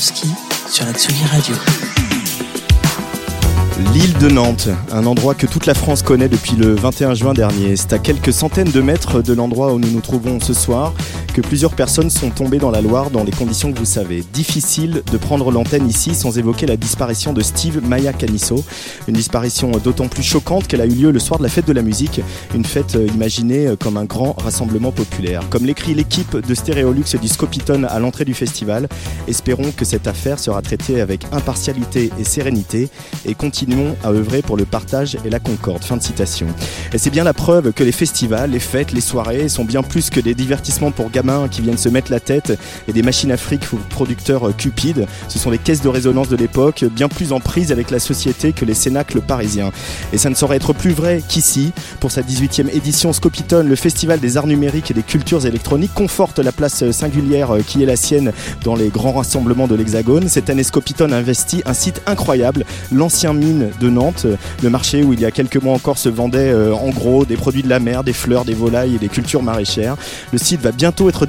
Sur la Radio. L'île de Nantes, un endroit que toute la France connaît depuis le 21 juin dernier. C'est à quelques centaines de mètres de l'endroit où nous nous trouvons ce soir que plusieurs personnes sont tombées dans la Loire dans les conditions que vous savez. Difficile de prendre l'antenne ici sans évoquer la disparition de Steve Maya Canisso. Une disparition d'autant plus choquante qu'elle a eu lieu le soir de la fête de la musique, une fête imaginée comme un grand rassemblement populaire. Comme l'écrit l'équipe de Stéréolux du Scopiton à l'entrée du festival, espérons que cette affaire sera traitée avec impartialité et sérénité et continuons à œuvrer pour le partage et la concorde. Fin de citation. Et c'est bien la preuve que les festivals, les fêtes, les soirées sont bien plus que des divertissements pour qui viennent se mettre la tête et des machines à fric producteurs cupides. Ce sont des caisses de résonance de l'époque, bien plus en prise avec la société que les cénacles parisiens. Et ça ne saurait être plus vrai qu'ici, pour sa 18e édition Scopiton, le Festival des arts numériques et des cultures électroniques conforte la place singulière qui est la sienne dans les grands rassemblements de l'Hexagone. Cette année, Scopiton investit un site incroyable, l'ancien mine de Nantes, le marché où il y a quelques mois encore se vendaient euh, en gros des produits de la mer, des fleurs, des volailles et des cultures maraîchères. Le site va bientôt être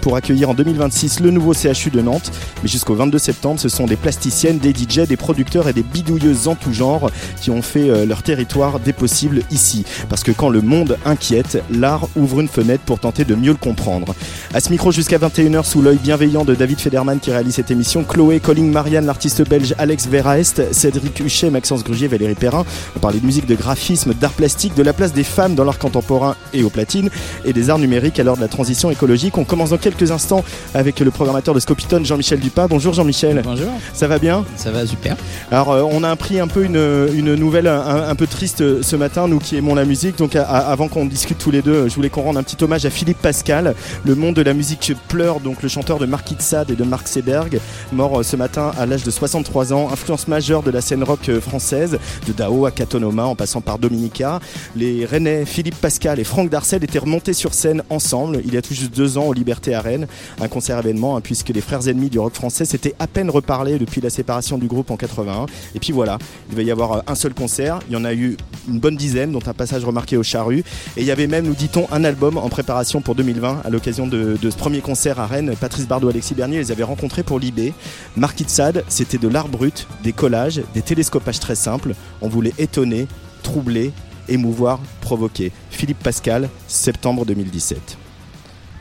pour accueillir en 2026 le nouveau CHU de Nantes, mais jusqu'au 22 septembre, ce sont des plasticiennes, des DJ, des producteurs et des bidouilleuses en tout genre qui ont fait euh, leur territoire des possibles ici. Parce que quand le monde inquiète, l'art ouvre une fenêtre pour tenter de mieux le comprendre. À ce micro jusqu'à 21h, sous l'œil bienveillant de David Federman qui réalise cette émission, Chloé, Colling Marianne, l'artiste belge Alex Veraest, Cédric Huchet, Maxence Grugier, Valérie Perrin. On parlait de musique, de graphisme, d'art plastique, de la place des femmes dans l'art contemporain et au platine, et des arts numériques à l'heure de la transition écologique. On commence dans quelques instants avec le programmateur de Scopiton, Jean-Michel Dupin. Bonjour Jean-Michel. Bonjour. Ça va bien? Ça va super. Alors euh, on a appris un peu une, une nouvelle un, un, peu triste ce matin, nous qui aimons la musique. Donc avant qu'on discute tous les deux, je voulais qu'on rende un petit hommage à Philippe Pascal. Le monde de la musique pleure, donc le chanteur de Marquis de Sade et de Marc Seberg, mort euh, ce matin à l'âge de 63 ans, influence majeure de la scène rock euh, française, de Dao à Catonoma en passant par Dominica. Les Rennais Philippe Pascal et Franck Darcel étaient remontés sur scène ensemble il y a tout juste deux ans au Liberté à Rennes, un concert événement hein, puisque les frères ennemis du rock français s'étaient à peine reparlés depuis la séparation du groupe en 81. Et puis voilà, il va y avoir euh, un seul concert, il y en a eu une bonne dizaine, dont un passage remarqué au Charru. Et il y avait même, nous dit-on, un album en préparation pour 2020 à l'occasion de, ce premier concert à Rennes. Patrice Bardot, Alexis Bernier les avaient rencontrés pour l'IB. De Sade, c'était de l'art brut, des collages, des télescopages très simples. On voulait étonner, troubler, émouvoir, provoquer. Philippe Pascal, septembre 2017.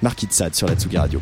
Marquis de Sade sur la Tsugi Radio.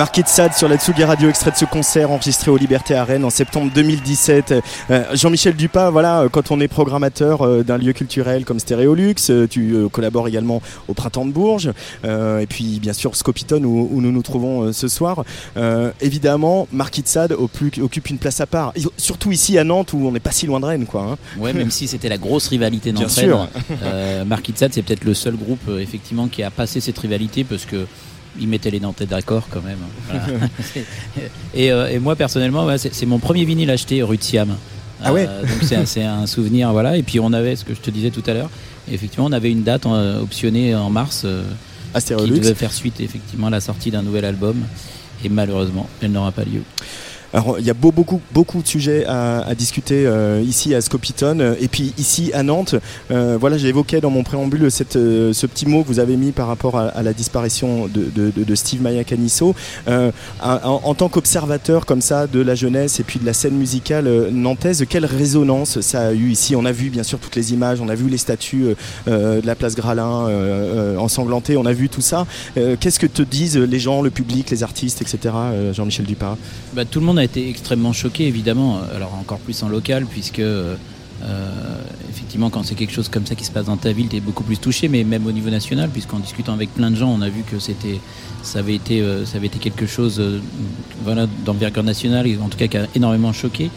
Marquis de Sade sur la Tsugi Radio, extrait de ce concert enregistré au Liberté à Rennes en septembre 2017. Euh, Jean-Michel Dupas, voilà, quand on est programmateur euh, d'un lieu culturel comme Stéréolux, euh, tu collabores également au Printemps de Bourges, et puis bien sûr Scopitone où, nous nous trouvons ce soir. évidemment, Marquis de Sade occupe une place à part, surtout ici à Nantes où on n'est pas si loin de Rennes. Quoi, hein. Ouais, même si c'était la grosse rivalité Rennes. Marquis de Sade, c'est peut-être le seul groupe effectivement qui a passé cette rivalité parce que il mettait les Nantais d'accord quand même. Euh, et, moi personnellement, c'est mon premier vinyle acheté rue de Siam. Ah ouais. Euh, donc c'est un souvenir, voilà. Et puis on avait ce que je te disais tout à l'heure. Effectivement, on avait une date euh, optionnée en mars qui devait faire suite effectivement à la sortie d'un nouvel album. Et malheureusement, elle n'aura pas lieu. Alors, il y a beaucoup, beaucoup de sujets à, discuter euh, ici à Scopitone et puis ici à Nantes. Euh, voilà, j'ai dans mon préambule cette, euh, ce petit mot que vous avez mis par rapport à, la disparition de, Steve Maya Canisso. En, tant qu'observateur comme ça de la jeunesse et puis de la scène musicale nantaise, quelle résonance ça a eu ici? On a vu bien sûr toutes les images, on a vu les statues de la place Gralin ensanglantées, on a vu tout ça. Qu'est-ce que te disent les gens, le public, les artistes, etc. Jean-Michel Dupart? Bah, Tout le monde a été extrêmement choqué, évidemment. Alors encore plus en local, puisque euh, effectivement, quand c'est quelque chose comme ça qui se passe dans ta ville, tu es beaucoup plus touché, mais même au niveau national, puisqu'en discutant avec plein de gens, on a vu que c'était, ça avait été, euh, ça avait été quelque chose, euh, voilà, d'envergure nationale, en tout cas qui a énormément choqué.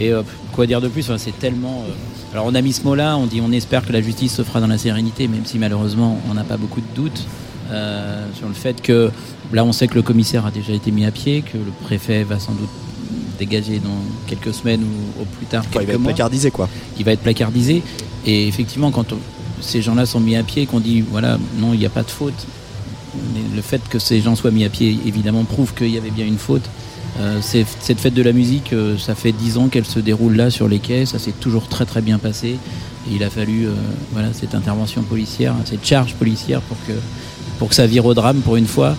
Et quoi dire de plus? C'est tellement. alors on a mis ce mot-là, on dit on espère que la justice se fera dans la sérénité, même si malheureusement on n'a pas beaucoup de doutes sur le fait que là on sait que le commissaire a déjà été mis à pied, que le préfet va sans doute dégagé dans quelques semaines ou au plus tard. il va être placardisé quoi. Il va être placardisé. Et effectivement, quand ces gens-là sont mis à pied, qu'on dit voilà, non, il n'y a pas de faute. le fait que ces gens soient mis à pied, évidemment, prouve qu'il y avait bien une faute. Euh, cette fête de la musique, euh, ça fait dix ans qu'elle se déroule là sur les quais, ça s'est toujours très très bien passé. Et il a fallu euh, voilà, cette intervention policière, cette charge policière pour que, pour que ça vire au drame pour une fois.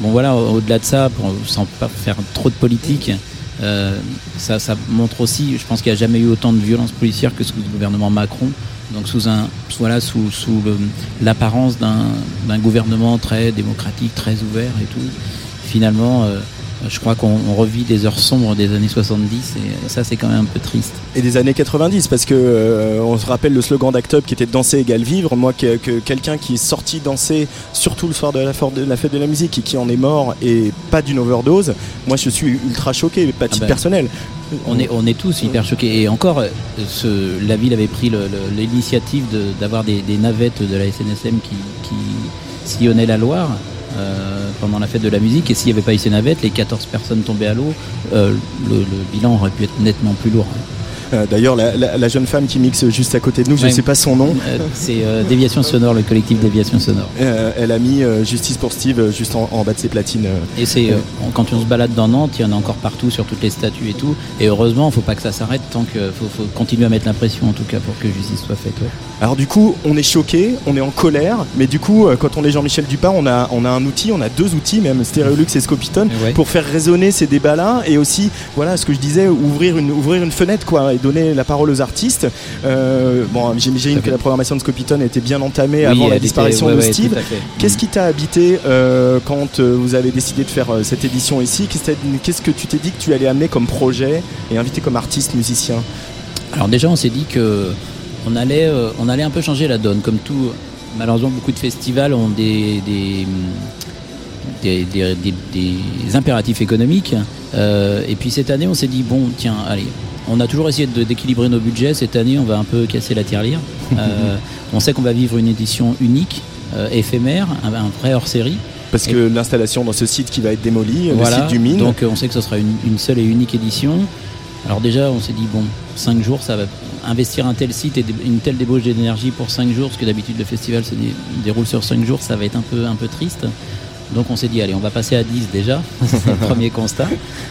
Bon voilà, au-delà de ça, sans pas faire trop de politique, euh, ça, montre aussi, je pense qu'il n'y a jamais eu autant de violence policière que sous le gouvernement Macron. Donc sous un, voilà, sous, sous l'apparence d'un gouvernement très démocratique, très ouvert et tout. Finalement, euh, je crois qu'on revit des heures sombres des années 70 et ça c'est quand même un peu triste. Et des années 90 parce que euh, on se rappelle le slogan d'Actop qui était danser égale vivre. Moi que, quelqu'un qui est sorti danser surtout le soir de la, fête de la musique et qui en est mort et pas d'une overdose, moi je suis ultra choqué, pas titre ah bah, personnel. On est, on est tous hyper choqués et encore ce, la ville avait pris l'initiative d'avoir des, navettes de la SNSM qui, qui sillonnaient la Loire euh, pendant la fête de la musique. Et s'il n'y avait pas eu ces navettes, les 14 personnes tombées à l'eau, euh, le, bilan aurait pu être nettement plus lourd. D'ailleurs, la, jeune femme qui mixe juste à côté de nous, je ne sais pas son nom. c'est Déviation Sonore, le collectif Déviation Sonore. elle a mis Justice pour Steve juste en, bas de ses platines. Et c'est quand on se balade dans Nantes, il y en a encore partout sur toutes les statues et tout. Et heureusement, il ne faut pas que ça s'arrête tant qu'il faut, continuer à mettre l'impression en tout cas pour que justice soit faite. Alors du coup, on est choqué, on est en colère, mais du coup, euh, quand on est Jean-Michel Dupin, on a, on a un outil, on a deux outils, même Stéréolux et Scopitone, pour faire résonner ces débats-là et aussi, voilà, ce que je disais, ouvrir une, ouvrir une fenêtre, quoi, et donner la parole aux artistes. Euh, bon, j'imagine que la programmation de Scopitone était bien entamée avant la disparition de Steve. Qu'est-ce qui t'a habité euh, quand vous avez décidé de faire cette édition ici? Qu'est-ce que tu t'es dit que tu allais amener comme projet et inviter comme artiste, musicien? Alors déjà, on s'est dit que on allait, euh, on allait un peu changer la donne. Comme tout, malheureusement, beaucoup de festivals ont des, des, des, impératifs économiques. Euh, et puis cette année, on s'est dit, bon, tiens, allez, on a toujours essayé d'équilibrer nos budgets. Cette année, on va un peu casser la tirelire. Euh, on sait qu'on va vivre une édition unique, éphémère, un, vrai hors-série. Parce que l'installation dans ce site qui va être démoli, le site du mine. Donc on sait que ce sera une, une seule et unique édition. Alors déjà, on s'est dit, bon, 5 jours, ça va investir un tel site et une telle débauche d'énergie pour 5 jours, parce que d'habitude le festival se déroule sur 5 jours, ça va être un peu, un peu triste. Donc on s'est dit, allez, on va passer à 10 déjà, c'est le premier constat.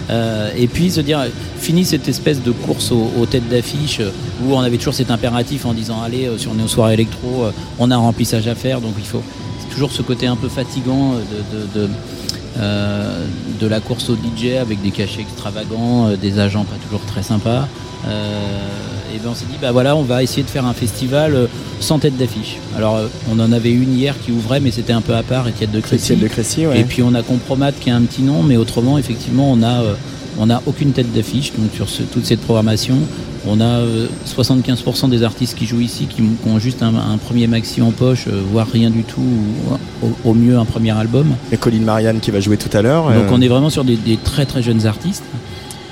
Euh, et puis se dire, fini cette espèce de course aux, têtes d'affiche où on avait toujours cet impératif en disant, allez, euh, est aux soirées électro, euh, on a un remplissage à faire, donc il faut toujours ce côté un peu fatigant de, de, la course au DJ avec des cachets extravagants, des agents pas toujours très sympas et ben on s'est dit bah voilà on va essayer de faire un festival euh, sans tête d'affiche. Alors euh, on en avait une hier qui ouvrait mais c'était un peu à part, Étienne de Crécy. De Crécy, ouais. Et puis on a Compromat qui a un petit nom, mais autrement effectivement on a euh, on n'a aucune tête d'affiche donc sur ce- toute cette programmation. On a euh, 75% des artistes qui jouent ici qui, ont juste un, un premier maxi en poche, euh, voire rien du tout, ou au, au mieux un premier album. Et Colin Marianne qui va jouer tout à l'heure. Donc euh, on est vraiment sur des, des très très jeunes artistes.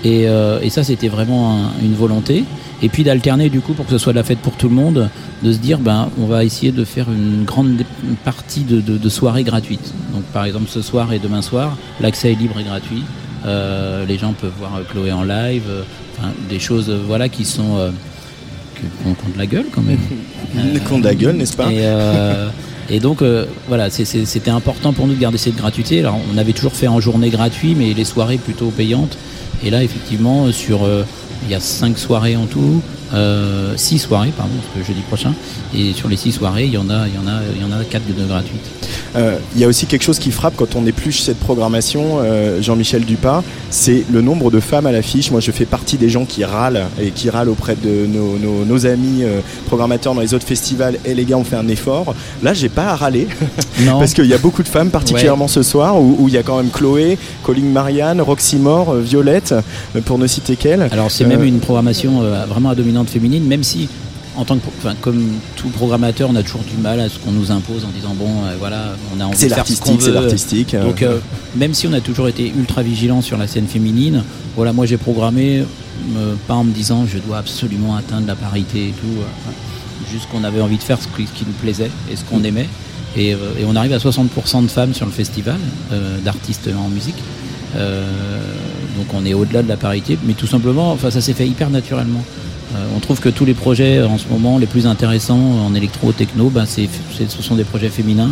Et, euh, et ça c'était vraiment un- une volonté. Et puis d'alterner du coup pour que ce soit de la fête pour tout le monde, de se dire ben on va essayer de faire une grande partie de, de, de soirées gratuites. Donc par exemple ce soir et demain soir, l'accès est libre et gratuit. Euh, les gens peuvent voir euh, Chloé en live, euh, enfin, des choses euh, voilà qui sont euh, qu'on compte la gueule quand même. Con de la gueule, n'est-ce pas Et, euh, et donc euh, voilà, c'était important pour nous de garder cette gratuité. Alors on avait toujours fait en journée gratuit, mais les soirées plutôt payantes. Et là effectivement sur euh, il y a cinq soirées en tout, euh, six soirées pardon, parce que jeudi prochain. Et sur les six soirées, il y en a, il y en a, il y en a quatre de gratuites. Euh, Il y a aussi quelque chose qui frappe quand on épluche cette programmation, euh, Jean-Michel Dupas, c'est le nombre de femmes à l'affiche. Moi, je fais partie des gens qui râlent et qui râlent auprès de nos, nos- nos amis euh, programmateurs dans les autres festivals. Et les gars, on fait un effort. Là, j'ai pas à râler Non. parce qu'il y a beaucoup de femmes, particulièrement ce soir, où, où il y a quand même Chloé, Colin Marianne, Roxy euh, Violette, pour ne citer qu'elle. Alors c'est même une programmation vraiment à dominante féminine, même si en tant que, enfin, comme tout programmateur, on a toujours du mal à ce qu'on nous impose en disant bon, euh, voilà, on a envie C'est de faire ce qu'on c'est l'artistique. euh. Donc euh, même si on a toujours été ultra vigilant sur la scène féminine, voilà, moi j'ai programmé pas en me disant je dois absolument atteindre la parité et tout, juste qu'on avait envie de faire ce qui, nous plaisait et ce qu'on aimait. Et, et on arrive à 60% de femmes sur le festival euh, d'artistes en musique. Euh, donc on est au-delà de la parité, mais tout simplement, enfin ça s'est fait hyper naturellement. Euh, on trouve que tous les projets en ce moment les plus intéressants en électro techno, ben, c'est, ce sont des projets féminins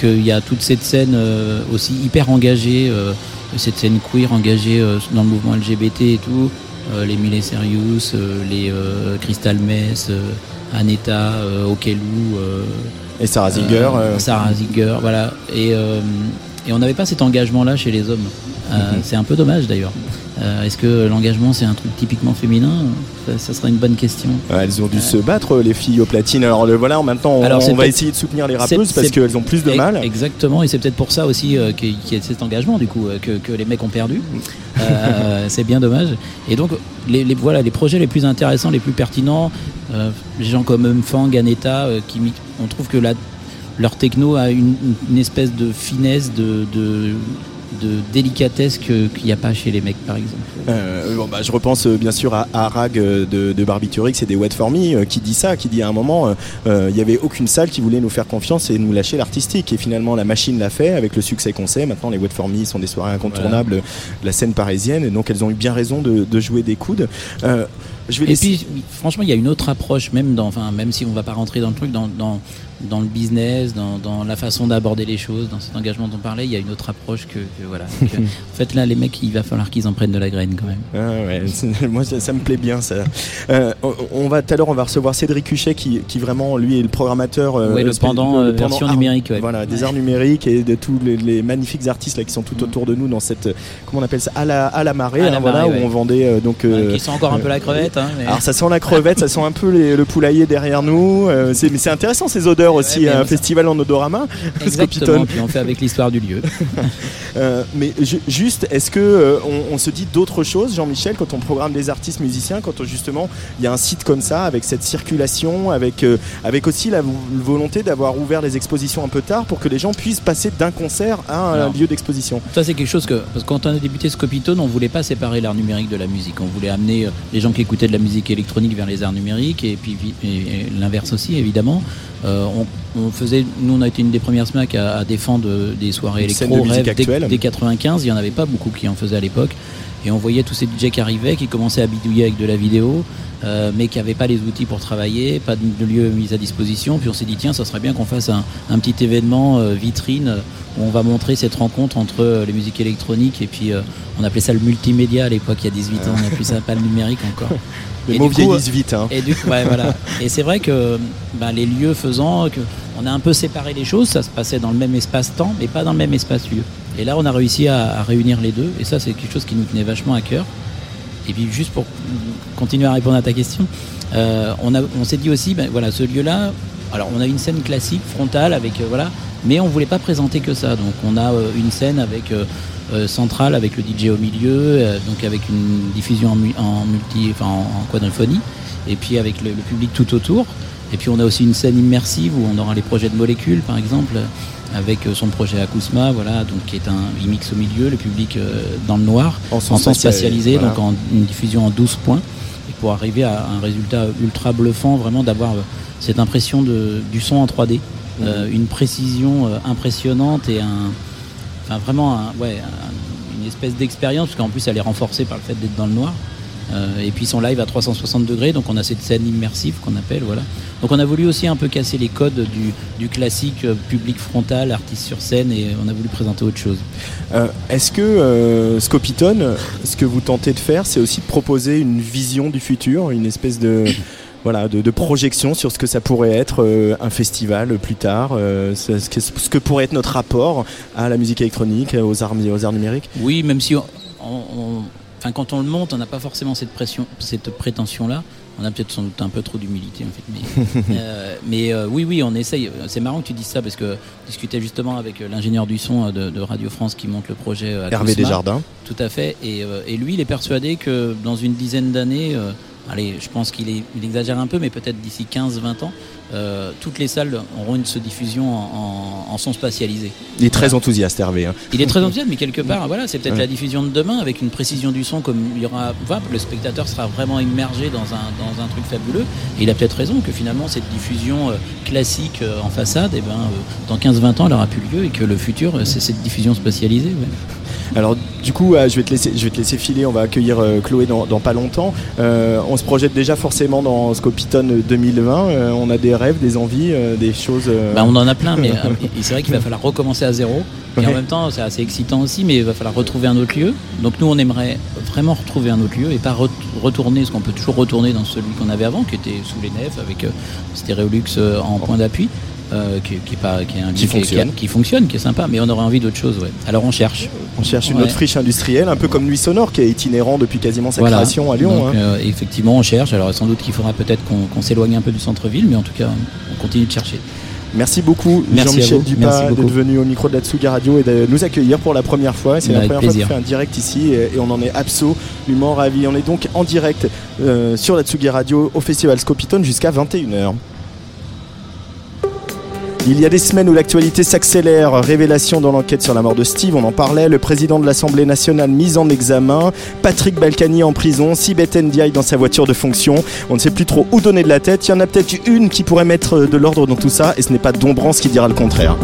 qu'il y a toute cette scène euh, aussi hyper engagée, euh, cette scène queer engagée euh, dans le mouvement LGBT et tout, euh, les Miley Serious, euh, les euh, Crystal Mess, euh, Aneta, euh, Okelou, euh, Et Sarah Zinger. euh, euh, Sarah Zinger, voilà. Et, euh, et on n'avait pas cet engagement-là chez les hommes. Euh, Mhm. C'est un peu dommage d'ailleurs. Euh, Est-ce que l'engagement c'est un truc typiquement féminin? Ça, ça serait une bonne question. Elles ont dû se battre, les filles au platine. Alors le, voilà, maintenant, on, Alors, c'est on va essayer de soutenir les rappeuses parce qu'elles ont plus de mal. Exactement, et c'est peut-être pour ça aussi euh, qu'il y a cet engagement du coup euh, que, que les mecs ont perdu. Euh, c'est bien dommage. Et donc les, les- voilà les projets les plus intéressants, les plus pertinents, euh, les gens comme Mfang, Aneta, euh, qui on trouve que la, leur techno a une, une espèce de finesse, de, de, de délicatesse qu'il n'y a pas chez les mecs par exemple. Euh, bon, bah, je repense euh, bien sûr à, à Rag euh, de, de Barbiturix et des Wet For Me qui dit ça, qui dit à un moment il n'y avait aucune salle qui voulait nous faire confiance et nous lâcher l'artistique. Et finalement, la machine l'a fait avec le succès qu'on sait. Maintenant, les Wet For Me sont des soirées incontournables de la scène parisienne et donc elles ont eu bien raison de, de jouer des coudes. Je vais Et laisser- puis, franchement, il y a une autre approche, même dans, enfin, même si on va pas rentrer dans le truc, dans, dans, dans le business, dans, dans la façon d'aborder les choses, dans cet engagement dont on parlait, il y a une autre approche que, que voilà. Euh, en fait, là, les mecs, il va falloir qu'ils en prennent de la graine quand même. Ah ouais, moi ça, ça me plaît bien ça. Euh, on, va tout à l'heure on va recevoir Cédric Huchet qui, qui vraiment lui est le programmateur euh, Ouais, le pendant, euh, version art- numérique, ouais. Voilà, des arts numériques et de tous les, les magnifiques artistes là qui sont tout autour de nous dans cette comment on appelle ça à la, à la marée, À la hein, voilà où on vendait donc qui sont encore un peu la crevette. Hein, mais- alors ça sent la crevette, ça sent un peu les- le poulailler derrière nous. c'est- mais c'est intéressant ces odeurs Ouais, aussi, mais un ça- festival en odorama. Exactement. Puis on fait avec l'histoire du lieu. Euh, mais ju- juste, est-ce que euh, on, on se dit d'autres choses, Jean-Michel, quand on programme des artistes musiciens, quand on, justement il y a un site comme ça, avec cette circulation, avec, euh, avec aussi la vo- volonté d'avoir ouvert les expositions un peu tard pour que les gens puissent passer d'un concert à un, Alors. lieu d'exposition? Ça, c'est quelque chose que. Parce que quand on a débuté Scopitone, on voulait pas séparer l'art numérique de la musique. On voulait amener les gens qui écoutaient de la musique électronique vers les arts numériques et puis vi- et- et l'inverse aussi, évidemment. Euh, on, on faisait, nous, on a été une des premières SMAC à, à défendre euh, des soirées électro de rêve dès, dès 95. Il y en avait pas beaucoup qui en faisaient à l'époque. Et on voyait tous ces DJ qui arrivaient, qui commençaient à bidouiller avec de la vidéo, euh, mais qui n'avaient pas les outils pour travailler, pas de, de lieu mis à disposition. Puis on s'est dit, tiens, ça serait bien qu'on fasse un, un petit événement euh, vitrine où on va montrer cette rencontre entre euh, les musiques électroniques et puis on appelait ça le multimédia à l'époque, il y a 18 ans, on appelait ça pas le numérique encore. Les Et mots vieillissent vite. Hein. Et du coup, ouais, voilà. Et c'est vrai que ben, les lieux faisant que on a un peu séparé les choses, ça se passait dans le même espace-temps, mais pas dans le même espace-lieu. Et là, on a réussi à, à réunir les deux, et ça, c'est quelque chose qui nous tenait vachement à cœur. Et puis juste pour continuer à répondre à ta question, euh, on, a- on s'est dit aussi, ben, voilà, ce lieu-là, alors on a une scène classique frontale avec euh, voilà, mais on voulait pas présenter que ça. Donc on a euh, une scène avec centrale avec le DJ au milieu, euh, donc avec une diffusion en, en multi, enfin en, en quadriphonie, et puis avec le, le public tout autour. Et puis on a aussi une scène immersive où on aura les projets de molécules, par exemple, avec euh, son projet Acousma, voilà, donc qui est un IMX au milieu, le public euh, dans le noir, En spatial- spatialisé, voilà. donc en une diffusion en 12 points, et pour arriver à un résultat ultra bluffant, vraiment d'avoir euh, cette impression de, du son en 3D, euh, une précision euh, impressionnante et un, enfin vraiment un- ouais, un- une espèce d'expérience, parce qu'en plus elle est renforcée par le fait d'être dans le noir. Euh, et puis son live à 360 degrés, donc on a cette scène immersive qu'on appelle, voilà. Donc on a voulu aussi un peu casser les codes du, du classique euh, public frontal, artiste sur scène, et on a voulu présenter autre chose. Euh, Est-ce que euh, Scopitone, ce que vous tentez de faire, c'est aussi de proposer une vision du futur, une espèce de voilà de, de projection sur ce que ça pourrait être euh, un festival plus tard, euh, ce, ce que, ce que pourrait être notre rapport à la musique électronique, aux arts, aux arts numériques Oui, même si on, on- on- enfin, quand on le monte, on n'a pas forcément cette, pression, cette prétention-là. On a peut-être sans doute un peu trop d'humilité en fait. Mais, euh, mais, euh, oui, oui, on essaye. C'est marrant que tu dises ça parce que je discutais justement avec euh, l'ingénieur du son euh, de, de Radio France qui monte le projet euh, Hervé Acousma. Desjardins. Tout à fait. Et, euh, et lui, il est persuadé que dans une dizaine d'années, euh, allez, je pense qu'il il exagère un peu, mais peut-être d'ici 15-20 ans, euh, toutes les salles auront une se diffusion en, en- en son spatialisé. Il est très enthousiaste Hervé. hein. Il est très enthousiaste, mais quelque part, voilà, c'est peut-être Ouais. la diffusion de demain avec une précision du son comme il y aura. voilà, le spectateur sera vraiment immergé dans un, dans un truc fabuleux. Et il a peut-être raison que finalement, cette diffusion euh, classique euh, en façade, eh ben, dans 15-20 ans, elle aura plus lieu et que le futur, c'est cette diffusion spatialisée. ouais. Alors du coup, euh, je vais te laisser, je vais te laisser filer. On va accueillir euh, Chloé dans, dans pas longtemps. Euh, on se projette déjà forcément dans Scopitone 2020. Euh, on a des rêves, des envies, euh, des choses. Bah, on en a plein, mais c'est vrai qu'il va falloir recommencer à zéro. Et en même temps, c'est assez excitant aussi, mais il va falloir retrouver un autre lieu. Donc nous, on aimerait vraiment retrouver un autre lieu et pas re- retourner, ce qu'on peut toujours retourner dans celui qu'on avait avant, qui était sous les nefs avec Stéréolux en point d'appui. Euh, qui, qui est pas, qui est un Qui fonctionne. qui, fonctionne, qui est sympa, mais on aurait envie d'autre chose. Ouais. Alors on cherche. On cherche une Ouais. autre friche industrielle, un peu comme Nuit Sonore, qui est itinérant depuis quasiment sa Voilà. création à Lyon. Donc, hein. euh, effectivement, on cherche. Alors sans doute qu'il faudra peut-être qu'on s'éloigne un peu du centre-ville, mais en tout cas, on continue de chercher. Merci beaucoup Jean-Michel. Dupas d'être venu au micro de la Tsuga Radio et de nous accueillir pour la première fois. C'est la première plaisir. fois qu'on fait un direct ici et, et on en est absolument ravis. On est donc en direct euh, sur la Tsuga Radio au Festival Scopitone jusqu'à 21h. Il y a des semaines où l'actualité s'accélère. Révélation dans l'enquête sur la mort de Steve, on en parlait. Le président de l'Assemblée nationale mis en examen. Patrick Balkany en prison. Sibeth Ndiaye dans sa voiture de fonction. On ne sait plus trop où donner de la tête. Il y en a peut-être une qui pourrait mettre de l'ordre dans tout ça. Et ce n'est pas Dombrance qui dira le contraire.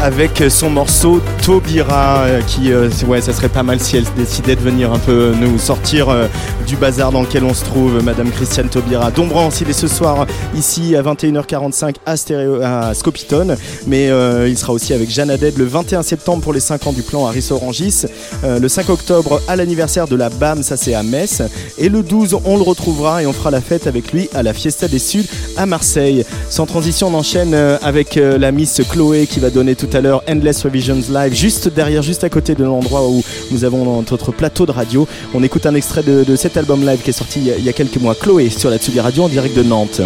Avec son morceau Tobira euh, qui euh, ouais ça serait pas mal si elle décidait de venir un peu nous sortir euh, du bazar dans lequel on se trouve Madame Christiane Taubira Dombrance il est ce soir ici à 21h45 à, Stéréo, à Scopitone mais il sera aussi avec Jeanne Aded le 21 septembre pour les 5 ans du plan Harris Orangis. Le 5 octobre à l'anniversaire de la BAM ça c'est à Metz. Et le 12 on le retrouvera et on fera la fête avec lui à la Fiesta des Suds à Marseille sans transition on enchaîne avec la Miss Chloé qui va donner tout à l'heure Endless Revisions Live, juste derrière, juste à côté de l'endroit où nous avons notre plateau de radio. On écoute un extrait de, cet album live qui est sorti il y a quelques mois. Chloé sur la Tsugi Radio en direct de Nantes.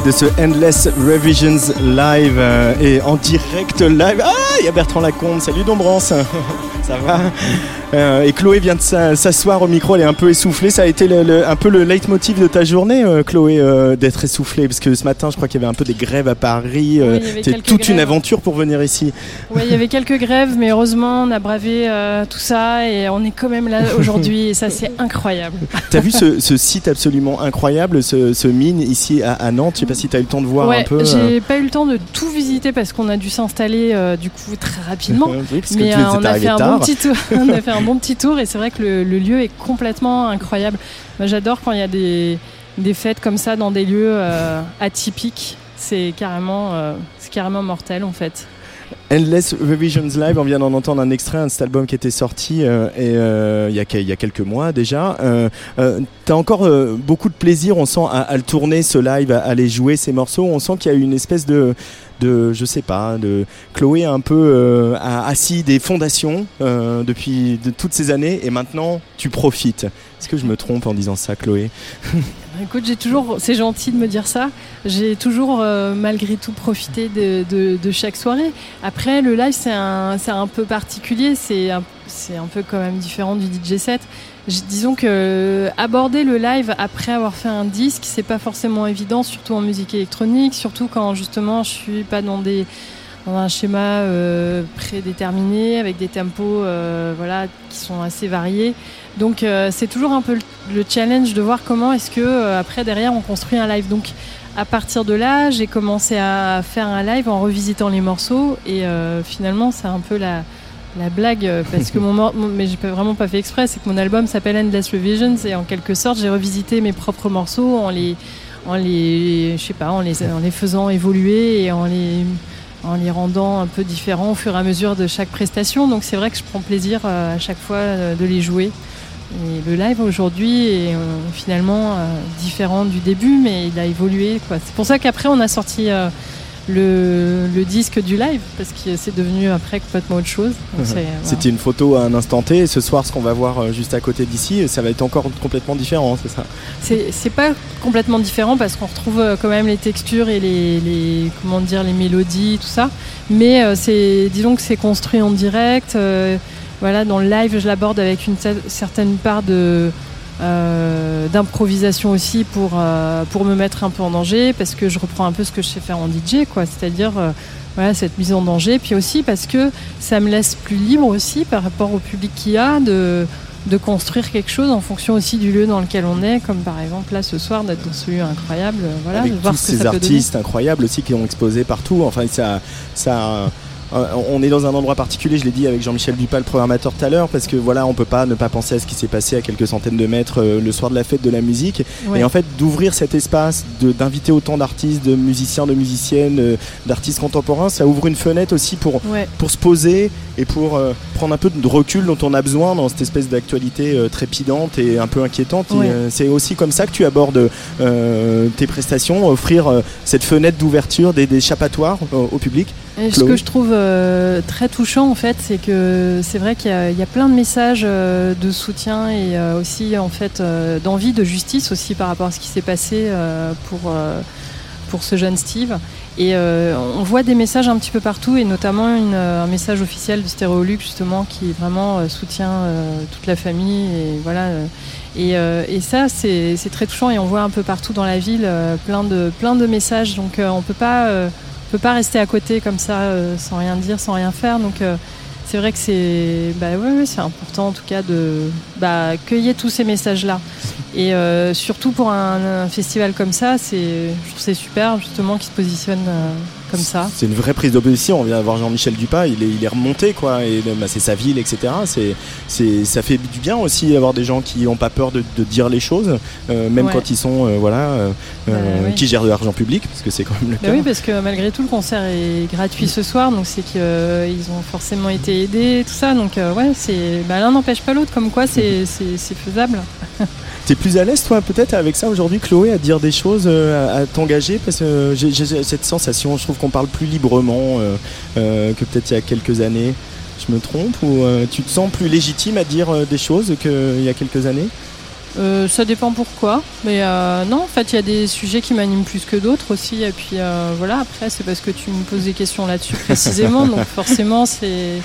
De ce Endless Revisions live euh, et en direct live. Ah, il y a Bertrand Lacombe. Salut Dombrance. Ça va euh, Et Chloé vient de s'asseoir au micro, elle est un peu essoufflée. Ça a été un peu le leitmotiv de ta journée, euh, Chloé, d'être essoufflée? Parce que ce matin, je crois qu'il y avait un peu des grèves à Paris. C'était toute une aventure pour venir ici. Oui, il y avait quelques grèves, mais heureusement, on a bravé tout ça et on est quand même là aujourd'hui. et ça, c'est incroyable. T'as vu ce, site absolument incroyable, ce, mine ici à, Nantes? Je sais pas si tu as eu le temps de voir un peu. J'ai pas eu le temps de tout parce qu'on a dû s'installer du coup très rapidement. mais on a fait un bon petit tour. on a fait un bon petit tour et c'est vrai que le, lieu est complètement incroyable. J'adore quand il y a des, des, fêtes comme ça dans des lieux euh, atypiques. C'est carrément, euh, carrément mortel en fait. Endless Revisions Live, on vient d'en entendre un extrait, un cet album qui était sorti euh, et, il, y a, il y a quelques mois déjà. Euh, tu as encore beaucoup de plaisir, on sent, à, le tourner ce live, à, aller jouer ces morceaux. On sent qu'il y a une espèce de, de, je sais pas, Chloé un peu euh, a assis des fondations euh, depuis de toutes ces années et maintenant tu profites. Est-ce que je me trompe en disant ça, Chloé? Écoute, j'ai toujours, c'est gentil de me dire ça. J'ai toujours euh, malgré tout profité de, chaque soirée. Après, le live c'est un, un peu particulier, c'est un, un peu quand même différent du DJ set disons que aborder le live après avoir fait un disque, c'est pas forcément évident, surtout en musique électronique, surtout quand justement je suis pas dans des dans un schéma euh, prédéterminé avec des tempos euh, voilà qui sont assez variés. Donc euh, c'est toujours un peu le, challenge de voir comment est-ce que après derrière on construit un live. Donc à partir de là, j'ai commencé à faire un live en revisitant les morceaux et finalement c'est un peu la la blague, euh, parce que mon, mais j'ai vraiment pas fait exprès, c'est que mon album s'appelle Endless Revisions et en quelque sorte j'ai revisité mes propres morceaux en les, en les, je sais pas, en les, en les faisant évoluer et en les, en les rendant un peu différents au fur et à mesure de chaque prestation. Donc c'est vrai que je prends plaisir euh, à chaque fois euh, de les jouer. Et le live aujourd'hui est finalement différent du début, mais il a évolué. C'est pour ça qu'après on a sorti le, disque du live parce que c'est devenu après complètement autre chose. C'était une photo à un instant T et ce soir ce qu'on va voir euh, juste à côté d'ici ça va être encore complètement différent, c'est ça? C'est pas complètement différent parce qu'on retrouve euh, quand même les textures et les, comment dire les mélodies tout ça, mais euh, c'est disons que c'est construit en direct. voilà, dans le live je l'aborde avec une certaine part de euh, d'improvisation aussi pour, euh, pour me mettre un peu en danger parce que je reprends un peu ce que je sais faire en DJ quoi. C'est-à-dire euh, voilà cette mise en danger. Puis aussi parce que ça me laisse plus libre aussi par rapport au public qu'il y a de de construire quelque chose en fonction aussi du lieu dans lequel on est, comme par exemple là ce soir d'être dans ce lieu incroyable, voilà, Avec voir tous ces artistes incroyables aussi qui ont exposé partout. Enfin, ça, ça, on est dans un endroit particulier, je l'ai dit avec Jean-Michel Dupal, le programmateur tout à l'heure, parce que voilà, on peut pas ne pas penser à ce qui s'est passé à quelques centaines de mètres euh, le soir de la fête de la musique. Et en fait, d'ouvrir cet espace, d'inviter autant d'artistes, de musiciens, de musiciennes, euh, d'artistes contemporains, ça ouvre une fenêtre aussi pour, pour se poser et pour prendre un peu de recul dont on a besoin dans cette espèce d'actualité trépidante et un peu inquiétante. C'est aussi comme ça que tu abordes tes prestations, offrir cette fenêtre d'ouverture, des, au public. Ce que je trouve euh, très touchant en fait, c'est que c'est vrai qu'il y, a plein de messages euh, de soutien et euh, aussi en fait d'envie de justice aussi par rapport à ce qui s'est passé pour pour ce jeune Steve. Et on voit des messages un petit peu partout et notamment un message officiel de Stéréolux justement qui vraiment soutient toute la famille et voilà. Et, et, ça, c'est très touchant et on voit un peu partout dans la ville plein, de, plein de messages. Donc on peut pas peut pas rester à côté comme ça euh, sans rien dire, sans rien faire. Donc euh, c'est vrai que c'est bah, c'est important en tout cas de bah, cueillir tous ces messages-là. Et euh, surtout pour un, festival comme ça, c'est, c'est super justement qui se ça. C'est une vraie prise d'opposition. On vient d'avoir Jean-Michel Dupas, il est, il est remonté, quoi. Et bah, c'est sa ville, etc. C'est, c'est, ça fait du bien aussi d'avoir des gens qui n'ont pas peur de, dire les choses, euh, même quand ils sont, euh, voilà, euh, bah qui gèrent de l'argent public, parce que c'est quand même le bah cas. Oui, parce que malgré tout, le concert est gratuit ce soir, donc c'est qu'ils ont forcément été aidés, tout ça. Donc ouais, c'est, l'un n'empêche pas l'autre, comme quoi c'est, c'est faisable. T'es plus à l'aise toi peut-être avec ça aujourd'hui Chloé à dire des choses, à, t'engager? Parce que j'ai cette sensation, je trouve qu'on parle plus librement euh, euh, que peut-être il y a quelques années. Je me trompe ou euh, tu te sens plus légitime à dire des choses qu'il y a quelques années? Euh, ça dépend pourquoi, mais euh, non, en fait, il y a des sujets qui m'animent plus que d'autres aussi, et puis euh, voilà, après, c'est parce que tu me poses des questions là-dessus précisément, donc forcément, c'est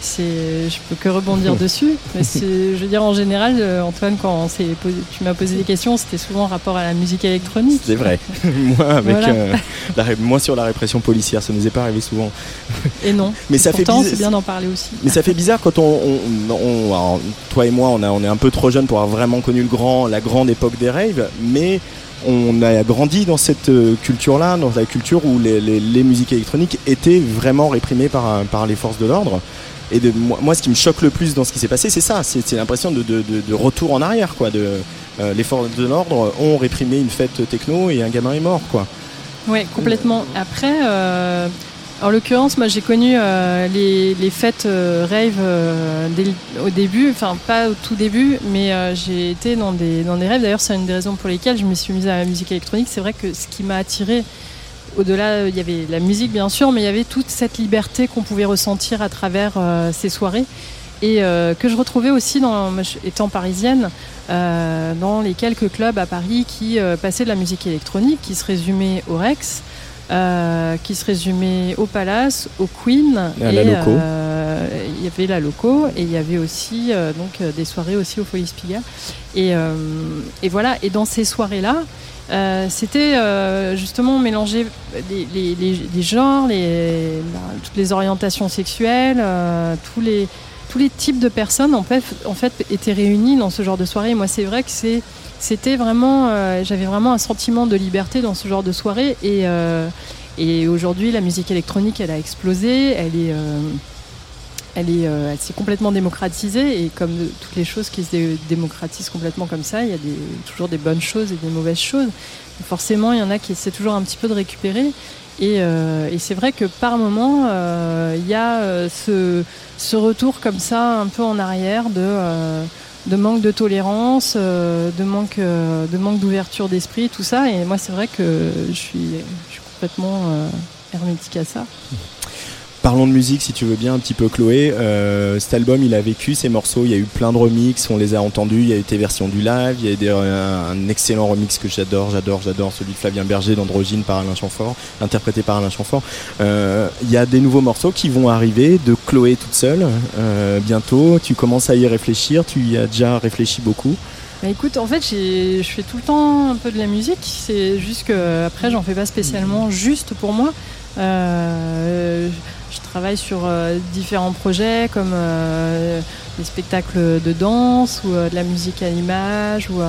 c'est, je peux que rebondir dessus. Mais je veux dire, en général, euh, Antoine, quand posé, tu m'as posé des questions, c'était souvent en rapport à la musique électronique. C'est vrai. moi, avec, euh, moi, sur la répression policière, ça nous est pas arrivé souvent. Et non. Mais ça pourtant, fait c'est bien d'en parler aussi. Mais ça fait bizarre quand on, on, toi et moi, on, a, on est un peu trop jeunes pour avoir vraiment connu le grand, la grande époque des raves, mais on a grandi dans cette euh, culture-là, dans la culture où les, les, musiques électroniques étaient vraiment réprimées par, par les forces de l'ordre. Et moi, ce qui me choque le plus dans ce qui s'est passé, c'est ça, c'est l'impression de, retour en arrière, quoi. De, euh, les forces de l'ordre ont réprimé une fête techno et un gamin est mort, quoi. Oui, complètement. Après, euh, en l'occurrence, moi j'ai connu euh, les, fêtes rave au début, enfin pas au tout début, mais j'ai été dans des, dans des rêves. D'ailleurs, c'est une des raisons pour lesquelles je me suis mise à la musique électronique. C'est vrai que ce qui m'a attiré au-delà, il y avait la musique bien sûr, mais il y avait toute cette liberté qu'on pouvait ressentir à travers euh, ces soirées et euh, que je retrouvais aussi dans, étant parisienne, euh, dans les quelques clubs à Paris qui passaient de la musique électronique, qui se résumaient au Rex, qui se résumaient au Palace, au Queen. Et, la Loco. Il y avait la Loco et il y avait aussi donc des soirées aussi au Folies Spiga. Et, et voilà. Et dans ces soirées-là. Euh, c'était euh, justement mélanger les, genres, toutes les orientations sexuelles, euh, tous, les, tous les types de personnes en fait, en fait étaient réunis dans ce genre de soirée. moi, c'est vrai que c'était vraiment, j'avais vraiment un sentiment de liberté dans ce genre de soirée. Et, et aujourd'hui, la musique électronique, elle a explosé, elle est elle s'est complètement démocratisée et comme toutes les choses qui se démocratisent complètement comme ça, il y a toujours des bonnes choses et des mauvaises choses. forcément, il y en a qui essaient toujours un petit peu de récupérer. Et, euh, c'est vrai que par moment, euh, il y a ce, retour comme ça, un peu en arrière, de, manque de tolérance, de manque, de manque d'ouverture d'esprit, tout ça. Et moi, c'est vrai que je suis, je suis complètement hermétique à ça. Parlons de musique si tu veux bien un petit peu Chloé. Euh, cet album il a vécu ces morceaux, il y a eu plein de remixes, on les a entendus, il y a eu tes versions du live, il y a eu un, excellent remix que j'adore, j'adore, j'adore, celui de Flavien Berger d'Androgyne par Alain Chamfort, interprété par Alain Chamfort. Euh, il y a des nouveaux morceaux qui vont arriver de Chloé toute seule euh, bientôt. Tu commences à y réfléchir, tu y as déjà réfléchi beaucoup. Bah écoute, en fait, je fais tout le temps un peu de la musique. C'est juste que après, j'en fais pas spécialement juste pour moi. Euh, je travaille sur euh, différents projets comme euh, des spectacles de danse ou euh, de la musique à l'image ou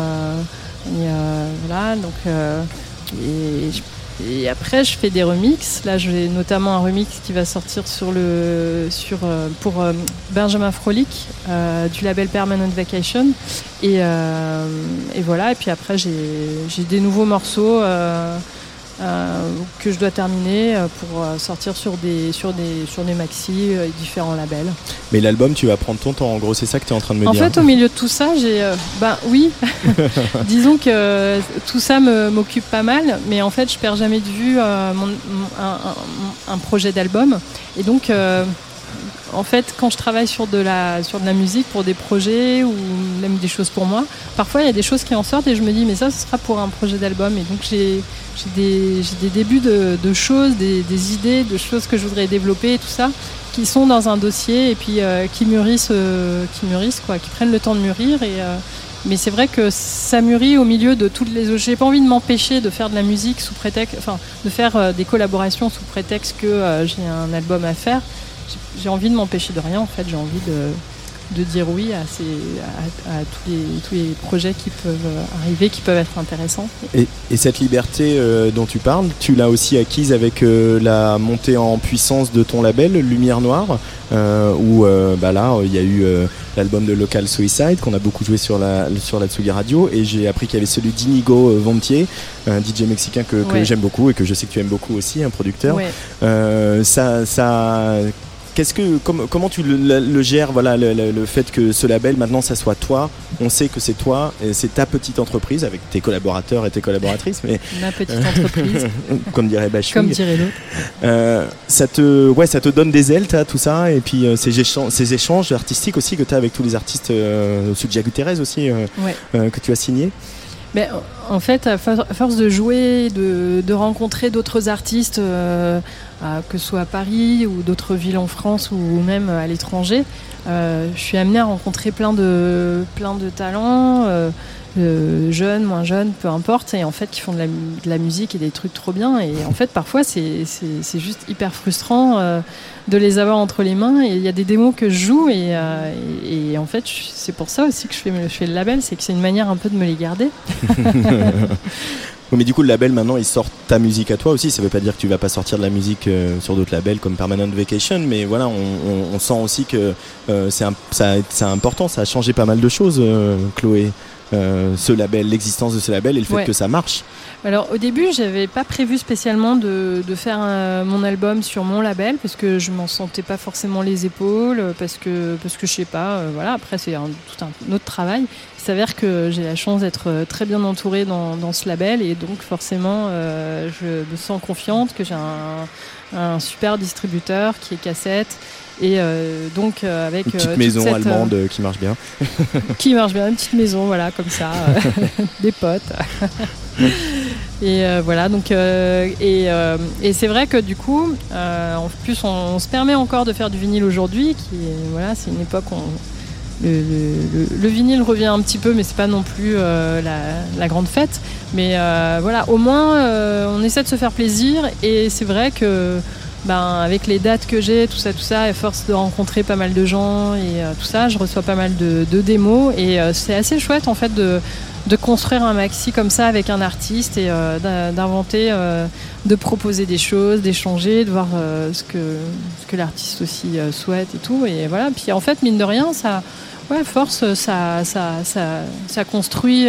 voilà donc et, après je fais des remixes. Là j'ai notamment un remix qui va sortir sur le sur pour Benjamin Frolic du label Permanent Vacation et, et, voilà et puis après j'ai des nouveaux morceaux que je dois terminer euh, pour euh, sortir sur des, sur des, sur des maxi et différents labels. Mais l'album, tu vas prendre ton temps, en gros, c'est ça que tu es en train de me dire En fait, au milieu de tout ça, j'ai. ben oui, disons que tout ça m'occupe pas mal, mais en fait, je perds jamais de vue mon, un, un, projet d'album. Et donc en fait, quand je travaille sur de, la, sur de la musique pour des projets ou même des choses pour moi, parfois il y a des choses qui en sortent et je me dis, mais ça, ce sera pour un projet d'album. Et donc j'ai des, des, débuts de, choses, des, idées, de choses que je voudrais développer et tout ça, qui sont dans un dossier et puis euh, qui mûrissent, euh, qui mûrissent, quoi, qui prennent le temps de mûrir. Et, euh, mais c'est vrai que ça mûrit au milieu de toutes les autres. J'ai pas envie de m'empêcher de faire de la musique sous prétexte, enfin, de faire des collaborations sous prétexte que j'ai un album à faire j'ai envie de m'empêcher de rien en fait, j'ai envie de, de dire oui à, ces, à, tous, les, tous, les, projets qui peuvent arriver, qui peuvent être intéressants. Et, cette liberté euh, dont tu parles, tu l'as aussi acquise avec euh, la montée en puissance de ton label Lumière Noire, euh, où bah là il y a eu l'album de Local Suicide qu'on a beaucoup joué sur la, sur la Tsugi Radio, et j'ai appris qu'il y avait celui d'Inigo Vomtier, un DJ mexicain que, j'aime beaucoup et que je sais que tu aimes beaucoup aussi, un producteur. ça, ça qu'est-ce que, comment tu le, gères, voilà, le, fait que ce label, maintenant, ça soit toi. On sait que c'est toi, c'est ta petite entreprise avec tes collaborateurs et tes collaboratrices. Mais, Ma petite entreprise. comme dirait Bachung. Comme dirait l'autre. Euh, ça, te, ouais, ça te donne des ailes, as tout ça, et puis euh, ces, échanges, ces échanges artistiques aussi que tu as avec tous les artistes, euh, de Jacques aussi, que tu as signé. En fait, à force de jouer, de, rencontrer d'autres artistes, que ce soit à Paris ou d'autres villes en France ou même à l'étranger, je suis amenée à rencontrer plein de, plein de talents. Euh, jeunes, moins jeunes, peu importe, et en fait qui font de la, musique et des trucs trop bien. Et en fait, parfois, c'est juste hyper frustrant euh, de les avoir entre les mains. Et il y a des démos que je joue, et, euh, en fait, c'est pour ça aussi que je fais, le label, c'est que c'est une manière un peu de me les garder. mais du coup, le label maintenant, il sort ta musique à toi aussi. Ça veut pas dire que tu vas pas sortir de la musique sur d'autres labels comme Permanent Vacation, mais voilà, on, sent aussi que c'est important. Ça a changé pas mal de choses, Chloé. Euh, ce label, l'existence de ce label et le fait que ça marche Alors au début, j'avais pas prévu spécialement de, faire euh, mon album sur mon label parce que je m'en sentais pas forcément les épaules, parce que parce que je sais pas. Euh, voilà, après c'est tout un autre travail. Il s'avère que j'ai la chance d'être très bien entourée dans, dans, ce label et donc forcément, je me sens confiante que j'ai un, un super distributeur qui est cassette et euh, donc euh, avec une petite euh, maison allemande qui marche bien. qui marche bien, une petite maison, voilà, comme ça, des potes. et voilà, donc et, et c'est vrai que du coup, en plus, on, se permet encore de faire du vinyle aujourd'hui, qui voilà, c'est une époque où le, le, vinyle revient un petit peu, mais c'est pas non plus la, la, grande fête. Mais voilà, au moins, on essaie de se faire plaisir, et c'est vrai que ben, avec les dates que j'ai, tout ça, tout ça, à force de rencontrer pas mal de gens et euh, tout ça, je reçois pas mal de, démos et euh, c'est assez chouette en fait de, de, construire un maxi comme ça avec un artiste et euh, d'inventer, de proposer des choses, d'échanger, de voir ce que, ce que l'artiste aussi souhaite et tout. Et voilà, puis en fait, mine de rien, ça, ouais, force, ça, ça, ça, ça construit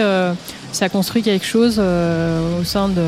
ça construit quelque chose au, sein de,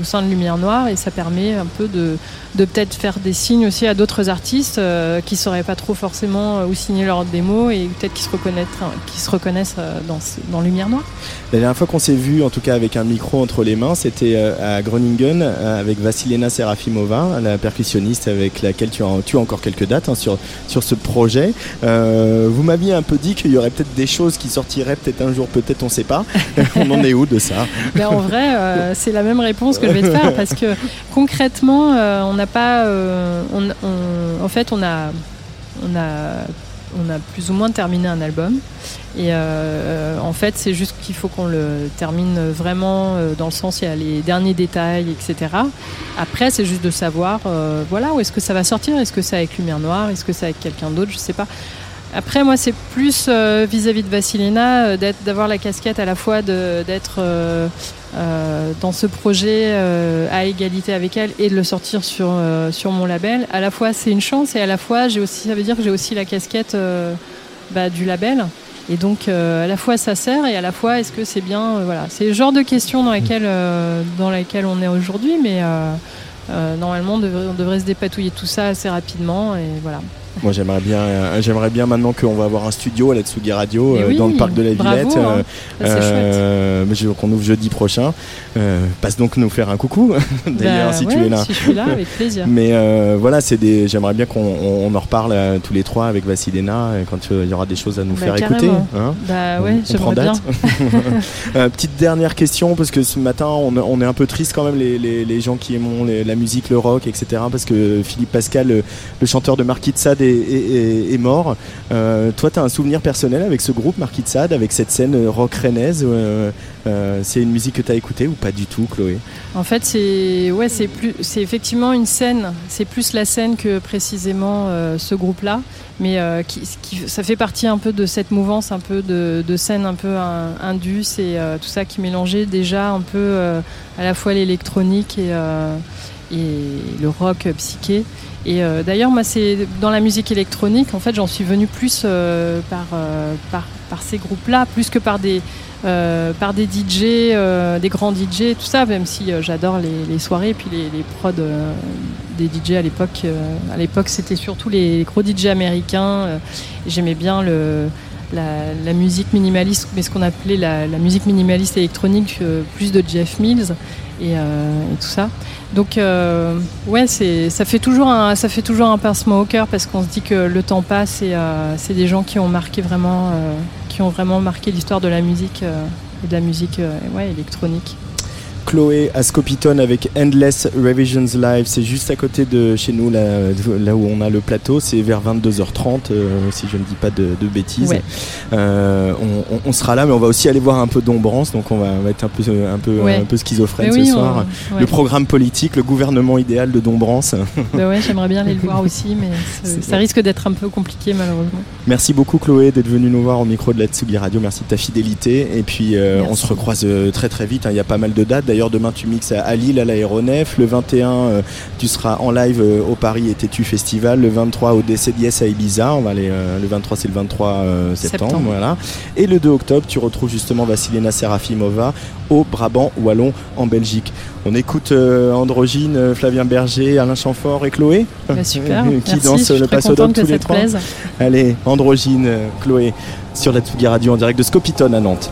au sein de Lumière Noire et ça permet un peu de, de peut-être faire des signes aussi à d'autres artistes euh, qui ne sauraient pas trop forcément euh, où signer leur démo et peut-être qui se reconnaissent, qui se reconnaissent euh, dans, dans Lumière Noire. La dernière fois qu'on s'est vu, en tout cas avec un micro entre les mains, c'était à Groningen avec Vasilena Serafimova, la percussionniste avec laquelle tu as, tu as encore quelques dates hein, sur, sur ce projet. vous m'aviez un peu dit qu'il y aurait peut-être des choses qui sortiraient peut-être un jour, peut-être on ne sait pas. on en de ça? Ben, En vrai, c'est la même réponse que je vais te faire parce que concrètement, on a pas. Euh, en fait, on a, on, a, on a plus ou moins terminé un album. Et euh, en fait, c'est juste qu'il faut qu'on le termine vraiment euh, dans le sens, il y a les derniers détails, etc. Après, c'est juste de savoir, voilà, où est-ce que ça va sortir? Est-ce que c'est avec Lumière Noire? Est-ce que c'est avec quelqu'un d'autre? Je sais pas. Après, moi, c'est plus vis-à-vis de Vasilina, d'avoir la casquette à la fois d'être euh, dans ce projet euh, à égalité avec elle et de le sortir sur, euh, mon label. À la fois, c'est une chance et à la fois, aussi, ça veut dire que j'ai aussi la casquette bah, du label. Et donc, à la fois, ça sert et à la fois, est-ce que c'est bien Voilà, c'est le genre de questions dans laquelle, on est aujourd'hui, mais normalement, on devrait, on devrait se dépatouiller tout ça assez rapidement. Et voilà. Moi j'aimerais bien, euh, j'aimerais bien maintenant qu'on va avoir un studio à la Tsugi Radio euh, dans le parc de la Villette, hein. euh, qu'on ouvre jeudi prochain. passe donc nous faire un coucou d'ailleurs bah si tu es là. Si je suis là, avec plaisir. Mais voilà, c'est des, j'aimerais bien qu'on en reparle tous les trois avec Vassilena quand il y aura des choses à nous bah, faire écouter. Hein bah ouais, j'aimerais bien. petite dernière question parce que ce matin on, est un peu triste quand même les, les, gens qui aiment la musique, le rock, etc. Parce que Philippe Pascal, le, chanteur de Marquis de Sade est, mort. Euh, toi, tu as un souvenir personnel avec ce groupe Marquis de Sade, avec cette scène euh, rock rennaise euh, C'est une musique que tu as écoutée ou pas du tout, Chloé? En fait, c'est ouais, effectivement une scène. C'est plus la scène que précisément ce groupe-là, mais qui, ça fait partie un peu de cette mouvance, un peu de, scène un peu indus et tout ça qui mélangeait déjà un peu à la fois l'électronique et, et le rock psyché. Et euh, d'ailleurs, moi, c'est dans la musique électronique, en fait, j'en suis venue plus euh, euh, par, par, ces groupes-là, plus que par des, par des DJ, des grands DJ, tout ça, même si j'adore les, soirées et puis les, les prods des DJ à l'époque. à l'époque, c'était surtout les gros DJ américains. J'aimais bien la, musique minimaliste, mais ce qu'on appelait la, musique minimaliste électronique, plus de Jeff Mills et, tout ça. Donc ouais, ça fait toujours un, ça fait toujours un pincement au cœur parce qu'on se dit que le temps passe et c'est des gens qui ont marqué vraiment, qui ont vraiment marqué l'histoire de la musique et de la musique ouais, électronique. Chloé à Scopiton avec Endless Revisions Live. C'est juste à côté de chez nous, là, là où on a le plateau. C'est vers 22h30, euh, si je ne dis pas de, bêtises. Euh, on, sera là, mais on va aussi aller voir un peu d'ombrance. Donc on va, être un peu, un peu, un peu schizophrène ce soir. Le programme politique, le gouvernement idéal de Dombrance. Bah ouais, j'aimerais bien aller le voir aussi, mais ça risque d'être un peu compliqué malheureusement. Merci beaucoup Chloé d'être venue nous voir au micro de la Tsugi Radio. Merci de ta fidélité. Et puis euh, on se recroise très très vite. Hein. Il y a pas mal de dates. D'ailleurs, demain, tu mixes à Lille, à l'aéronef. Le 21, euh, tu seras en live euh, au Paris et Tétu Festival. Le 23, au DCDS à Ibiza. On va aller, euh, le 23, c'est le 23 septembre, Voilà. Et le 2 octobre, tu retrouves justement Vassilena Serafimova au Brabant Wallon en Belgique. On écoute Androgyne, Flavien Berger, Alain Chamfort et Chloé bah, super, qui dansent le Passodome tous les trois. Allez, Androgyne, Chloé sur la Tsugi Radio en direct de Scopiton à Nantes.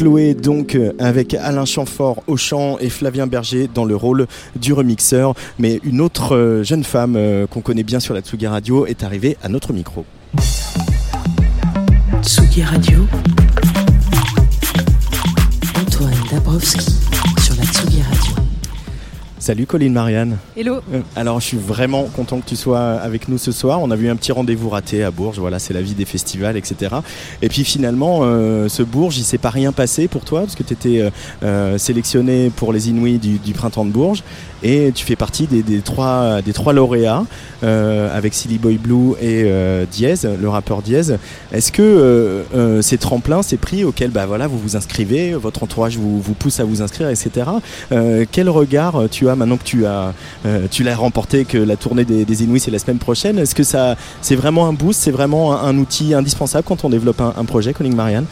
Chloé donc euh, avec Alain Chamfort au chant et Flavien Berger dans le rôle du remixeur. Mais une autre euh, jeune femme euh, qu'on connaît bien sur la Tsugi Radio est arrivée à notre micro. Salut Colline Marianne. Hello. Euh, Alors je suis vraiment content que tu sois avec nous ce soir. On a vu un petit rendez-vous raté à Bourges. Voilà, c'est la vie des festivals, etc. Et puis finalement, euh, ce Bourges, il s'est pas rien passé pour toi parce que tu étais sélectionné pour les Inouïs du, du printemps de Bourges et tu fais partie des, des trois des trois lauréats euh, avec Silly Boy Blue et euh, Diez, le rappeur Diez. Est-ce que euh, euh, ces tremplins, ces prix auxquels bah voilà vous vous inscrivez, votre entourage vous, vous pousse à vous inscrire, etc. Euh, quel regard tu as maintenant que euh, tu l'as remporté, que la tournée des, des Inouïs c'est la semaine prochaine Est-ce que c'est vraiment un boost, c'est vraiment un, outil indispensable quand on développe un, projet, Colin Marianne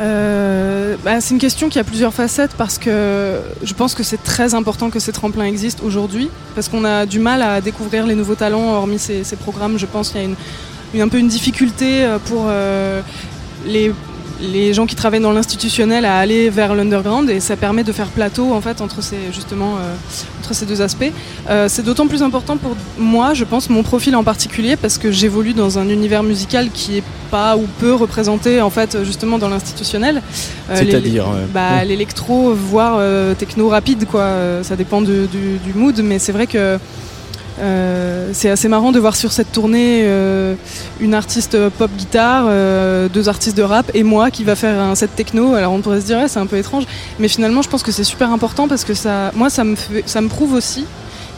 Euh, bah, c'est une question qui a plusieurs facettes parce que je pense que c'est très important que ces tremplins existent aujourd'hui parce qu'on a du mal à découvrir les nouveaux talents hormis ces, programmes. Je pense qu'il y a un peu une difficulté euh, pour les, les gens qui travaillent dans l'institutionnel à aller vers l'underground et ça permet de faire plateau en fait entre ces justement euh, entre ces deux aspects. Euh, c'est d'autant plus important pour moi, je pense, mon profil en particulier, parce que j'évolue dans un univers musical qui est pas ou peu représenté en fait justement dans l'institutionnel. Euh, C'est-à-dire bah, l'électro, voire techno rapide, quoi. Ça dépend de- du, du mood, mais c'est vrai que euh, c'est assez marrant de voir sur cette tournée euh, une artiste pop guitare, euh, deux artistes de rap et moi qui va faire un set techno. Alors on pourrait se dire c'est un peu étrange, mais finalement je pense que c'est super important parce que ça, moi ça me ça me prouve aussi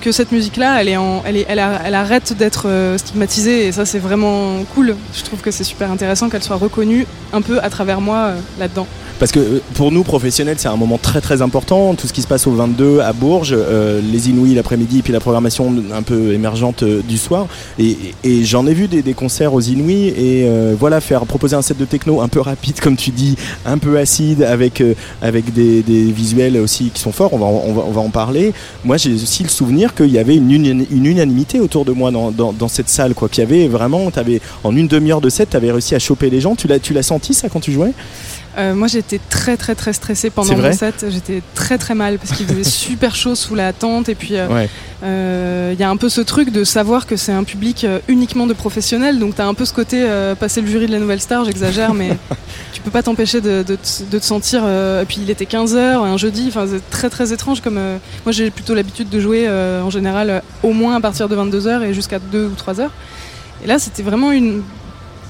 que cette musique-là, elle, est elle, elle, arrête d'être euh, stigmatisée et ça c'est vraiment cool. Je trouve que c'est super intéressant qu'elle soit reconnue un peu à travers moi euh, là-dedans. Parce que euh, pour nous professionnels, c'est un moment très très important. Tout ce qui se passe au 22 à Bourges, les Inouïs l'après-midi puis la programmation un peu émergente du soir. Et, j'en ai vu des, concerts aux Inouïs et voilà faire proposer un set de techno un peu rapide comme tu dis, un peu acide avec avec des, des visuels aussi qui sont forts. On va on va, on va en parler. Moi j'ai aussi le souvenir qu'il y avait une, unanimité autour de moi dans, cette salle quoi. Qu'il y avait vraiment, en une demi-heure de set, t'avais réussi à choper les gens. Tu tu l'as senti ça quand tu jouais? Euh, moi j'étais très très très stressée pendant mon set, j'étais très très mal parce qu'il faisait super chaud sous la tente. Et puis euh, Ouais. euh, il y a un peu ce truc de savoir que c'est un public uniquement de professionnels. Donc t'as un peu ce côté passer le jury de la nouvelle star, j'exagère mais tu peux pas t'empêcher de, de, te- de te sentir et puis il était 15h un jeudi, enfin c'est très très étrange comme moi j'ai plutôt l'habitude de jouer en général au moins à partir de 22h et jusqu'à 2 ou 3h et là c'était vraiment une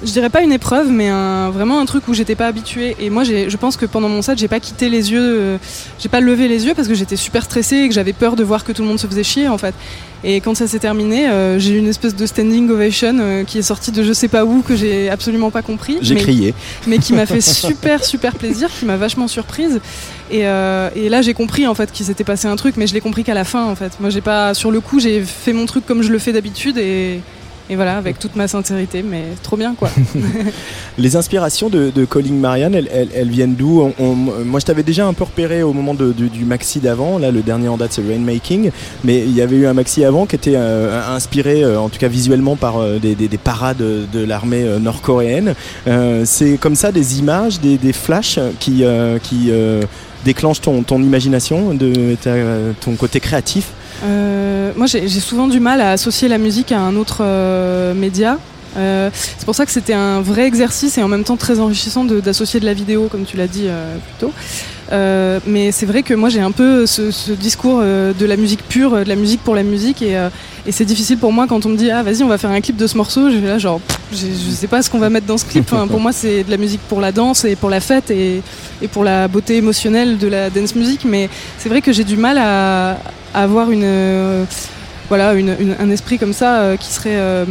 je dirais pas une épreuve, mais un, vraiment un truc où j'étais pas habituée. Et moi, je pense que pendant mon set, j'ai pas quitté les yeux, euh, j'ai pas levé les yeux parce que j'étais super stressée et que j'avais peur de voir que tout le monde se faisait chier en fait. Et quand ça s'est terminé, euh, j'ai eu une espèce de standing ovation euh, qui est sortie de je sais pas où que j'ai absolument pas compris. J'ai crié. mais qui m'a fait super super plaisir, qui m'a vachement surprise. Et, et là, j'ai compris en fait qu'il s'était passé un truc, mais je l'ai compris qu'à la fin en fait. Moi, j'ai pas sur le coup, j'ai fait mon truc comme je le fais d'habitude et et voilà, avec toute ma sincérité, mais trop bien quoi. Les inspirations de, de Colin Marianne, elles, elles- elles viennent d'où Moi, je t'avais déjà un peu repéré au moment de- du, du maxi d'avant. Là, le dernier en date, c'est Rainmaking. Mais il y avait eu un maxi avant qui était euh, inspiré, euh, en tout cas visuellement, par euh, des, des- des parades de l'armée euh, nord-coréenne. Euh, c'est comme ça des images, des, des flashs qui, qui déclenchent ton, ton imagination, de, ta- ton côté créatif. Euh, moi, j'ai souvent du mal à associer la musique à un autre euh, média. Euh, c'est pour ça que c'était un vrai exercice et en même temps très enrichissant d'associer de, la vidéo, comme tu l'as dit plus tôt. Mais c'est vrai que moi j'ai un peu ce, discours de la musique pure, de la musique pour la musique, et, c'est difficile pour moi quand on me dit ah vas-y on va faire un clip de ce morceau, je vais là genre je sais pas ce qu'on va mettre dans ce clip. Pour moi c'est de la musique pour la danse et pour la fête et, et pour la beauté émotionnelle de la dance music, mais c'est vrai que j'ai du mal à avoir une euh, voilà une- une- un esprit comme ça euh, qui serait euh,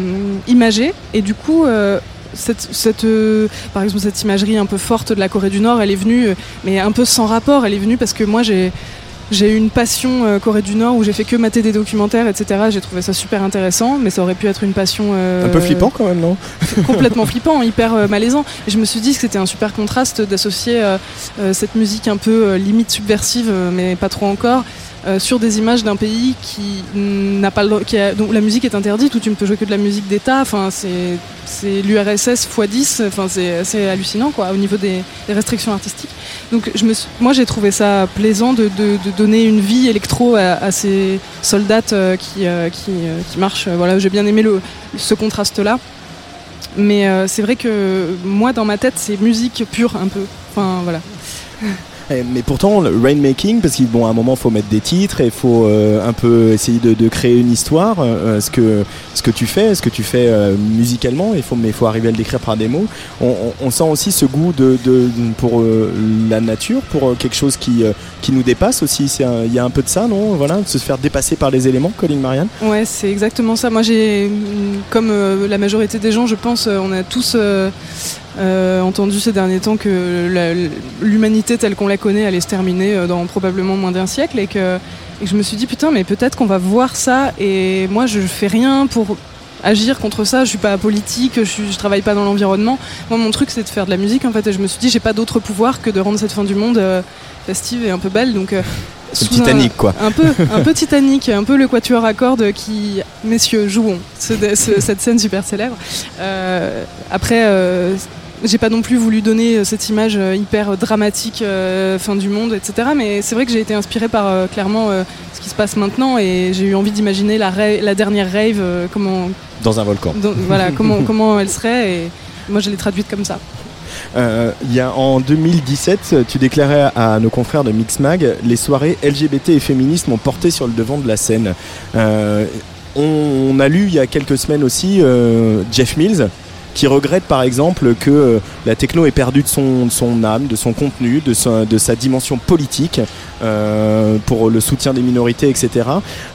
imagé. Et du coup euh, cette, cette, par exemple cette imagerie un peu forte de la Corée du Nord elle est venue mais un peu sans rapport elle est venue parce que moi j'ai j'ai eu une passion Corée du Nord où j'ai fait que mater des documentaires etc j'ai trouvé ça super intéressant mais ça aurait pu être une passion euh, Un peu flippant quand même, non? complètement flippant, hyper euh, malaisant. Et je me suis dit que c'était un super contraste d'associer euh, cette musique un peu limite subversive, mais pas trop encore, euh, sur des images d'un pays qui n'a pas la musique est interdite, où tu ne peux jouer que de la musique d'État. Enfin, c'est l'URSS x 10. Enfin, c'est hallucinant quoi, au niveau des, restrictions artistiques. Donc, je me moi, j'ai trouvé ça plaisant de, donner une vie électro à, ces soldats euh, qui, euh, qui, marchent. Voilà, j'ai bien aimé le, ce contraste-là. Mais euh, c'est vrai que moi, dans ma tête, c'est musique pure un peu. Enfin, voilà. Eh, Mais pourtant, le rainmaking, parce qu'à bon, un moment, faut mettre des titres et il faut euh, un peu essayer de, créer une histoire. euh, ce, que, ce que tu fais, ce que tu fais euh, musicalement, il faut, mais faut arriver à le décrire par des mots. On, sent aussi ce goût de, de- pour euh, la nature, pour euh, quelque chose qui, euh, qui nous dépasse aussi. Il y a un peu de ça, non? Voilà, de se faire dépasser par les éléments, Colin Marianne? Ouais, c'est exactement ça. Moi, j'ai, mm, comme euh, la majorité des gens, je pense, euh, on a tous euh, entendu ces derniers temps que l'humanité telle qu'on la connaît allait se terminer euh, dans probablement moins d'un siècle et que, et que je me suis dit putain, mais peut-être qu'on va voir ça et moi, je fais rien pour agir contre ça. Je suis pas politique, je, suis, je travaille pas dans l'environnement. Moi, mon truc, c'est de faire de la musique en fait. Et je me suis dit, j'ai pas d'autre pouvoir que de rendre cette fin du monde euh, festive et un peu belle. Donc euh, un- quoi. un peu, un peu Titanic, un peu le quatuor à cordes qui, messieurs, jouons ce- ce- cette scène super célèbre. Euh, après, euh, j'ai pas non plus voulu donner cette image euh, hyper dramatique, euh, fin du monde, etc. Mais c'est vrai que j'ai été inspirée par euh, clairement euh, ce qui se passe maintenant et j'ai eu envie d'imaginer la, dernière rave, euh, comment, Dans un volcan. dans- voilà, comment, comment elle serait. Et moi, je l'ai traduite comme ça. Euh, il y a, en 2017, tu déclarais à nos confrères de Mixmag les soirées LGBT et féministes m'ont porté sur le devant de la scène. Euh, on, on a lu il y a quelques semaines aussi euh, Jeff Mills qui regrette par exemple que euh, la techno ait perdu de son, âme, de son contenu, de sa, dimension politique pour le soutien des minorités, etc.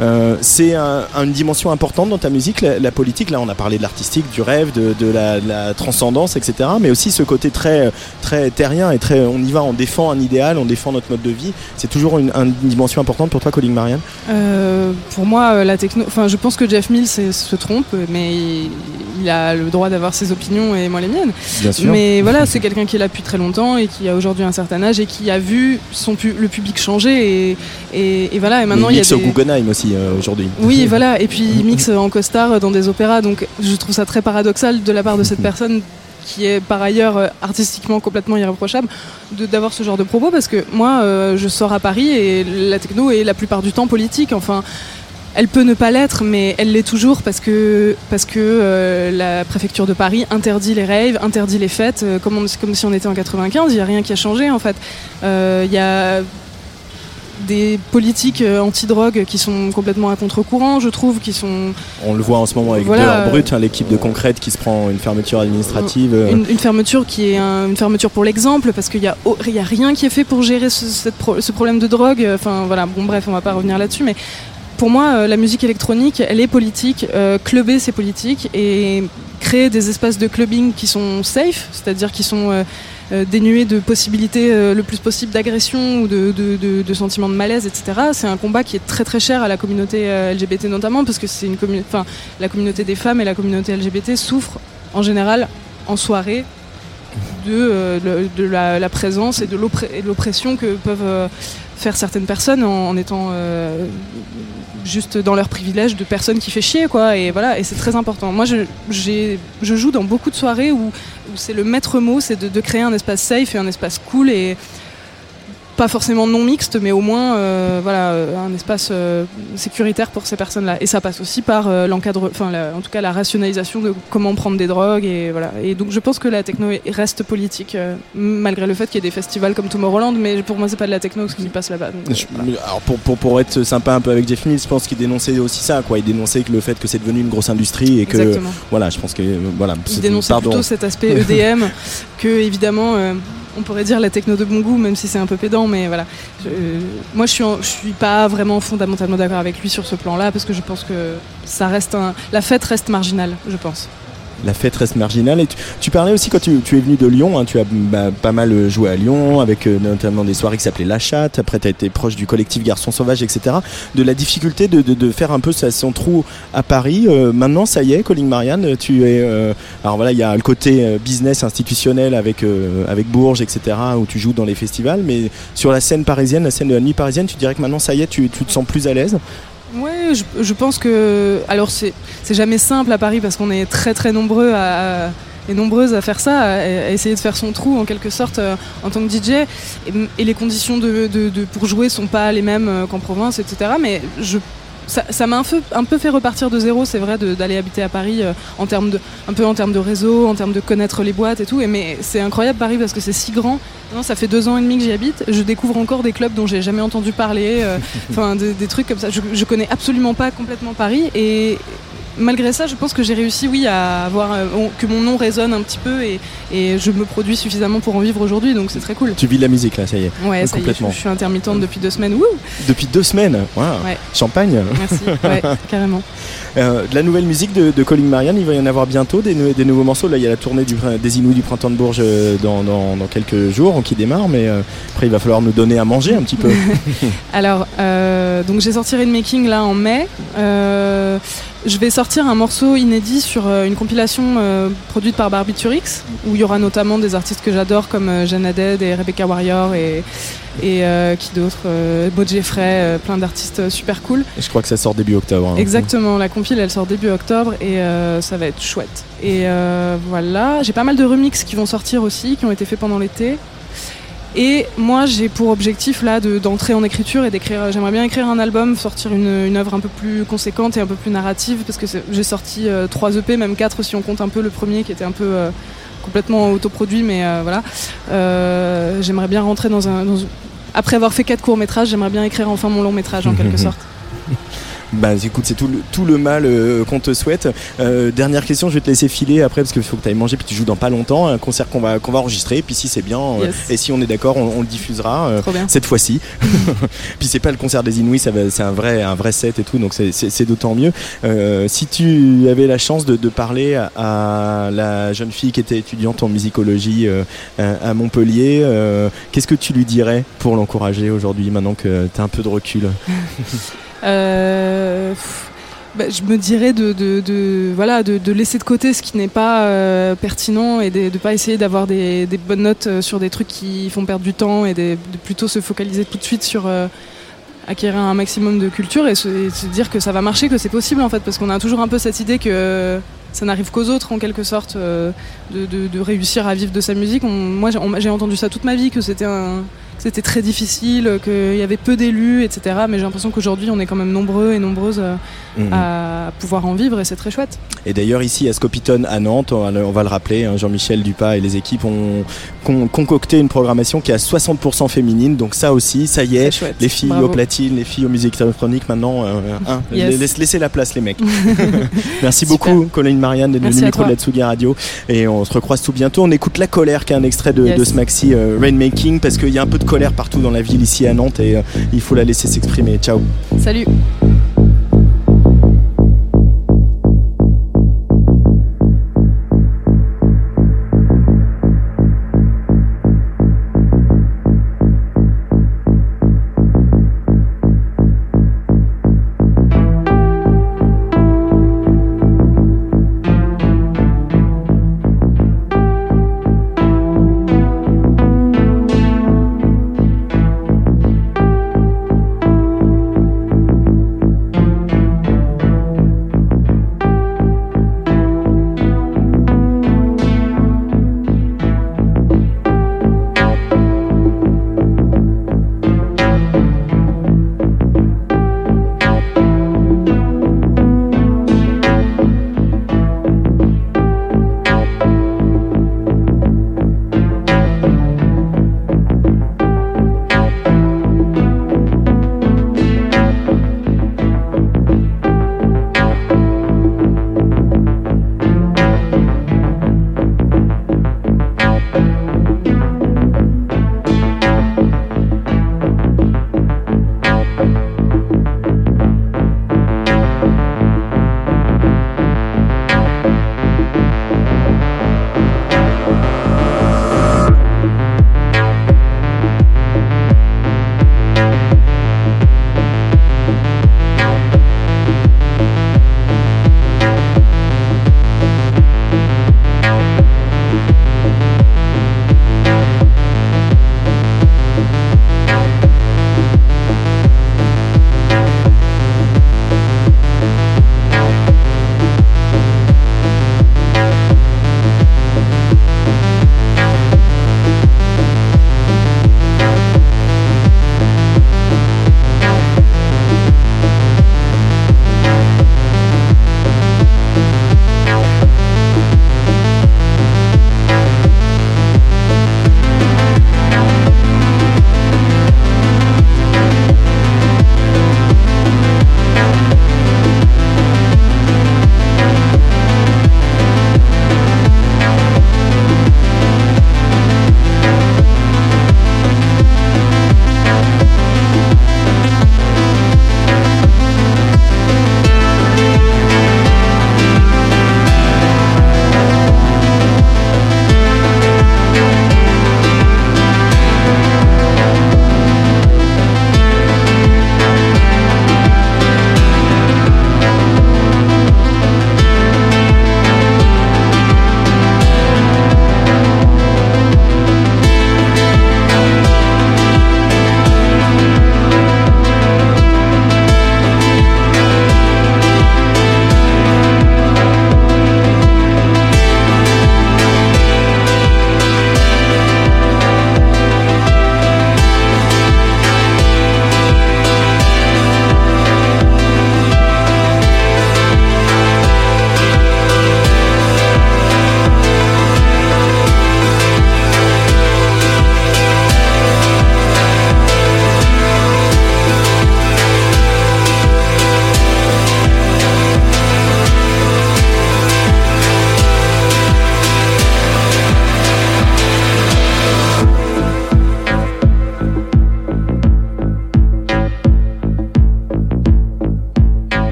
Euh, c'est un- une dimension importante dans ta musique, la, la politique. Là, on a parlé de l'artistique, du rêve, de, de la, de la transcendance, etc. Mais aussi ce côté très, très terrien et très, on y va, on défend un idéal, on défend notre mode de vie. C'est toujours une, une dimension importante pour toi, Colin Marianne? Euh, pour moi, euh, la techno. Enfin, je pense que Jeff Mills se trompe, mais il, a le droit d'avoir ses opinions et moi les miennes. Bien Mais voilà, c'est quelqu'un qui est là depuis très longtemps et qui a aujourd'hui un certain âge et qui a vu son pu- le public changer et, et, et voilà. Et maintenant, il y a mix au des... Guggenheim aussi euh, aujourd'hui. Oui, voilà. Et puis il mixe en costard dans des opéras. Donc je trouve ça très paradoxal de la part de cette personne qui est par ailleurs euh, artistiquement complètement irréprochable d'avoir ce genre de propos parce que moi euh, je sors à Paris et la techno est la plupart du temps politique. Enfin. Elle peut ne pas l'être, mais elle l'est toujours parce que, parce que euh, la préfecture de Paris interdit les raves, interdit les fêtes, euh, comme, on- comme si on était en 95. Il n'y a rien qui a changé en fait. Euh, Il y a des politiques euh, anti-drogue qui sont complètement à contre-courant, je trouve, qui sont On le voit en ce moment avec Voilà. Dehors Brut, hein, l'équipe de Concrète qui se prend une fermeture administrative. euh, une, une fermeture qui est un- une fermeture pour l'exemple, parce qu'il n'y a, y a rien qui est fait pour gérer ce, cette pro- ce problème de drogue. Enfin voilà, bon bref, on va pas revenir là-dessus, mais pour moi, euh, la musique électronique, elle est politique. Euh, clubber, c'est politique, et créer des espaces de clubbing qui sont safe, c'est-à-dire qui sont euh, euh, dénué de possibilités euh, le plus possible d'agression ou de, de, de, sentiments de malaise, etc. C'est un combat qui est très très cher à la communauté euh, LGBT notamment parce que c'est une la communauté des femmes et la communauté LGBT souffrent en général en soirée de, euh, la, présence et de l'oppression que peuvent faire certaines personnes en, étant euh, juste dans leur privilège de personnes qui fait chier quoi. Et voilà et c'est très important. Moi je, je joue dans beaucoup de soirées où, où c'est le maître mot c'est de, de créer un espace safe et un espace cool et pas forcément non mixte mais au moins euh, voilà euh, un espace euh, sécuritaire pour ces personnes là et ça passe aussi par euh, l'encadre enfin en tout cas la rationalisation de comment prendre des drogues et voilà et donc je pense que la techno est- reste politique malgré le fait qu'il y ait des festivals comme Tomorrowland mais pour moi c'est pas de la techno ce qui passe là-bas voilà. alors pour, pour, pour être sympa un peu avec Jeff Mills, je pense qu'il dénonçait aussi ça, quoi. Il dénonçait que le fait que c'est devenu une grosse industrie et que Exactement. voilà, je pense que voilà. il dénonçait pardon. plutôt cet aspect EDM que évidemment on pourrait dire la techno de bon goût même si c'est un peu pédant mais voilà. Euh, moi je suis suis pas vraiment fondamentalement d'accord avec lui sur ce plan là parce que je pense que ça reste la fête reste marginale je pense La fête reste marginale. Et tu, parlais aussi quand tu, es venu de Lyon, hein, tu as bah, pas mal euh, joué à Lyon, avec euh, notamment des soirées qui s'appelaient La Chatte, après tu as été proche du collectif Garçons Sauvages, etc. De la difficulté de, faire un peu son trou à Paris. Euh, maintenant, ça y est, Colin Marianne, tu es... alors voilà, il y a le côté business institutionnel avec, Bourges, etc., où tu joues dans les festivals, mais sur la scène parisienne, la scène de la nuit parisienne, tu dirais que maintenant, ça y est, tu te sens plus à l'aise? Ouais, je, pense que. Alors, c'est jamais simple à Paris parce qu'on est très très nombreux à, et nombreuses à faire ça, à, essayer de faire son trou en quelque sorte euh, en tant que DJ. Et, et les conditions de, de- de- pour jouer sont pas les mêmes euh, qu'en province, etc. Mais je. Ça m'a un peu, un peu fait repartir de zéro, c'est vrai, d'aller habiter à Paris euh, en termes de, un peu en termes de réseau, en termes de connaître les boîtes et tout. Et mais c'est incroyable Paris parce que c'est si grand. Non, ça fait deux ans et demi que j'y habite. Je découvre encore des clubs dont j'ai jamais entendu parler. euh, enfin des, des trucs comme ça. Je, je connais absolument pas complètement Paris et malgré ça, je pense que j'ai réussi, oui, à avoir euh, que mon nom résonne un petit peu et, et je me produis suffisamment pour en vivre aujourd'hui, donc c'est très cool. Tu vis de la musique, là, ça y est. Ouais, ça y est, je, Complètement. je suis intermittente depuis deux semaines. Wouh, Depuis deux semaines, wow. Ouais. champagne merci, ouais, carrément. Euh, de la nouvelle musique de, de Colin Marianne, il va y en avoir bientôt des, nou- des nouveaux morceaux. Là, il y a la tournée du, des Inouïs du Printemps de Bourges euh, dans, dans- dans quelques jours qui démarre, mais euh, après, il va falloir nous donner à manger un petit peu. Alors, donc j'ai sorti Making là en mai. Je vais sortir un morceau inédit sur euh, une compilation euh, produite par Barbiturix, où il y aura notamment des artistes que j'adore comme euh, Jeanne Haddad et Rebecca Warrior et, et euh, qui d'autres, euh, Beau Jeffrey, euh, plein d'artistes super cool. Je crois que ça sort début octobre. hein. Exactement, la compile elle sort début octobre et ça va être chouette. Et voilà, j'ai pas mal de remixes qui vont sortir aussi, qui ont été faits pendant l'été. Et moi j'ai pour objectif là de- d'entrer en écriture et d'écrire, j'aimerais bien écrire un album, sortir une, une œuvre un peu plus conséquente et un peu plus narrative parce que j'ai sorti euh, trois EP, même quatre si on compte un peu le premier qui était un peu euh, complètement autoproduit, mais euh, voilà. Euh, j'aimerais bien rentrer dans un... dans- après avoir fait quatre courts métrages, j'aimerais bien écrire enfin mon long métrage en quelque sorte. Bah écoute, c'est tout le, tout le mal euh, qu'on te souhaite. Euh, dernière question, je vais te laisser filer après parce qu'il faut que tu ailles manger puis tu joues dans pas longtemps. Un concert qu'on va, qu'on va enregistrer. Puis si c'est bien euh, et si on est d'accord, on, on le diffusera. euh, cette fois-ci. Puis c'est pas le concert des Inouïs, c'est un vrai, un vrai set et tout, donc c'est- d'autant mieux. Euh, si tu avais la chance de, de parler à, à la jeune fille qui était étudiante en musicologie euh, à Montpellier, euh, qu'est-ce que tu lui dirais pour l'encourager aujourd'hui, maintenant que tu as un peu de recul? pff, bah, je me dirais de, voilà, de, laisser de côté ce qui n'est pas euh, pertinent et de ne pas essayer d'avoir des, bonnes notes euh, sur des trucs qui font perdre du temps et de, plutôt se focaliser tout de suite sur euh, acquérir un maximum de culture et se, dire que ça va marcher, que c'est possible en fait, parce qu'on a toujours un peu cette idée que ça n'arrive qu'aux autres en quelque sorte euh, de, réussir à vivre de sa musique. Moi j'ai entendu ça toute ma vie, que c'était un c'était très difficile, qu'il y avait peu d'élus, etc. Mais j'ai l'impression qu'aujourd'hui, on est quand même nombreux et nombreuses euh, Mhm. à pouvoir en vivre et c'est très chouette. Et d'ailleurs ici à Scopiton à Nantes, on va le, le rappeler, hein, Jean-Michel Dupas et les équipes ont con- concocté une programmation qui est à 60% féminine, donc ça aussi, ça y est, les filles Bravo. aux platines, les filles aux musiques électroniques maintenant, euh, hein, Yes. laisse- laissez la place les mecs. Merci Super. beaucoup Colin Marianne d'être Merci à micro de la Tsugi Radio et on se recroise tout bientôt. On écoute La Colère qui est un extrait de, Yes. de ce maxi euh, Rainmaking parce qu'il y a un peu de colère partout dans la ville ici à Nantes et euh, il faut la laisser s'exprimer. Ciao. Salut.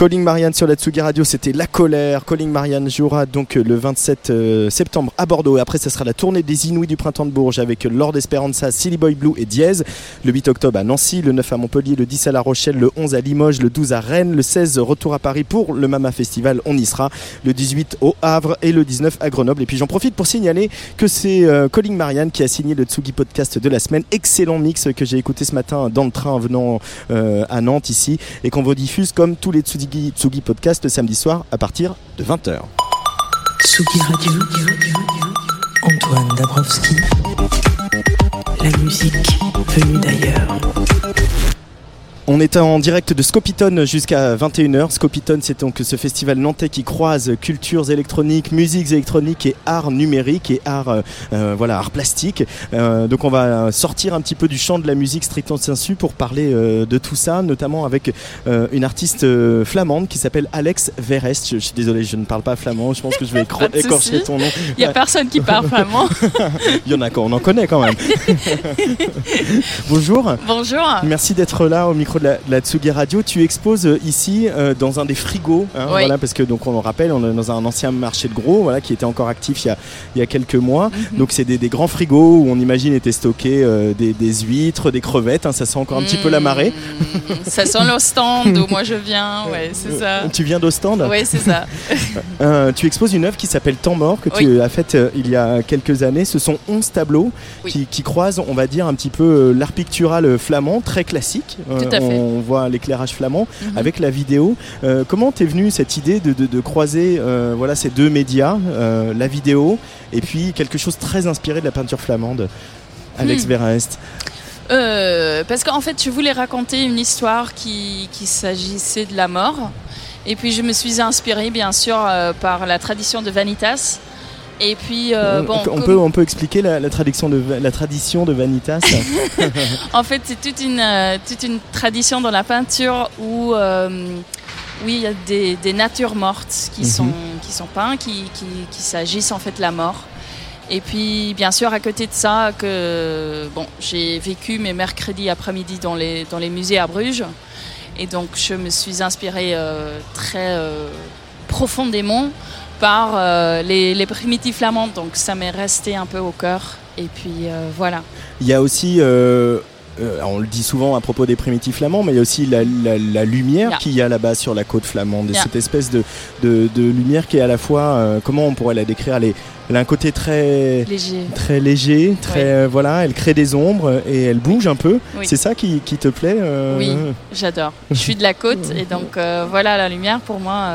Calling Marianne sur la Tsugi Radio, c'était La Colère. Calling Marianne jouera donc euh, le 27 euh, septembre à Bordeaux. Après, ce sera la tournée des Inouïs du Printemps de Bourges avec Lord Esperanza, Silly Boy Blue et Diez. Le 8 octobre à Nancy, le 9 à Montpellier, le 10 à La Rochelle, le 11 à Limoges, le 12 à Rennes, le 16 retour à Paris pour le Mama Festival. On y sera. Le 18 au Havre et le 19 à Grenoble. Et puis j'en profite pour signaler que c'est euh, Calling Marianne qui a signé le Tsugi Podcast de la semaine. Excellent mix que j'ai écouté ce matin dans le train en venant à Nantes ici et qu'on vous diffuse comme tous les Tsugi, Tsugi Podcasts le samedi soir à partir de 20h. Tsugi Radio. Antoine Dabrowski. La musique venue d'ailleurs. On est en direct de Scopiton jusqu'à 21h. Scopiton, c'est donc ce festival nantais qui croise cultures électroniques, musiques électroniques et art numérique et art, euh, euh, voilà, art plastique. Euh, donc on va sortir un petit peu du champ de la musique strictement sensu pour parler euh, de tout ça, notamment avec une artiste flamande qui s'appelle Alex Verest. Je, je suis désolé, je ne parle pas flamand. Je pense que je vais écorcher ton nom. Il y a personne qui parle vraiment. Il y en a qu'on en connaît quand même. Bonjour. Bonjour. Merci d'être là au micro de la, de la Tsugi Radio. Tu exposes euh, ici euh, dans un des frigos, hein, Oui. voilà, parce que donc on le rappelle, on est dans un ancien marché de gros, voilà, qui était encore actif il y a, il y a quelques mois. Mhm. Donc c'est des, des grands frigos où on imagine étaient stockés euh, des, des huîtres, des crevettes. hein, ça sent encore un petit peu la marée. Mmh, Ça sent le stand d'où moi je viens, ouais, c'est ça. Tu viens d'Ostende. Oui, c'est ça. Euh, tu exposes une œuvre qui s'appelle Temps mort que tu as faite il y a quelques années. Ce sont 11 tableaux Oui. qui, qui croisent, on va dire, un petit peu l'art pictural flamand, très classique. Tout à fait. On voit l'éclairage flamand Mhm. avec la vidéo. Euh, comment t'es venue cette idée de, de- de croiser euh, voilà, ces deux médias, euh, la vidéo et puis quelque chose très inspiré de la peinture flamande Alex Hmm. Parce qu'en fait, je voulais raconter une histoire qui, qui s'agissait de la mort. Et puis, je me suis inspirée, bien sûr, par la tradition de Vanitas. Et puis, euh, on, bon, on comme- peut, on peut expliquer la, la tradition, de, la tradition de Vanitas En fait, c'est toute une, euh, toute une tradition dans la peinture où, euh, oui, il y a des, des natures mortes qui, Mhm. sont, qui sont peintes, qui, qui, qui s'agissent en fait de la mort. Et puis, bien sûr, à côté de ça, que bon, j'ai vécu mes mercredis après-midi dans les, dans les musées à Bruges. Et donc, je me suis inspirée très profondément par euh, les, les primitifs flamands. Donc, ça m'est resté un peu au cœur. Et puis, euh, voilà. Il y a aussi, euh, on le dit souvent à propos des primitifs flamands, mais il y a aussi la, la- la lumière Yeah. qu'il y a là-bas sur la côte flamande. Et cette espèce de, de, de lumière qui est à la fois, comment on pourrait la décrire elle, est- elle a un côté très, Léger. très léger, très, euh, voilà, elle crée des ombres et elle bouge un peu. Oui. C'est ça qui, qui te plaît euh, Oui. J'adore. Je suis de la côte et donc euh, voilà, la lumière pour moi,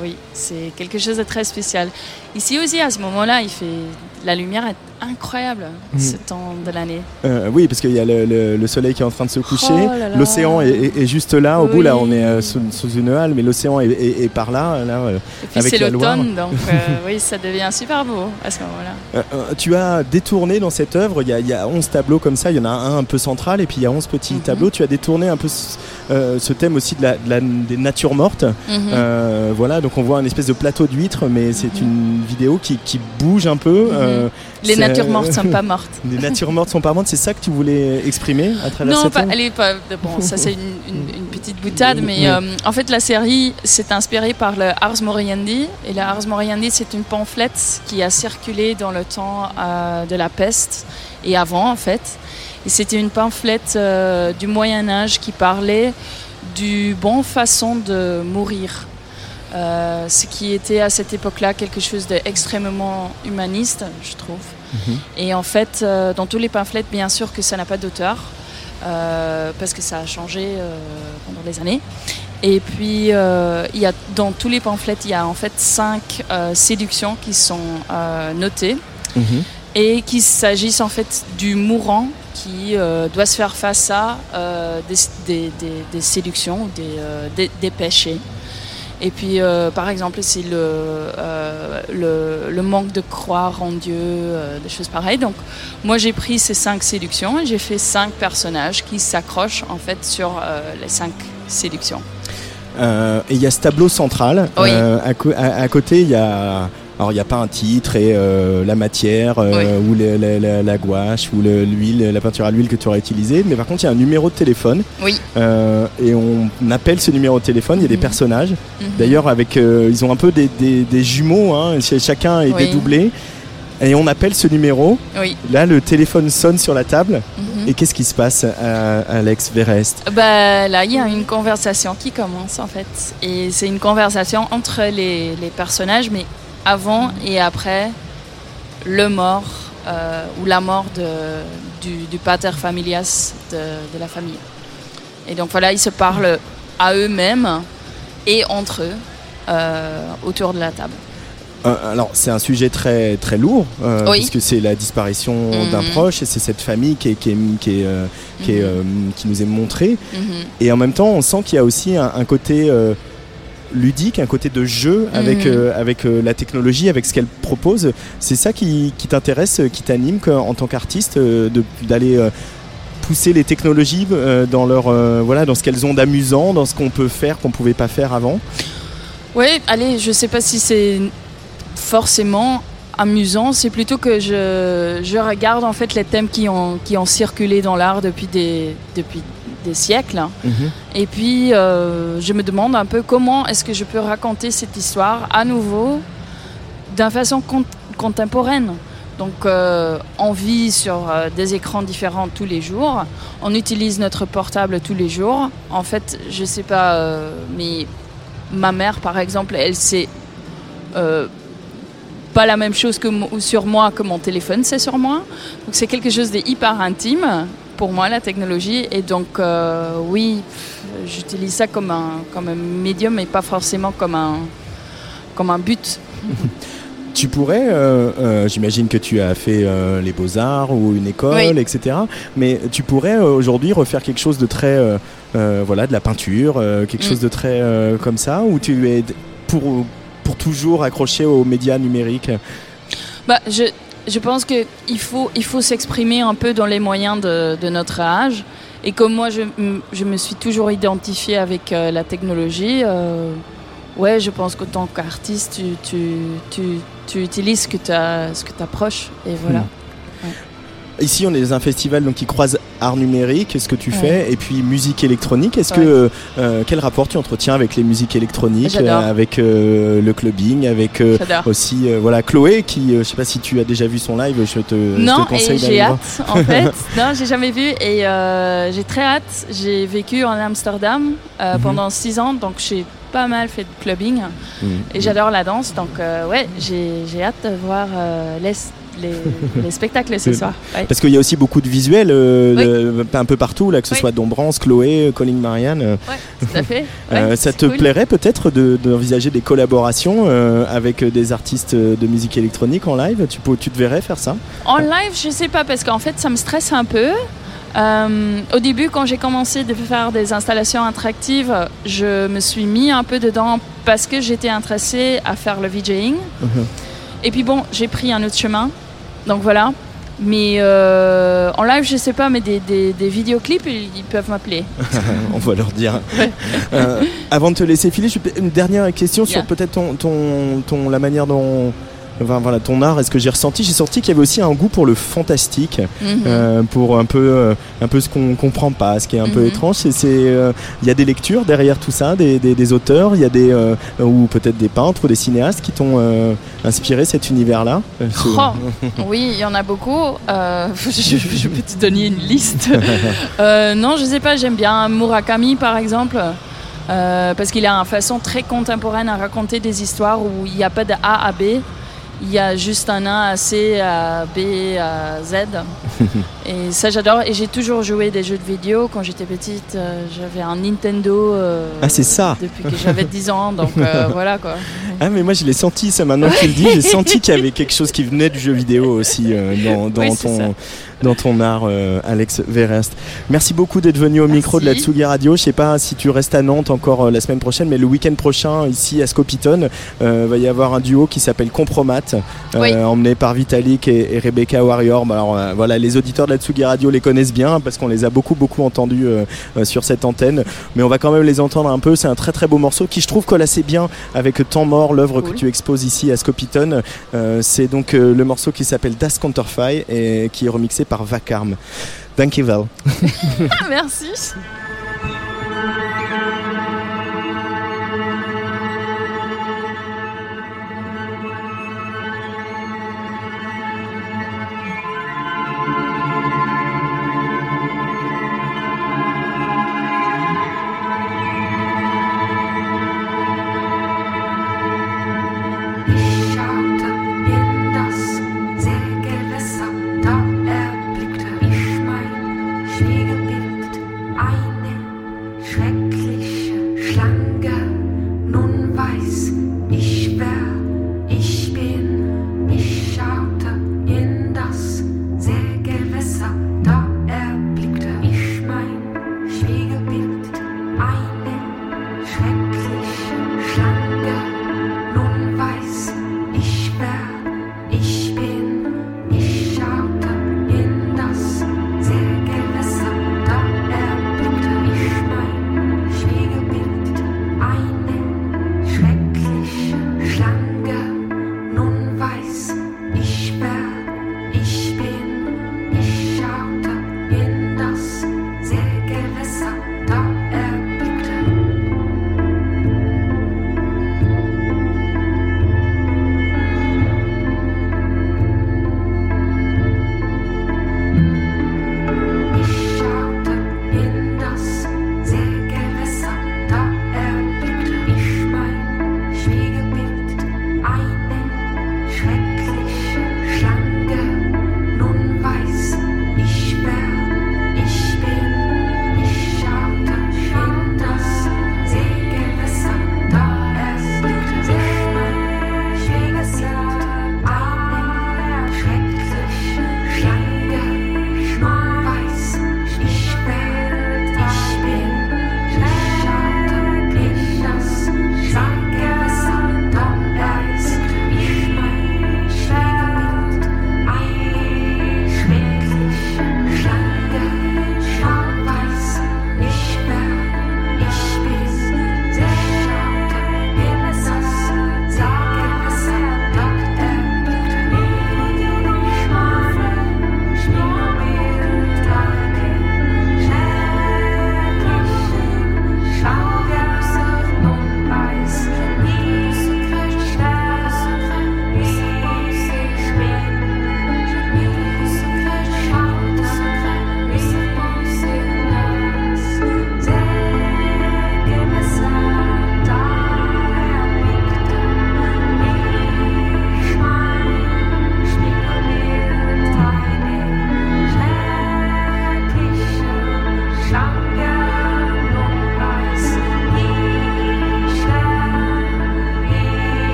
oui, c'est quelque chose de très spécial. Ici aussi, à ce moment-là, il fait la lumière est incroyable Mm. ce temps de l'année. Euh, oui, parce qu'il y a le, le- le soleil qui est en train de se coucher. Oh. L'océan est, est- est juste là, au bout là, on est euh, sous, sous une halle, mais l'océan est, par là. là euh. Et puis c'est l'automne, donc oui, ça devient super beau à ce moment-là. Tu as détourné dans cette œuvre, il y, a, il y a 11 tableaux comme ça, il y en a un un peu central et puis il y a 11 petits Mhm. tableaux. Tu as détourné un peu ce, thème aussi de la, de la- des natures mortes. Mhm. Voilà, donc on voit un espèce de plateau d'huîtres, mais c'est Mhm. une vidéo qui, qui bouge un peu. euh, Les c'est- natures mortes sont pas mortes. Les natures mortes sont pas mortes, c'est ça que tu voulais exprimer à travers Non, cette pas, elle est pas. Bon, ça c'est une, une- une petite boutade, mais euh, en fait la série s'est inspirée par le Ars Moriendi. Et le Ars Moriendi, c'est une pamphlet qui a circulé dans le temps euh, de la peste et avant en fait. Et c'était une pamphlet euh, du Moyen Âge qui parlait du bon façon de mourir. Euh, ce qui était à cette époque-là quelque chose d'extrêmement humaniste, je trouve. Mhm. Et en fait, euh, dans tous les pamphlets, bien sûr que ça n'a pas d'auteur, euh, parce que ça a changé pendant les années. Et puis, il y a, dans tous les pamphlets, il y a en fait cinq séductions qui sont notées Mhm. et qu'il s'agisse en fait du mourant qui doit se faire face à des, des- des- des séductions des- des péchés. Et puis, euh, par exemple, c'est le, euh, le, le manque de croire en Dieu, euh, des choses pareilles. Donc, moi, j'ai pris ces cinq séductions et j'ai fait cinq personnages qui s'accrochent en fait sur les cinq séductions. Et il y a ce tableau central. Oui. À, co- à- à côté, il y a Alors il n'y a pas un titre et euh, la matière euh, ou le- la, la- la gouache ou le- l'huile, la peinture à l'huile que tu auras utilisée, mais par contre il y a un numéro de téléphone Oui. euh, et on appelle ce numéro de téléphone. Il y a des Mhm. personnages. Mhm. D'ailleurs avec, ils ont un peu des, des- des jumeaux, hein, ch- chacun est Oui. dédoublé. Et on appelle ce numéro. Oui. Là, le téléphone sonne sur la table. Mhm. Et qu'est-ce qui se passe, à Alex Verest? Bah, là, il y a une conversation qui commence en fait. Et c'est une conversation entre les, les personnages, mais avant et après le mort euh, ou la mort de, du, du pater familias de, de la famille. Et donc voilà, ils se parlent à eux-mêmes et entre eux euh, autour de la table. Euh, alors c'est un sujet très très lourd euh, Oui. puisque c'est la disparition Mhm. d'un proche et c'est cette famille qui est, qui est, qui est, euh, qui, est, qui nous est montrée Mhm. et en même temps on sent qu'il y a aussi un, un côté ludique, un côté de jeu avec, Mhm. euh, avec euh, la technologie, avec ce qu'elle propose. C'est ça qui, qui t'intéresse, qui t'anime en tant qu'artiste euh, d'aller pousser les technologies dans leur voilà dans ce qu'elles ont d'amusant, dans ce qu'on peut faire qu'on pouvait pas faire avant? Oui, allez, je sais pas si c'est forcément amusant, c'est plutôt que je, je regarde en fait les thèmes qui ont, qui ont circulé dans l'art depuis des, depuis des siècles. Et puis, euh, je me demande un peu comment est-ce que je peux raconter cette histoire à nouveau d'une façon con- contemporaine. Donc, euh, on vit sur euh, des écrans différents tous les jours. On utilise notre portable tous les jours. En fait, je sais pas, euh, mais ma mère, par exemple, elle sait pas la même chose que sur moi que mon téléphone sait sur moi. Donc, c'est quelque chose de hyper intime pour moi, la technologie. Et donc, euh, oui, j'utilise ça comme un, comme un médium, mais pas forcément comme un, comme un but. Tu pourrais, euh, euh, j'imagine que tu as fait euh, les beaux-arts ou une école, Oui. etc. Mais tu pourrais aujourd'hui refaire quelque chose de très, voilà, de la peinture, quelque Mm. chose de très comme ça, ou tu es pour, pour toujours accroché aux médias numériques? Bah, je, je pense qu'il faut, il faut s'exprimer un peu dans les moyens de, de notre âge. Et comme moi, je, je me suis toujours identifiée avec euh, la technologie, euh, ouais, je pense qu'en tant qu'artiste, tu, tu, tu, tu utilises ce que tu approches. Et voilà. Ici, on est dans un festival donc, qui croise art numérique, ce que tu Ouais. fais, et puis musique électronique. Est-ce Ouais. que euh, quel rapport tu entretiens avec les musiques électroniques, euh, avec euh, le clubbing, avec euh, aussi euh, voilà Chloé qui, euh, je sais pas si tu as déjà vu son live, je te, je Non, te conseille d'aller j'ai voir. hâte, en fait. non, j'ai jamais vu et euh, j'ai très hâte. J'ai vécu en Amsterdam euh, Mhm. pendant six ans, donc j'ai pas mal fait de clubbing Mhm. et j'adore la danse. Donc, euh, ouais, j'ai j'ai hâte de voir euh, les, les, les spectacles ce Euh, soir. Ouais. Parce qu'il y a aussi beaucoup de visuels euh, Oui. de- un peu partout, là, que ce Oui. soit Dombrance, Chloé, Colin Marianne. euh, Ouais, tout à fait. euh, Ouais, ça te cool. plairait peut-être de- d'envisager des collaborations euh, avec des artistes de musique électronique en live? Tu, peux- tu te verrais faire ça? En live, je sais pas, parce qu'en fait, ça me stresse un peu. Euh, au début, quand j'ai commencé de faire des installations interactives, je me suis mis un peu dedans parce que j'étais intéressée à faire le VJing. Mhm. Et puis bon, j'ai pris un autre chemin. Donc voilà. Mais euh, en live, je sais pas, mais des, des, des vidéoclips, ils, peuvent m'appeler. On va leur dire. Euh, avant de te laisser filer, une dernière question sur peut-être ton, ton, ton- la manière dont. Enfin, voilà, ton art, est-ce que j'ai ressenti? J'ai senti qu'il y avait aussi un goût pour le fantastique, Mhm. euh, pour un peu, euh, un peu ce qu'on comprend pas, ce qui est un peu Mhm. étrange. C'est, euh, il y a des lectures derrière tout ça, des, des- des auteurs, il y a des, ou peut-être des peintres ou des cinéastes qui t'ont inspiré cet univers-là? Oh, oui, il y en a beaucoup. Je, je peux te donner une liste. Non, je sais pas, j'aime bien Murakami par exemple. euh, parce qu'il a une façon très contemporaine à raconter des histoires où il n'y a pas de A à B. Il y a juste un A à C, à B, à Z. et ça, j'adore. Et j'ai toujours joué des jeux de vidéo. Quand j'étais petite, euh, j'avais un Nintendo. euh, Ah, c'est ça. Depuis que j'avais 10 ans. Donc euh, voilà quoi. Ah mais moi je l'ai senti ça maintenant que tu le dis, j'ai senti qu'il y avait quelque chose qui venait du jeu vidéo aussi dans, dans Oui, c'est ton, dans ton art, euh, Alex Verest. Merci beaucoup d'être venu au micro de la Tsugi Radio. Je sais pas si tu restes à Nantes encore euh, la semaine prochaine, mais le week-end prochain, ici à Scopiton, euh, va y avoir un duo qui s'appelle Compromat, emmené par Vitalik et, Rebecca Warrior. Bah, alors voilà, les auditeurs de la Tsugi Radio les connaissent bien parce qu'on les a beaucoup beaucoup entendus sur cette antenne, mais on va quand même les entendre un peu. C'est un très très beau morceau qui je trouve colle assez bien avec Temps mort, l'œuvre que tu exposes ici à Scopiton. c'est donc le morceau qui s'appelle Das Counterfei et qui est remixé par Vacarme. Dankjewel. Merci.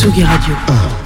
Tsugi, Radio.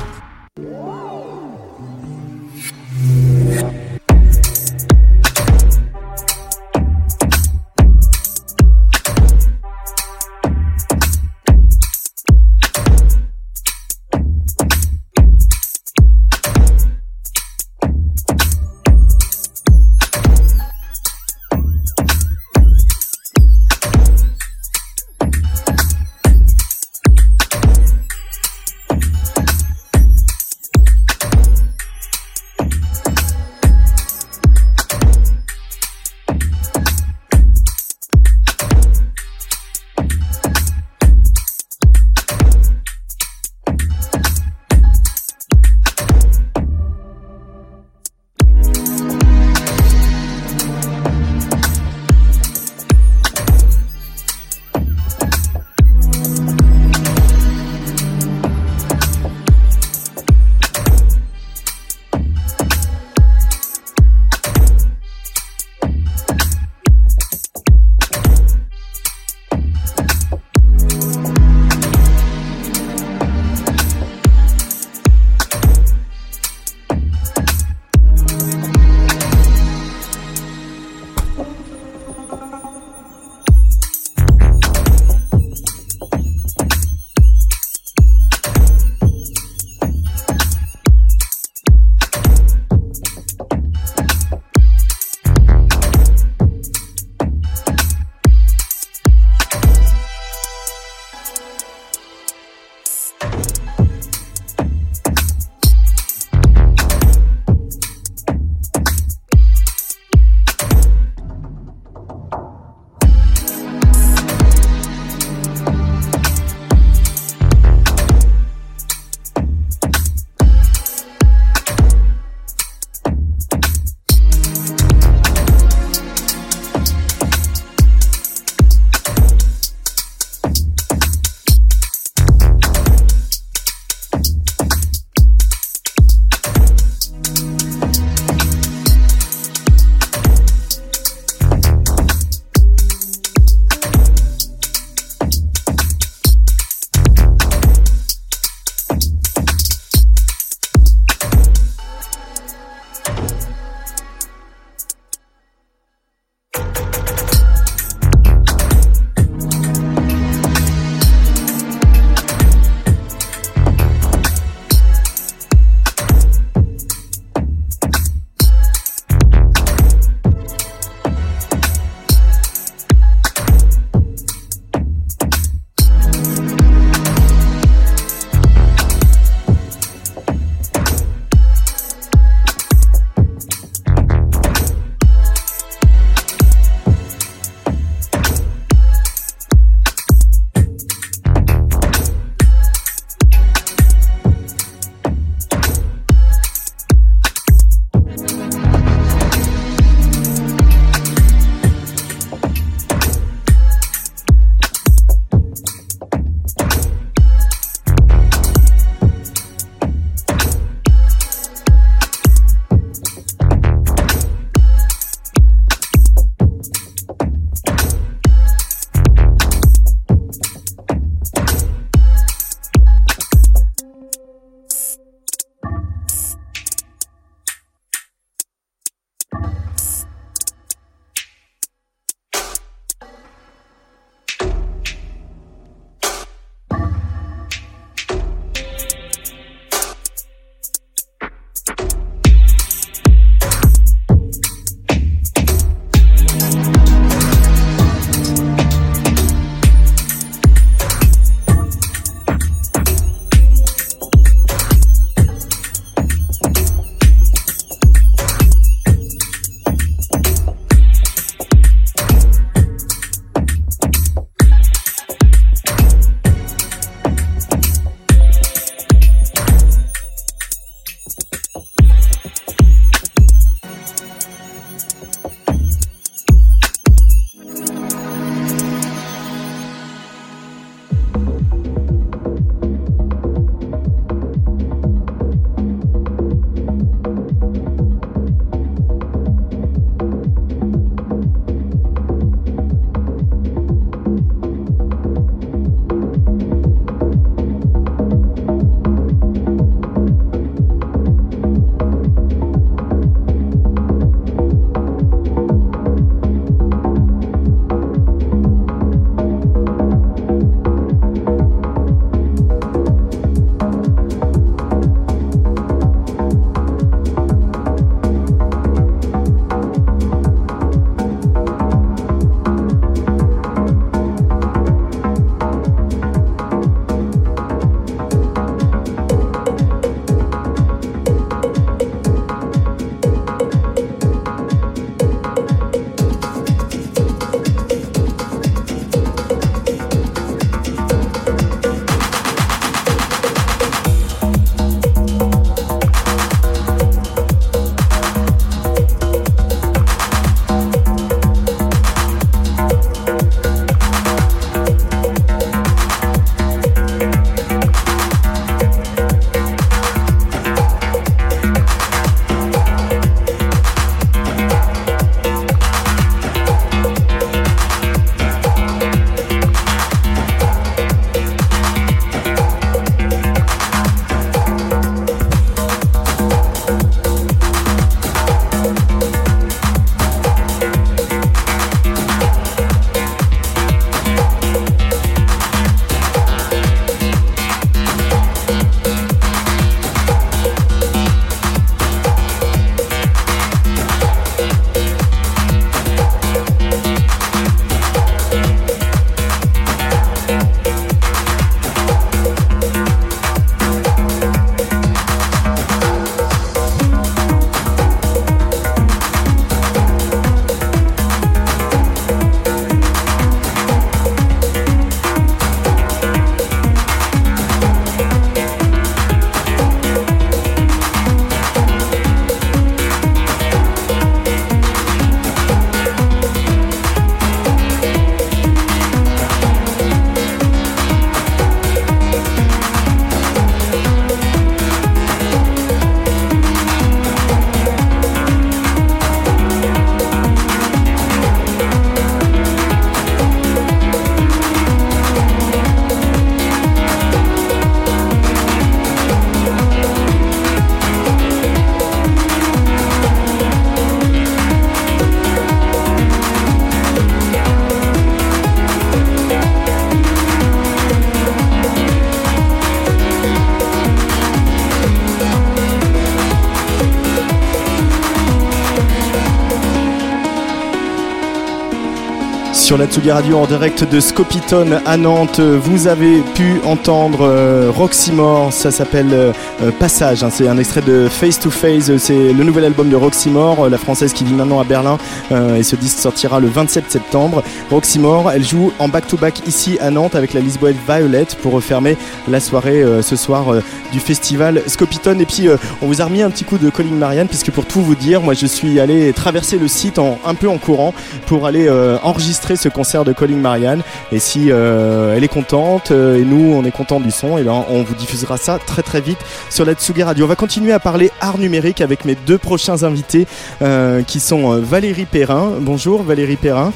Sur la Tsugi Radio en direct de Scopiton à Nantes, vous avez pu entendre euh, Roxymore, ça s'appelle euh, Passage, hein. c'est un extrait de Face to Face, c'est le nouvel album de Roxymore, la française qui vit maintenant à Berlin euh, et ce disque sortira le 27 septembre. Roxymore, elle joue en back-to-back ici à Nantes avec la Lisboète Violet pour refermer la soirée ce soir du festival Scopiton et puis on vous a remis un petit coup de Colin Marianne puisque pour tout vous dire, moi je suis allé traverser le site en, un peu en courant pour aller enregistrer ce concert de Colin Marianne. Et si euh, elle est contente euh, et nous on est content du son, et ben on vous diffusera ça très très vite sur la Tsugi Radio. On va continuer à parler art numérique avec mes deux prochains invités euh, qui sont Valérie Perrin. Bonjour Valérie Perrin.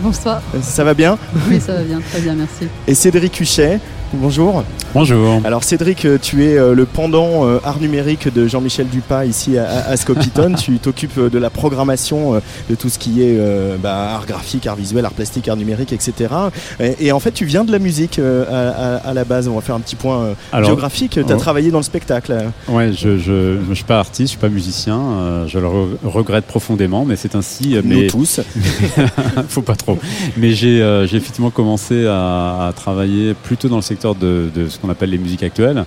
Bonsoir. Ça va bien? Oui, ça va bien, très bien, merci. Et Cédric Huchet. Bonjour. Bonjour. Alors Cédric, euh, tu es euh, le pendant euh, art numérique de Jean-Michel Dupas ici à, Scopiton. tu t'occupes de la programmation de tout ce qui est bah, art graphique, art visuel, art plastique, art numérique, etc. Et, en fait, tu viens de la musique à, la base. On va faire un petit point géographique. Tu as travaillé dans le spectacle. Ouais, je ne suis pas artiste, je suis pas musicien. je le regrette profondément, mais c'est ainsi. Nous mais... tous. Faut pas trop. Mais j'ai effectivement commencé à, travailler plutôt dans le secteur de, de ce qu'on appelle les musiques actuelles,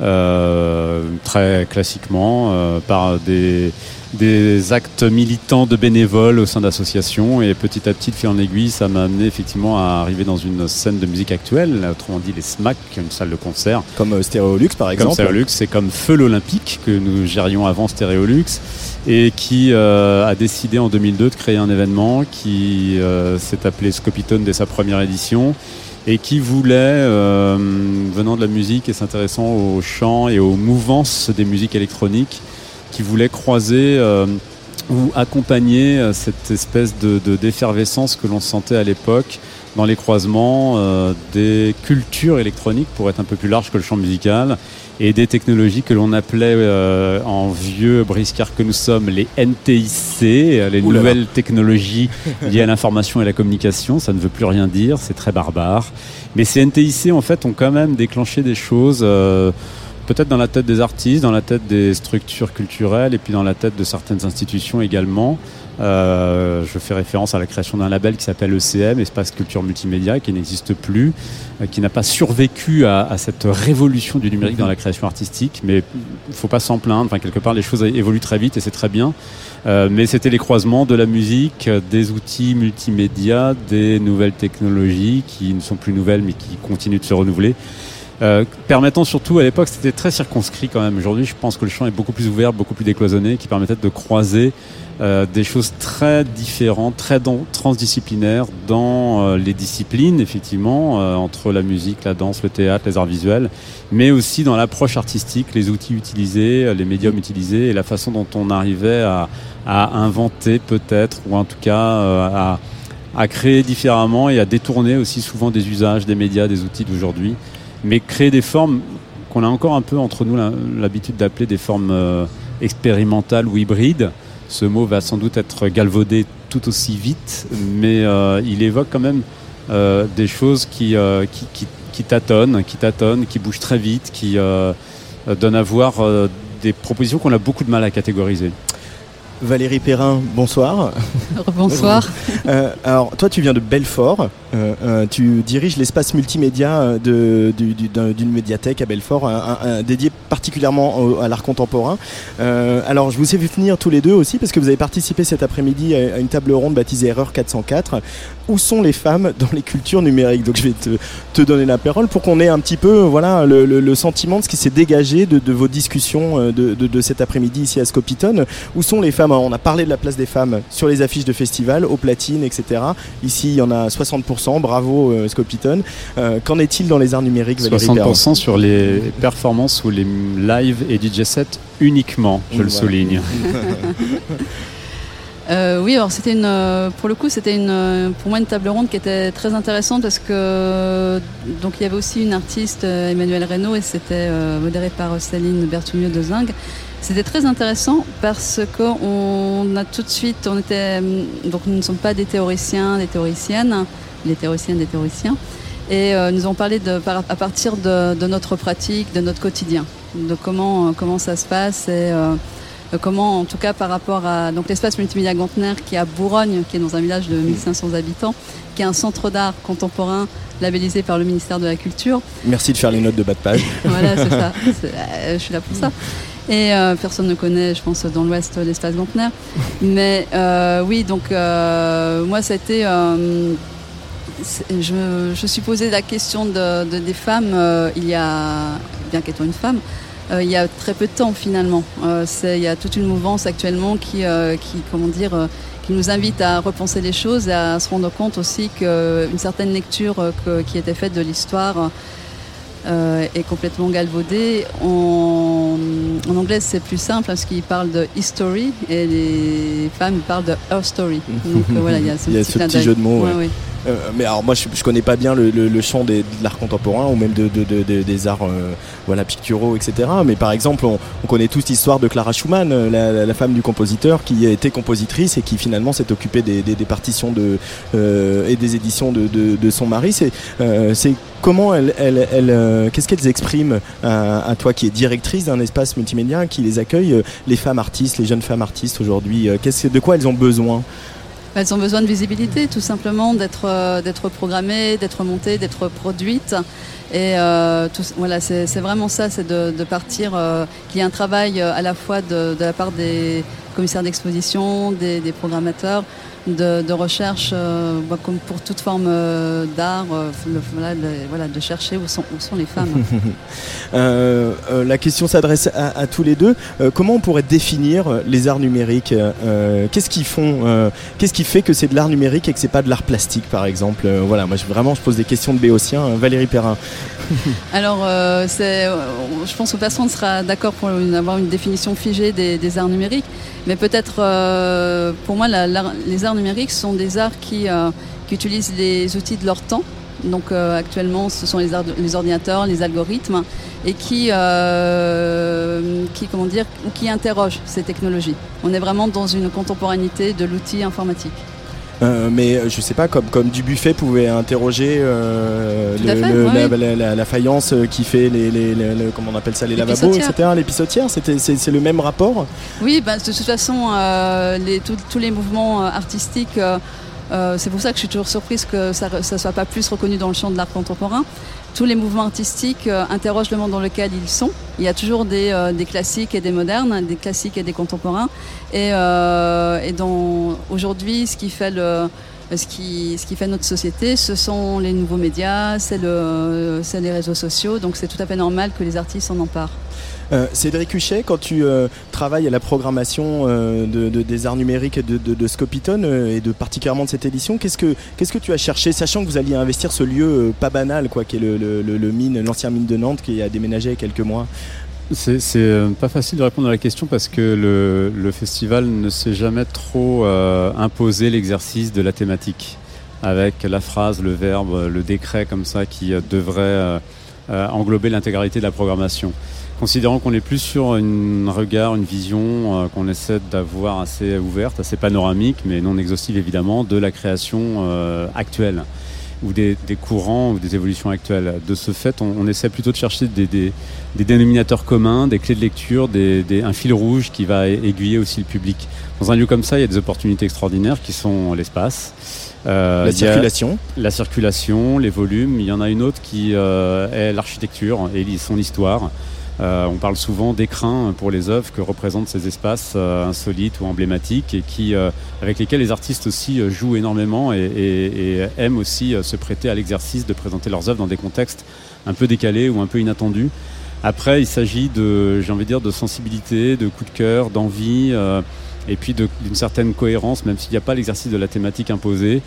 euh, très classiquement, euh, par des, des actes militants de bénévoles au sein d'associations. Et petit à petit, de fil en aiguille, ça m'a amené effectivement à arriver dans une scène de musique actuelle, autrement dit les SMAC, qui est une salle de concert. Comme euh, Stéréolux par exemple. Comme Stéréolux, c'est comme Feu l'Olympique, que nous gérions avant Stéréolux, et qui a décidé en 2002 de créer un événement qui s'est appelé Scopiton dès sa première édition et qui voulait, euh, venant de la musique et s'intéressant au chant et aux mouvances des musiques électroniques, qui voulait croiser euh, ou accompagner euh, cette espèce de, d'effervescence que l'on sentait à l'époque dans les croisements des cultures électroniques, pour être un peu plus large que le chant musical, et des technologies que l'on appelait euh, en vieux briscard que nous sommes les NTIC, les nouvelles technologies liées à l'information et à la communication. Ça ne veut plus rien dire, c'est très barbare. Mais ces NTIC, en fait, ont quand même déclenché des choses. Euh, peut-être dans la tête des artistes, dans la tête des structures culturelles et puis dans la tête de certaines institutions également. Euh, je fais référence à la création d'un label qui s'appelle ECM, Espace Culture Multimédia, qui n'existe plus, euh, qui n'a pas survécu à, cette révolution du numérique dans la création artistique. Mais il faut pas s'en plaindre. Enfin, quelque part, les choses évoluent très vite et c'est très bien. Euh, mais c'était les croisements de la musique, des outils multimédia, des nouvelles technologies qui ne sont plus nouvelles mais qui continuent de se renouveler. Euh, permettant surtout à l'époque c'était très circonscrit quand même. Aujourd'hui je pense que le champ est beaucoup plus ouvert, beaucoup plus décloisonné, qui permettait de croiser euh, des choses très différentes, très transdisciplinaires dans euh, les disciplines, effectivement, entre la musique, la danse, le théâtre, les arts visuels, mais aussi dans l'approche artistique, les outils utilisés, les médiums utilisés et la façon dont on arrivait à, à inventer peut-être, ou en tout cas à, à créer différemment et à détourner aussi souvent des usages des médias, des outils d'aujourd'hui mais créer des formes qu'on a encore un peu entre nous l'habitude d'appeler des formes euh, expérimentales ou hybrides. Ce mot va sans doute être galvaudé tout aussi vite, mais euh, il évoque quand même euh, des choses qui, qui, qui, tâtonnent, qui tâtonnent, qui bougent très vite, qui donnent à voir des propositions qu'on a beaucoup de mal à catégoriser. Valérie Perrin, bonsoir. Bonsoir. alors, toi, tu viens de Belfort. Euh, euh, tu diriges l'espace multimédia euh, d'une médiathèque à Belfort, dédié particulièrement à l'art contemporain. alors, je vous ai vu venir tous les deux aussi parce que vous avez participé cet après-midi à, une table ronde baptisée Erreur 404. Où sont les femmes dans les cultures numériques? Donc, je vais te, donner la parole pour qu'on ait un petit peu voilà, le, sentiment de ce qui s'est dégagé de, vos discussions de, cet après-midi ici à Scopiton. Où sont les femmes On a parlé de la place des femmes sur les affiches de festivals, aux platines, etc. Ici, il y en a 60% Bravo euh, Scopiton. Euh, qu'en est-il dans les arts numériques 60% sur les performances ou les live et DJ sets uniquement, je le souligne. Euh, oui, alors c'était une, pour le coup, c'était une, pour moi une table ronde qui était très intéressante parce que donc il y avait aussi une artiste, Emmanuel Reynaud, et c'était modéré par Céline Bertumieux de Zing. C'était très intéressant parce qu'on a tout de suite, on était, donc nous ne sommes pas des théoriciens, des théoriciennes, les théoriciens des théoriciens. Et euh, nous avons parlé de, à partir de, notre pratique, de notre quotidien, de comment, euh, comment ça se passe. Et, euh, comment, en tout cas par rapport à donc l'espace multimédia Gantner qui est à Bourgogne, qui est dans un village de 1500 habitants, qui est un centre d'art contemporain labellisé par le ministère de la Culture. Merci de faire les notes de bas de page. voilà, c'est ça. Euh, je suis là pour ça. Et euh, personne ne connaît, je pense, dans l'Ouest l'espace Gantner. Mais euh, oui, donc moi, ça a été. Je, je, suis posé la question de, de des femmes il y a, bien qu'étant une femme, il y a très peu de temps finalement. il y a toute une mouvance actuellement qui, qui comment dire, qui nous invite à repenser les choses et à se rendre compte aussi qu'une certaine lecture qui était faite de l'histoire euh, est complètement galvaudée. En, en anglais, c'est plus simple parce qu'ils parlent de history et les femmes parlent de her story. Donc euh, voilà, il y a ce, petit, jeu de mots. Ouais, ouais. Euh, mais alors moi je, je, connais pas bien le, le, le champ des, de l'art contemporain ou même de, de, de des arts euh, voilà picturaux etc. Mais par exemple on, on connaît tous l'histoire de Clara Schumann, euh, la, la, femme du compositeur qui a été compositrice et qui finalement s'est occupée des, des, des, partitions de euh, et des éditions de, son mari. C'est comment elle, elle, elle qu'est-ce qu'elles expriment à, à, toi qui es directrice d'un espace multimédia qui les accueille les femmes artistes, les jeunes femmes artistes aujourd'hui. Qu'est-ce de quoi elles ont besoin? Elles ont besoin de visibilité, tout simplement, d'être euh, programmées, d'être montées, d'être produites. Et euh, voilà, c'est vraiment ça, c'est de, partir, euh, qu'il y ait un travail euh, à la fois de, la part des commissaires d'exposition, des, programmateurs, de, recherche, euh, bah, comme pour toute forme d'art, voilà, de chercher où sont, les femmes. La question s'adresse à, tous les deux. comment on pourrait définir les arts numériques Qu'est-ce qu'ils font Qu'est-ce qui fait que c'est de l'art numérique et que c'est pas de l'art plastique, par exemple? Voilà, moi je, vraiment je pose des questions de béotien. Valérie Perrin. Alors, c'est, je pense que personne ne sera d'accord pour avoir une définition figée des, arts numériques, mais peut-être pour moi les arts numériques sont des arts qui, euh, utilisent les outils de leur temps. Donc euh, actuellement, ce sont les, ordinateurs, les algorithmes, et qui, euh, qui, comment dire, qui interrogent ces technologies. On est vraiment dans une contemporanéité de l'outil informatique. Euh, mais je sais pas, comme, comme Dubuffet pouvait interroger euh, le, fait, le, oui. la, la, la, faïence qui fait les, les, les, comment on appelle ça, les, lavabos, etc. Les pissotières, c'est le même rapport Oui, bah, de toute façon, euh, tous les mouvements artistiques. Euh, c'est pour ça que je suis toujours surprise que ça ne soit pas plus reconnu dans le champ de l'art contemporain tous les mouvements artistiques euh, interrogent le monde dans lequel ils sont. Il y a toujours des, euh, classiques et des modernes, des classiques et des contemporains. Et, euh, et aujourd'hui, ce qui fait le ce qui, ce qui fait notre société, ce sont les nouveaux médias, c'est le, les réseaux sociaux, donc c'est tout à fait normal que les artistes s'en emparent. Euh, Cédric Huchet, quand tu euh, travailles à la programmation euh, de, de, des arts numériques de, de, Scopitone euh, et de particulièrement de cette édition, qu'est-ce que tu as cherché, sachant que vous alliez investir ce lieu euh, pas banal, quoi, qui est le mine, l'ancien mine de Nantes, qui a déménagé il y a quelques mois. C'est pas facile de répondre à la question parce que le, festival ne s'est jamais trop euh, imposé l'exercice de la thématique. Avec la phrase, le verbe, le décret comme ça qui devrait euh, englober l'intégralité de la programmation. Considérant qu'on est plus sur un regard, une vision euh, qu'on essaie d'avoir assez ouverte, assez panoramique, mais non exhaustive évidemment, de la création euh, actuelle ou des, des, courants ou des évolutions actuelles. De ce fait, on, on essaie plutôt de chercher des, des, des, dénominateurs communs, des clés de lecture, un fil rouge qui va aiguiller aussi le public. Dans un lieu comme ça, il y a des opportunités extraordinaires qui sont l'espace. Euh, la circulation La circulation, les volumes. Il y en a une autre qui euh, est l'architecture et son histoire. Euh, on parle souvent d'écrin pour les œuvres que représentent ces espaces euh, insolites ou emblématiques et qui, euh, avec lesquels les artistes aussi jouent énormément et, aiment aussi se prêter à l'exercice de présenter leurs œuvres dans des contextes un peu décalés ou un peu inattendus. Après, il s'agit de, j'ai envie de dire, de sensibilité, de coup de cœur, d'envie, et puis d'une certaine cohérence, même s'il n'y a pas l'exercice de la thématique imposée,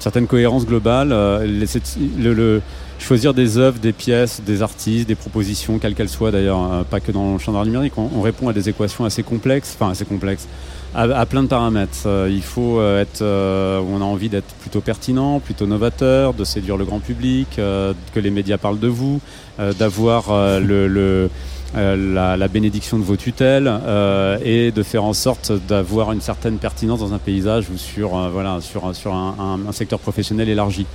certaine cohérence globale. le, le choisir des œuvres, des pièces, des artistes, des propositions, quelles qu'elles soient d'ailleurs, euh, pas que dans le champ de l'art numérique. On, on, répond à des équations assez complexes, enfin assez complexes, à, plein de paramètres. Euh, il faut euh, être, euh, on a envie d'être plutôt pertinent, plutôt novateur, de séduire le grand public, que les médias parlent de vous, d'avoir la, bénédiction de vos tutelles et de faire en sorte d'avoir une certaine pertinence dans un paysage ou sur, voilà, sur, un secteur professionnel élargi.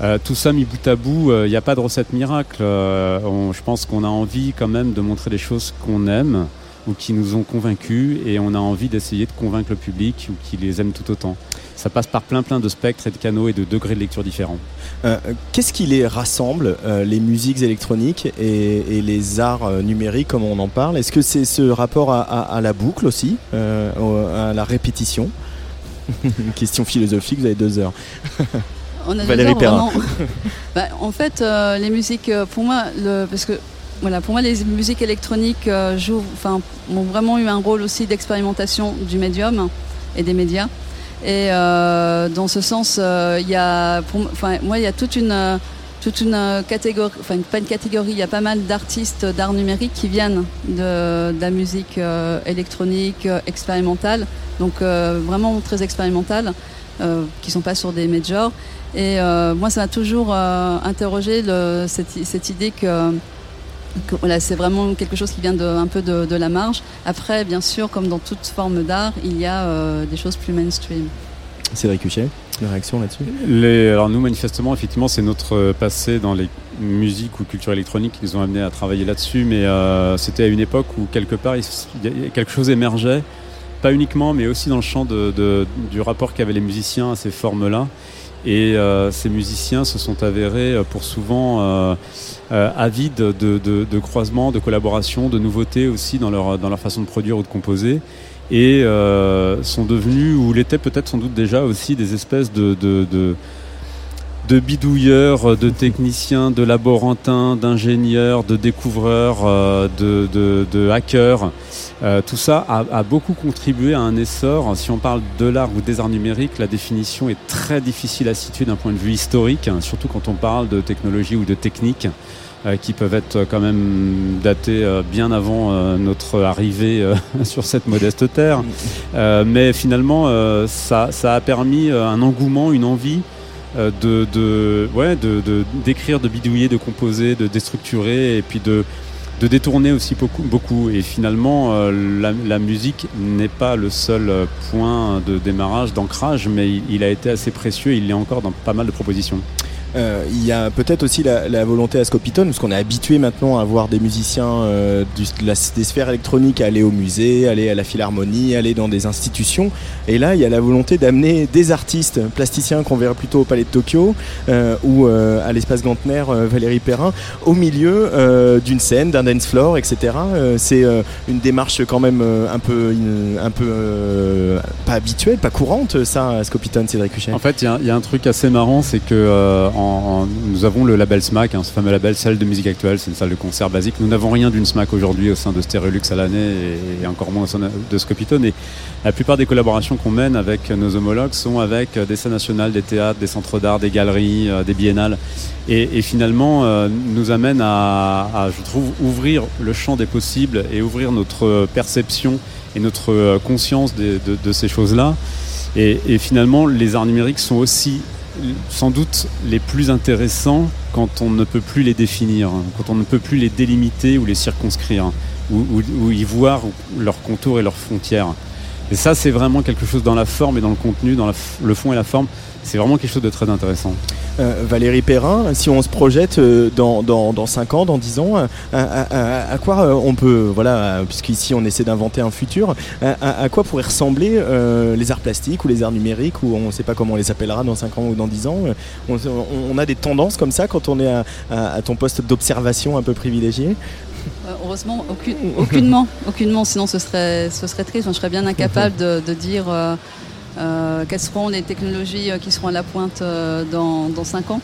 Euh, tout ça mis bout à bout, il euh, n'y a pas de recette miracle. Euh, je pense qu'on a envie quand même de montrer les choses qu'on aime ou qui nous ont convaincus et on a envie d'essayer de convaincre le public ou qui les aime tout autant. Ça passe par plein plein de spectres et de canaux et de degrés de lecture différents. Qu'est-ce qui les rassemble, les musiques électroniques et, les arts numériques, comme on en parle? Est-ce que c'est ce rapport à, à- la boucle aussi, au- à la répétition? Une question philosophique, vous avez deux heures. On a Valérie Perrin. Bah, en fait, euh, les musiques, euh, pour moi, le, parce que voilà, pour moi, les musiques électroniques euh, jouent, enfin, ont vraiment eu un rôle aussi d'expérimentation du médium et des médias. Et euh, dans ce sens, euh, il y a, pour moi- il y a toute une euh, toute une catégorie, enfin pas une catégorie, il y a pas mal d'artistes d'art numérique qui viennent de, de la musique euh, électronique euh, expérimentale, donc euh, vraiment très expérimentale, euh, qui sont pas sur des majors. Et euh, moi, ça m'a toujours euh, interrogé le- cette, cette idée que, que, voilà, c'est vraiment quelque chose qui vient de, un peu de, de la marge. Après, bien sûr, comme dans toute forme d'art, il y a euh, des choses plus mainstream. Cédric Huchet, une réaction là-dessus? Alors nous, manifestement, effectivement, c'est notre passé dans les musiques ou culture électronique qui nous ont amenés à travailler là-dessus, mais euh, c'était à une époque où quelque part, il s- il y a- quelque chose émergeait, pas uniquement, mais aussi dans le champ de- de- du rapport qu'avaient les musiciens à ces formes-là. Et euh, ces musiciens se sont avérés euh, pour souvent euh, euh, avides de, de, de croisements, de collaborations, de nouveautés aussi dans leur, dans leur façon de produire ou de composer et euh, sont devenus, ou l'étaient peut-être sans doute déjà aussi, des espèces de, de, de, bidouilleurs, de techniciens, de laborantins, d'ingénieurs, de découvreurs, euh, de, hackers. Euh, tout ça a, beaucoup contribué à un essor. Si on parle de l'art ou des arts numériques, la définition est très difficile à situer d'un point de vue historique, hein, surtout quand on parle de technologie ou de techniques euh, qui peuvent être quand même datées euh, bien avant euh, notre arrivée euh, sur cette modeste terre. Euh, mais finalement, euh, ça, a permis euh, un engouement, une envie euh, de, de, ouais, de, d'écrire, de bidouiller, de composer, de déstructurer et puis de, de détourner aussi beaucoup. beaucoup. Et finalement, euh, la, musique n'est pas le seul euh, point de démarrage, d'ancrage, mais il, a été assez précieux, il l'est encore dans pas mal de propositions. Euh, il y a peut-être aussi la, volonté à Scopitone, parce qu'on est habitué maintenant à voir des musiciens euh, des sphères électroniques aller au musée, aller à la philharmonie, aller dans des institutions. Et là, il y a la volonté d'amener des artistes plasticiens qu'on verra plutôt au Palais de Tokyo euh, ou à l'espace Gantner, euh, Valérie Perrin, au milieu d'une scène, d'un dance floor, etc. C'est une démarche quand même un peu, un peu pas habituelle, pas courante, ça, à Scopitone, Cédric Huchet. En fait, il y a- un truc assez marrant, c'est que nous avons le label SMAC, hein, ce fameux label salle de musique actuelle, c'est une salle de concert basique. Nous n'avons rien d'une SMAC aujourd'hui au sein de Stereolux à l'année et, encore moins au sein de Scopitone. Et la plupart des collaborations qu'on mène avec nos homologues sont avec euh, des scènes nationales, des théâtres, des centres d'art, des galeries, euh, des biennales. Et, finalement, euh, nous amène à, je trouve, ouvrir le champ des possibles et ouvrir notre perception et notre conscience de, ces choses-là. Et finalement, les arts numériques sont aussi sans doute les plus intéressants quand on ne peut plus les définir, hein, quand on ne peut plus les délimiter ou les circonscrire, hein, ou, y voir leurs contours et leurs frontières. Et ça, c'est vraiment quelque chose dans la forme et dans le contenu, dans le fond et la forme. C'est vraiment quelque chose de très intéressant. Euh, Valérie Perrin, si on se projette euh, dans, dans, dans 5 ans, dans 10 ans, euh, à, à- à- quoi euh, on peut, voilà, puisqu'ici on essaie d'inventer un futur, à, à- quoi pourraient ressembler euh, les arts plastiques ou les arts numériques, ou on ne sait pas comment on les appellera dans 5 ans ou dans 10 ans on, on- a des tendances comme ça quand on est à, ton poste d'observation un peu privilégié? Heureusement, aucune- aucunement, aucunement, sinon ce serait, ce serait triste. Je serais bien incapable de, de dire euh, euh, quelles seront les technologies euh, qui seront à la pointe dans, dans 5 ans.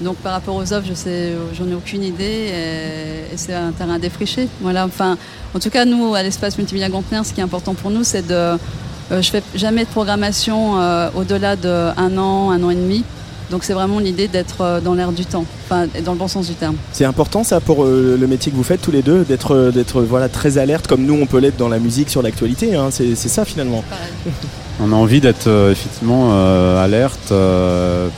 Donc par rapport aux offres, je sais, j'en ai aucune idée et, c'est un terrain défriché. Voilà. Enfin, en tout cas, nous à l'espace multimédia ce qui est important pour nous, c'est de, euh, je fais jamais de programmation au-delà d'un an, un an et demi. Donc c'est vraiment l'idée d'être euh, dans l'air du temps, enfin dans le bon sens du terme. C'est important ça pour euh, le métier que vous faites tous les deux, d'être euh, d'être voilà, très alerte comme nous on peut l'être dans la musique sur l'actualité, hein, c'est c'est ça finalement. On a envie d'être euh, effectivement euh, alerte, euh,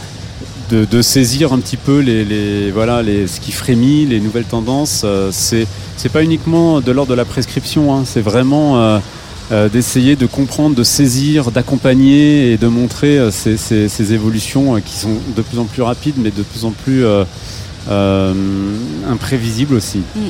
de, de saisir un petit peu les, les- voilà, les, ce qui frémit, les nouvelles tendances. euh, c'est c'est pas uniquement de l'ordre de la prescription, hein, c'est vraiment euh, d'essayer de comprendre, de saisir, d'accompagner et de montrer euh, ces, évolutions euh, qui sont de plus en plus rapides, mais de plus en plus euh, euh, imprévisible aussi. Mm.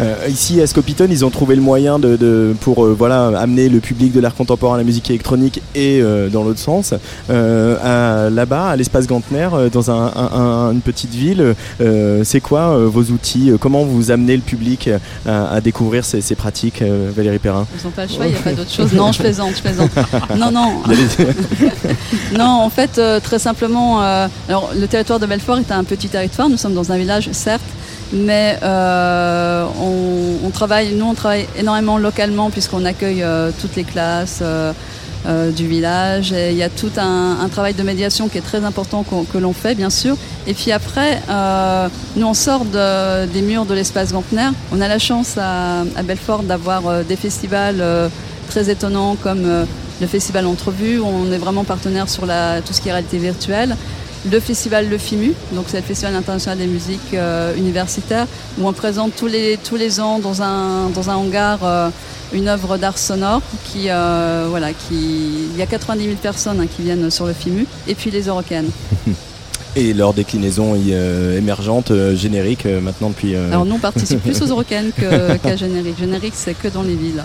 Euh, ici à Scopiton, ils ont trouvé le moyen de, de- pour euh, voilà amener le public de l'art contemporain à la musique électronique et euh, dans l'autre sens. Là-bas, à l'espace Gantner, dans un- un- un- une petite ville, c'est quoi vos outils Comment vous amenez le public à, à découvrir ces, ces pratiques, Valérie Perrin Ils n'ont pas le choix, il n'y a pas d'autre chose. Non, je plaisante, je plaisante. Non, non. Non, en fait, très simplement, alors, le territoire de Belfort est un petit territoire. Nous sommes dans un village, certes, mais euh, on, travaille, nous, on travaille énormément localement puisqu'on accueille euh, toutes les classes euh, euh, du village. Et il y a tout un, un travail de médiation qui est très important que l'on fait, bien sûr. Et puis après, euh, nous, on sort de- des murs de l'espace Gantner. On a la chance à, à Belfort d'avoir des festivals très étonnants comme le festival Entrevue, où on est vraiment partenaire sur la, tout ce qui est réalité virtuelle. Le festival Le FIMU, donc c'est le Festival international des musiques euh, universitaires, où on présente tous les, tous les ans dans un, dans un hangar euh, une œuvre d'art sonore qui, euh, voilà, qui, il y a 90 000 personnes hein, qui viennent sur le FIMU, et puis les Eurocaines. Et leur déclinaison émergente, générique, maintenant depuis. Alors nous on participe plus aux Eurocaines qu'à Générique. Générique c'est que dans les villes.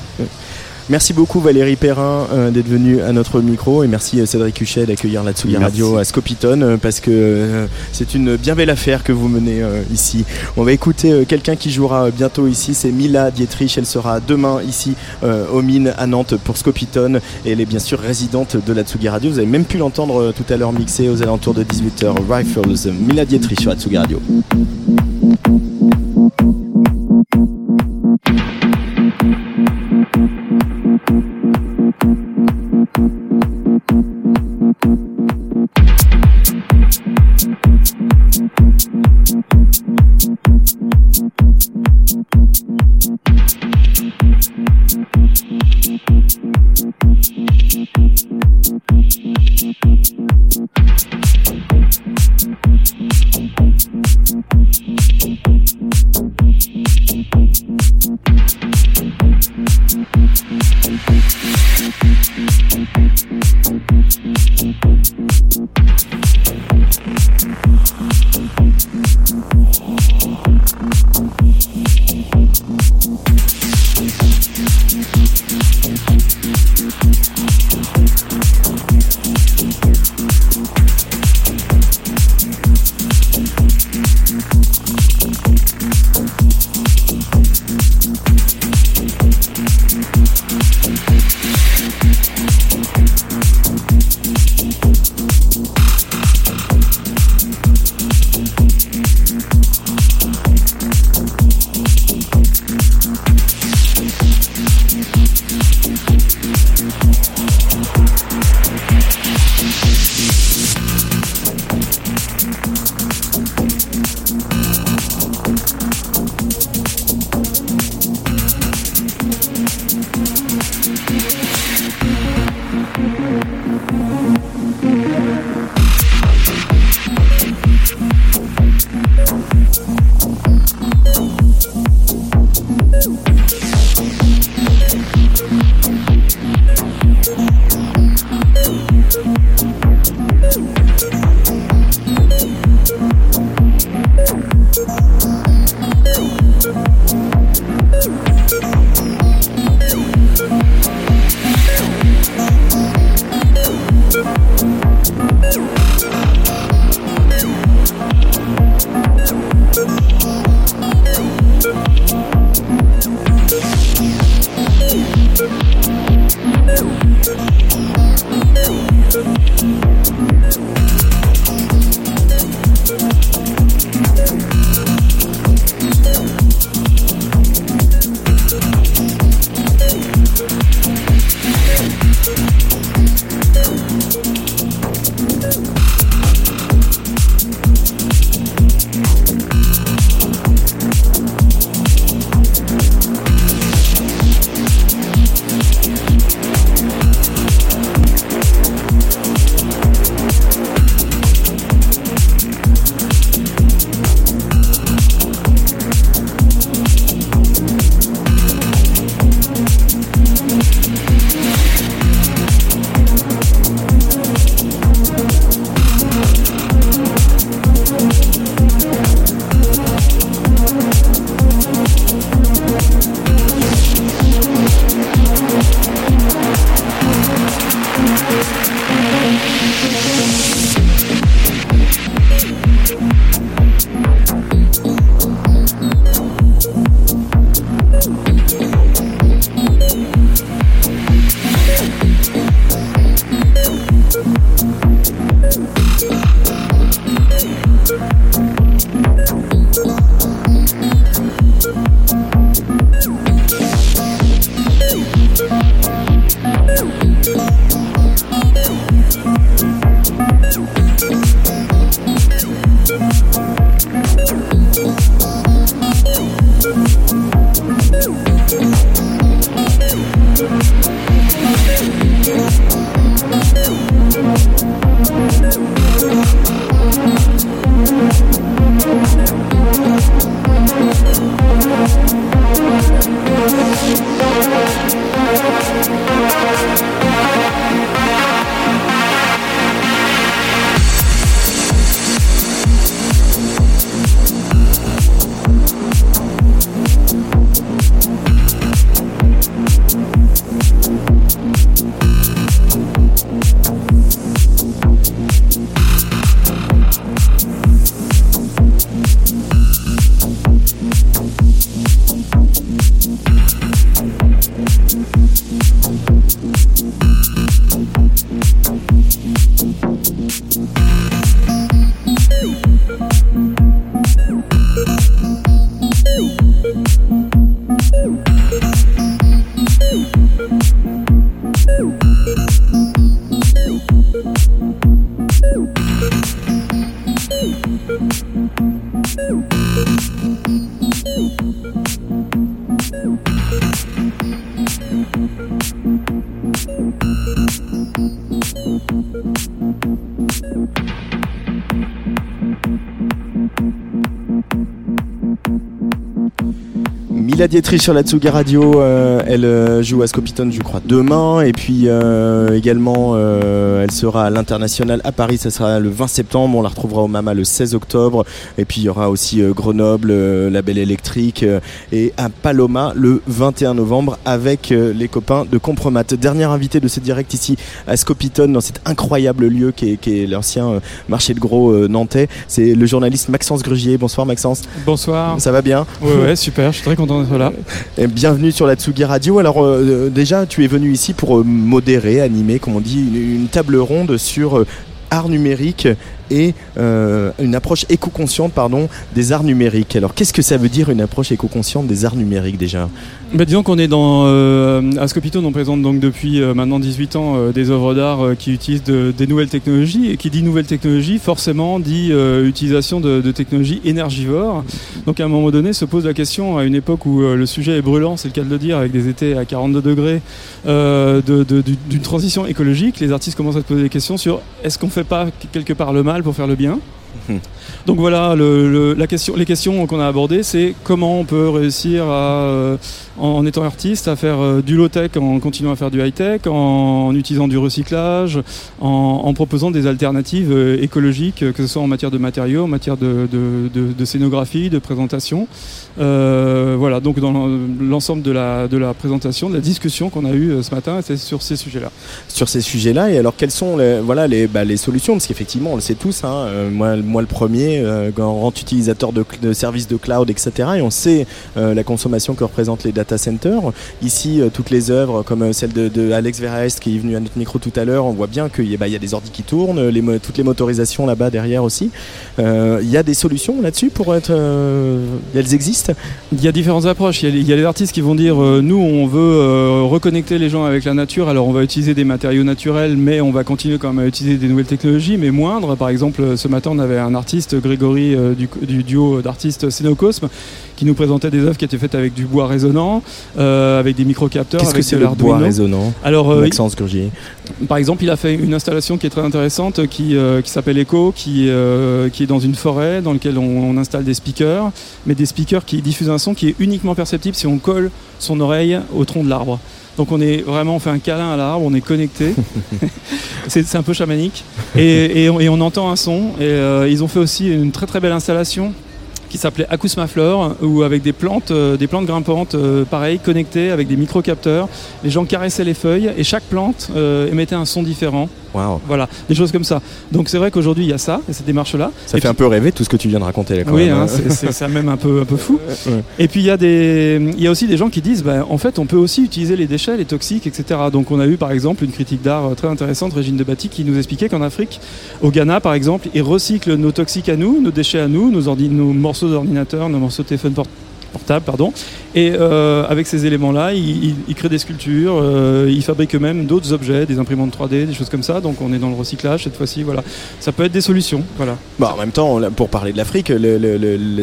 Merci beaucoup Valérie Perrin euh, d'être venue à notre micro et merci euh, Cédric Huchet d'accueillir la Tsugi Merci. Radio à Scopitone euh, parce que euh, c'est une bien belle affaire que vous menez euh, ici. On va écouter quelqu'un qui jouera bientôt ici, c'est Mila Dietrich. Elle sera demain ici aux mines à Nantes pour Scopitone et elle est bien sûr résidente de la Tsugi Radio. Vous avez même pu l'entendre tout à l'heure mixer aux alentours de 18h. Rifles, Mila Dietrich sur la Tsugi Radio. Dietrich sur la Tsuga Radio, euh, elle euh, joue à Scopitone je crois demain et puis euh, également euh, elle sera à l'international à Paris, ça sera le 20 septembre, on la retrouvera au Mama le 16 octobre et puis il y aura aussi Grenoble, la Belle Électrique et à Paloma le 21 novembre avec les copains de Compromat. Dernier invité de ce direct ici à Scopitone dans cet incroyable lieu qui est, l'ancien marché de gros nantais, c'est le journaliste Maxence Grugier. Bonsoir Maxence. Bonsoir. Ça va bien? Ouais, ouais, super, je suis très content d'être là. Bienvenue sur la Tsugi Radio. Alors euh, déjà, tu es venu ici pour euh, modérer, animer, comme on dit, une, table ronde sur euh, art numérique et euh, une approche éco-consciente pardon, des arts numériques. Alors qu'est-ce que ça veut dire une approche éco-consciente des arts numériques déjà? Bah, disons qu'on est dans. Euh, à Scopitone, on présente donc depuis euh, maintenant 18 ans euh, des œuvres d'art euh, qui utilisent de- des nouvelles technologies. Et qui dit nouvelles technologies, forcément dit euh, utilisation de, technologies énergivores. Donc à un moment donné, se pose la question, à une époque où euh, le sujet est brûlant, c'est le cas de le dire, avec des étés à 42 degrés, euh, de- de- du- d'une transition écologique, les artistes commencent à se poser des questions sur est-ce qu'on fait pas quelque part le mal pour faire le bien donc voilà, les questions qu'on a abordées, c'est comment on peut réussir euh, en, étant artiste, à faire euh, du low-tech en continuant à faire du high-tech, en, utilisant du recyclage, en, proposant des alternatives euh, écologiques, que ce soit en matière de matériaux, en matière de, scénographie, de présentation. Voilà, donc dans l'en- l'ensemble de la, présentation, de la discussion qu'on a eue ce matin, c'est sur ces sujets-là. sur ces sujets-là. Et alors, quelles sont les, bah, solutions? Parce qu'effectivement, on le sait tous, hein, moi, le premier, euh, grand utilisateur de, services de cloud, etc. Et on sait euh, la consommation que représentent les data centers. Ici, euh, toutes les œuvres, comme celle de, de Alex Verhaest qui est venu à notre micro tout à l'heure, on voit bien qu'il y, a- bah, des ordi qui tournent, toutes les motorisations là-bas derrière aussi. Il y a des solutions là-dessus pour être. elles existent? Il y a différentes approches. Il y y a les artistes qui vont dire nous, on veut reconnecter les gens avec la nature, alors on va utiliser des matériaux naturels, mais on va continuer quand même à utiliser des nouvelles technologies, mais moindres. Par exemple, ce matin, on avait un artiste, Grégory, euh, du, du duo d'artistes Cénocosme, qui nous présentait des œuvres qui étaient faites avec du bois résonnant, euh, avec des microcapteurs, Qu'est-ce que avec c'est le bois résonnant? Alors, euh, Maxence Grugier. par exemple, il a fait une installation qui est très intéressante, qui, qui s'appelle Echo, qui, qui est dans une forêt dans laquelle on, on installe des speakers, mais des speakers qui diffusent un son qui est uniquement perceptible si on colle son oreille au tronc de l'arbre. Donc on est vraiment, on fait un câlin à l'arbre, on est connecté. c'est un peu chamanique. Et, et on, et on entend un son. Et euh, ils ont fait aussi une très très belle installation qui s'appelait Acousmaflore, où avec des plantes, euh, des plantes grimpantes, euh, pareil, connectées avec des microcapteurs, les gens caressaient les feuilles et chaque plante euh, émettait un son différent. Voilà, des choses comme ça. Donc c'est vrai qu'aujourd'hui il y a ça, et cette démarche-là. Ça Et fait un peu rêver tout ce que tu viens de raconter là quand oui, même. hein, c'est- même un peu, un peu fou. Ouais. Et puis il y, a des, il y a aussi des gens qui disent, bah, en fait, on peut aussi utiliser les déchets, les toxiques, etc. Donc on a eu par exemple une critique d'art euh, très intéressante, Régine Debati, qui nous expliquait qu'en Afrique, au Ghana par exemple, ils recyclent nos toxiques à nous, nos déchets à nous, nos, ordi- nos morceaux d'ordinateur, nos morceaux de téléphone port- portable, pardon. Et euh, avec ces éléments-là, ils, créent des sculptures, euh, ils fabriquent eux-mêmes d'autres objets, des imprimantes 3D, des choses comme ça. Donc on est dans le recyclage cette fois-ci. Voilà, ça peut être des solutions. Voilà. Bah, en même temps, pour parler de l'Afrique,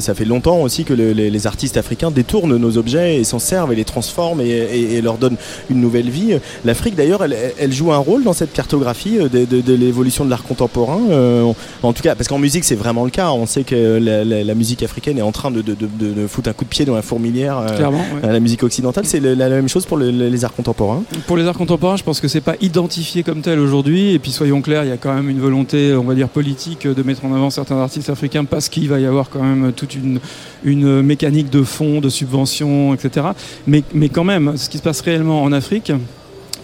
ça fait longtemps aussi que le- les, artistes africains détournent nos objets et s'en servent et les transforment et, leur donnent une nouvelle vie. L'Afrique, d'ailleurs, elle, joue un rôle dans cette cartographie euh, de, l'évolution de l'art contemporain. euh, en- tout cas, parce qu'en musique, c'est vraiment le cas. On sait que la, musique africaine est en train de- de foutre un coup de pied dans la fourmilière euh, Clairement, ouais. à la musique occidentale. C'est la, la même chose pour le- les arts contemporains. Pour les arts contemporains, je pense que c'est pas identifié comme tel aujourd'hui. Et puis soyons clairs, il y a quand même une volonté, on va dire politique, de mettre en avant certains artistes africains parce qu'il va y avoir quand même toute une, une mécanique de fonds, de subventions, etc. Mais, mais quand même, ce qui se passe réellement en Afrique.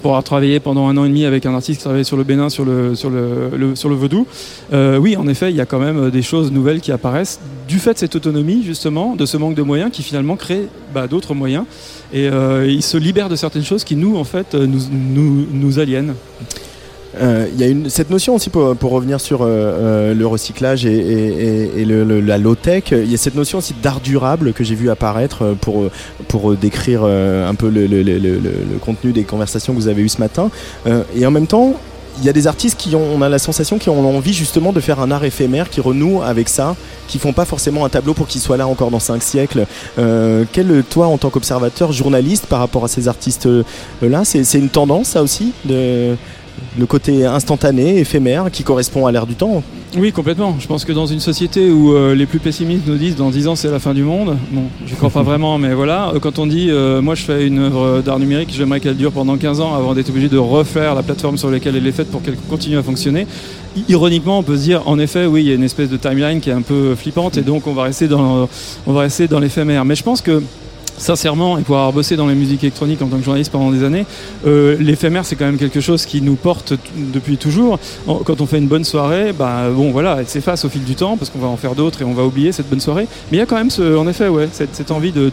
Pour avoir travaillé pendant un an et demi avec un artiste qui travaillait sur le Bénin, sur le, sur le, sur le vaudou, euh, oui, en effet, il y a quand même des choses nouvelles qui apparaissent du fait de cette autonomie, justement, de ce manque de moyens qui finalement crée bah, d'autres moyens. Et euh, il se libère de certaines choses qui, nous, en fait, euh, nous, nous, nous aliènent. Euh, Il y a une, cette notion aussi, pour, pour revenir sur euh, euh, le recyclage et, et- et- le- le- la low-tech, il y a cette notion aussi d'art durable que j'ai vu apparaître euh, pour, pour décrire euh, un peu le, le- contenu des conversations que vous avez eues ce matin. Euh, et en même temps, il y a des artistes qui ont, on a la sensation, qui ont envie justement de faire un art éphémère, qui renoue avec ça, qui font pas forcément un tableau pour qu'il soit là encore dans cinq siècles. Euh, quel, toi, en tant qu'observateur, journaliste, par rapport à ces artistes-là, c'est c'est une tendance, ça aussi, de, le côté instantané, éphémère, qui correspond à l'ère du temps. Oui, complètement. Je pense que dans une société où euh, les plus pessimistes nous disent dans 10 ans c'est la fin du monde, bon, je crois pas vraiment, mais voilà, euh, quand on dit euh, moi je fais une œuvre d'art numérique, j'aimerais qu'elle dure pendant 15 ans avant d'être obligé de refaire la plateforme sur laquelle elle est faite pour qu'elle continue à fonctionner, ironiquement on peut se dire en effet oui il y a une espèce de timeline qui est un peu flippante et donc on va rester dans, on va rester dans l'éphémère. Mais je pense que sincèrement, et pour avoir bossé dans la musique électronique en tant que journaliste pendant des années, euh, l'éphémère c'est quand même quelque chose qui nous porte depuis toujours. Quand on fait une bonne soirée, bah, bon voilà, elle s'efface au fil du temps parce qu'on va en faire d'autres et on va oublier cette bonne soirée. Mais il y a quand même, en effet, ouais, cette, envie de,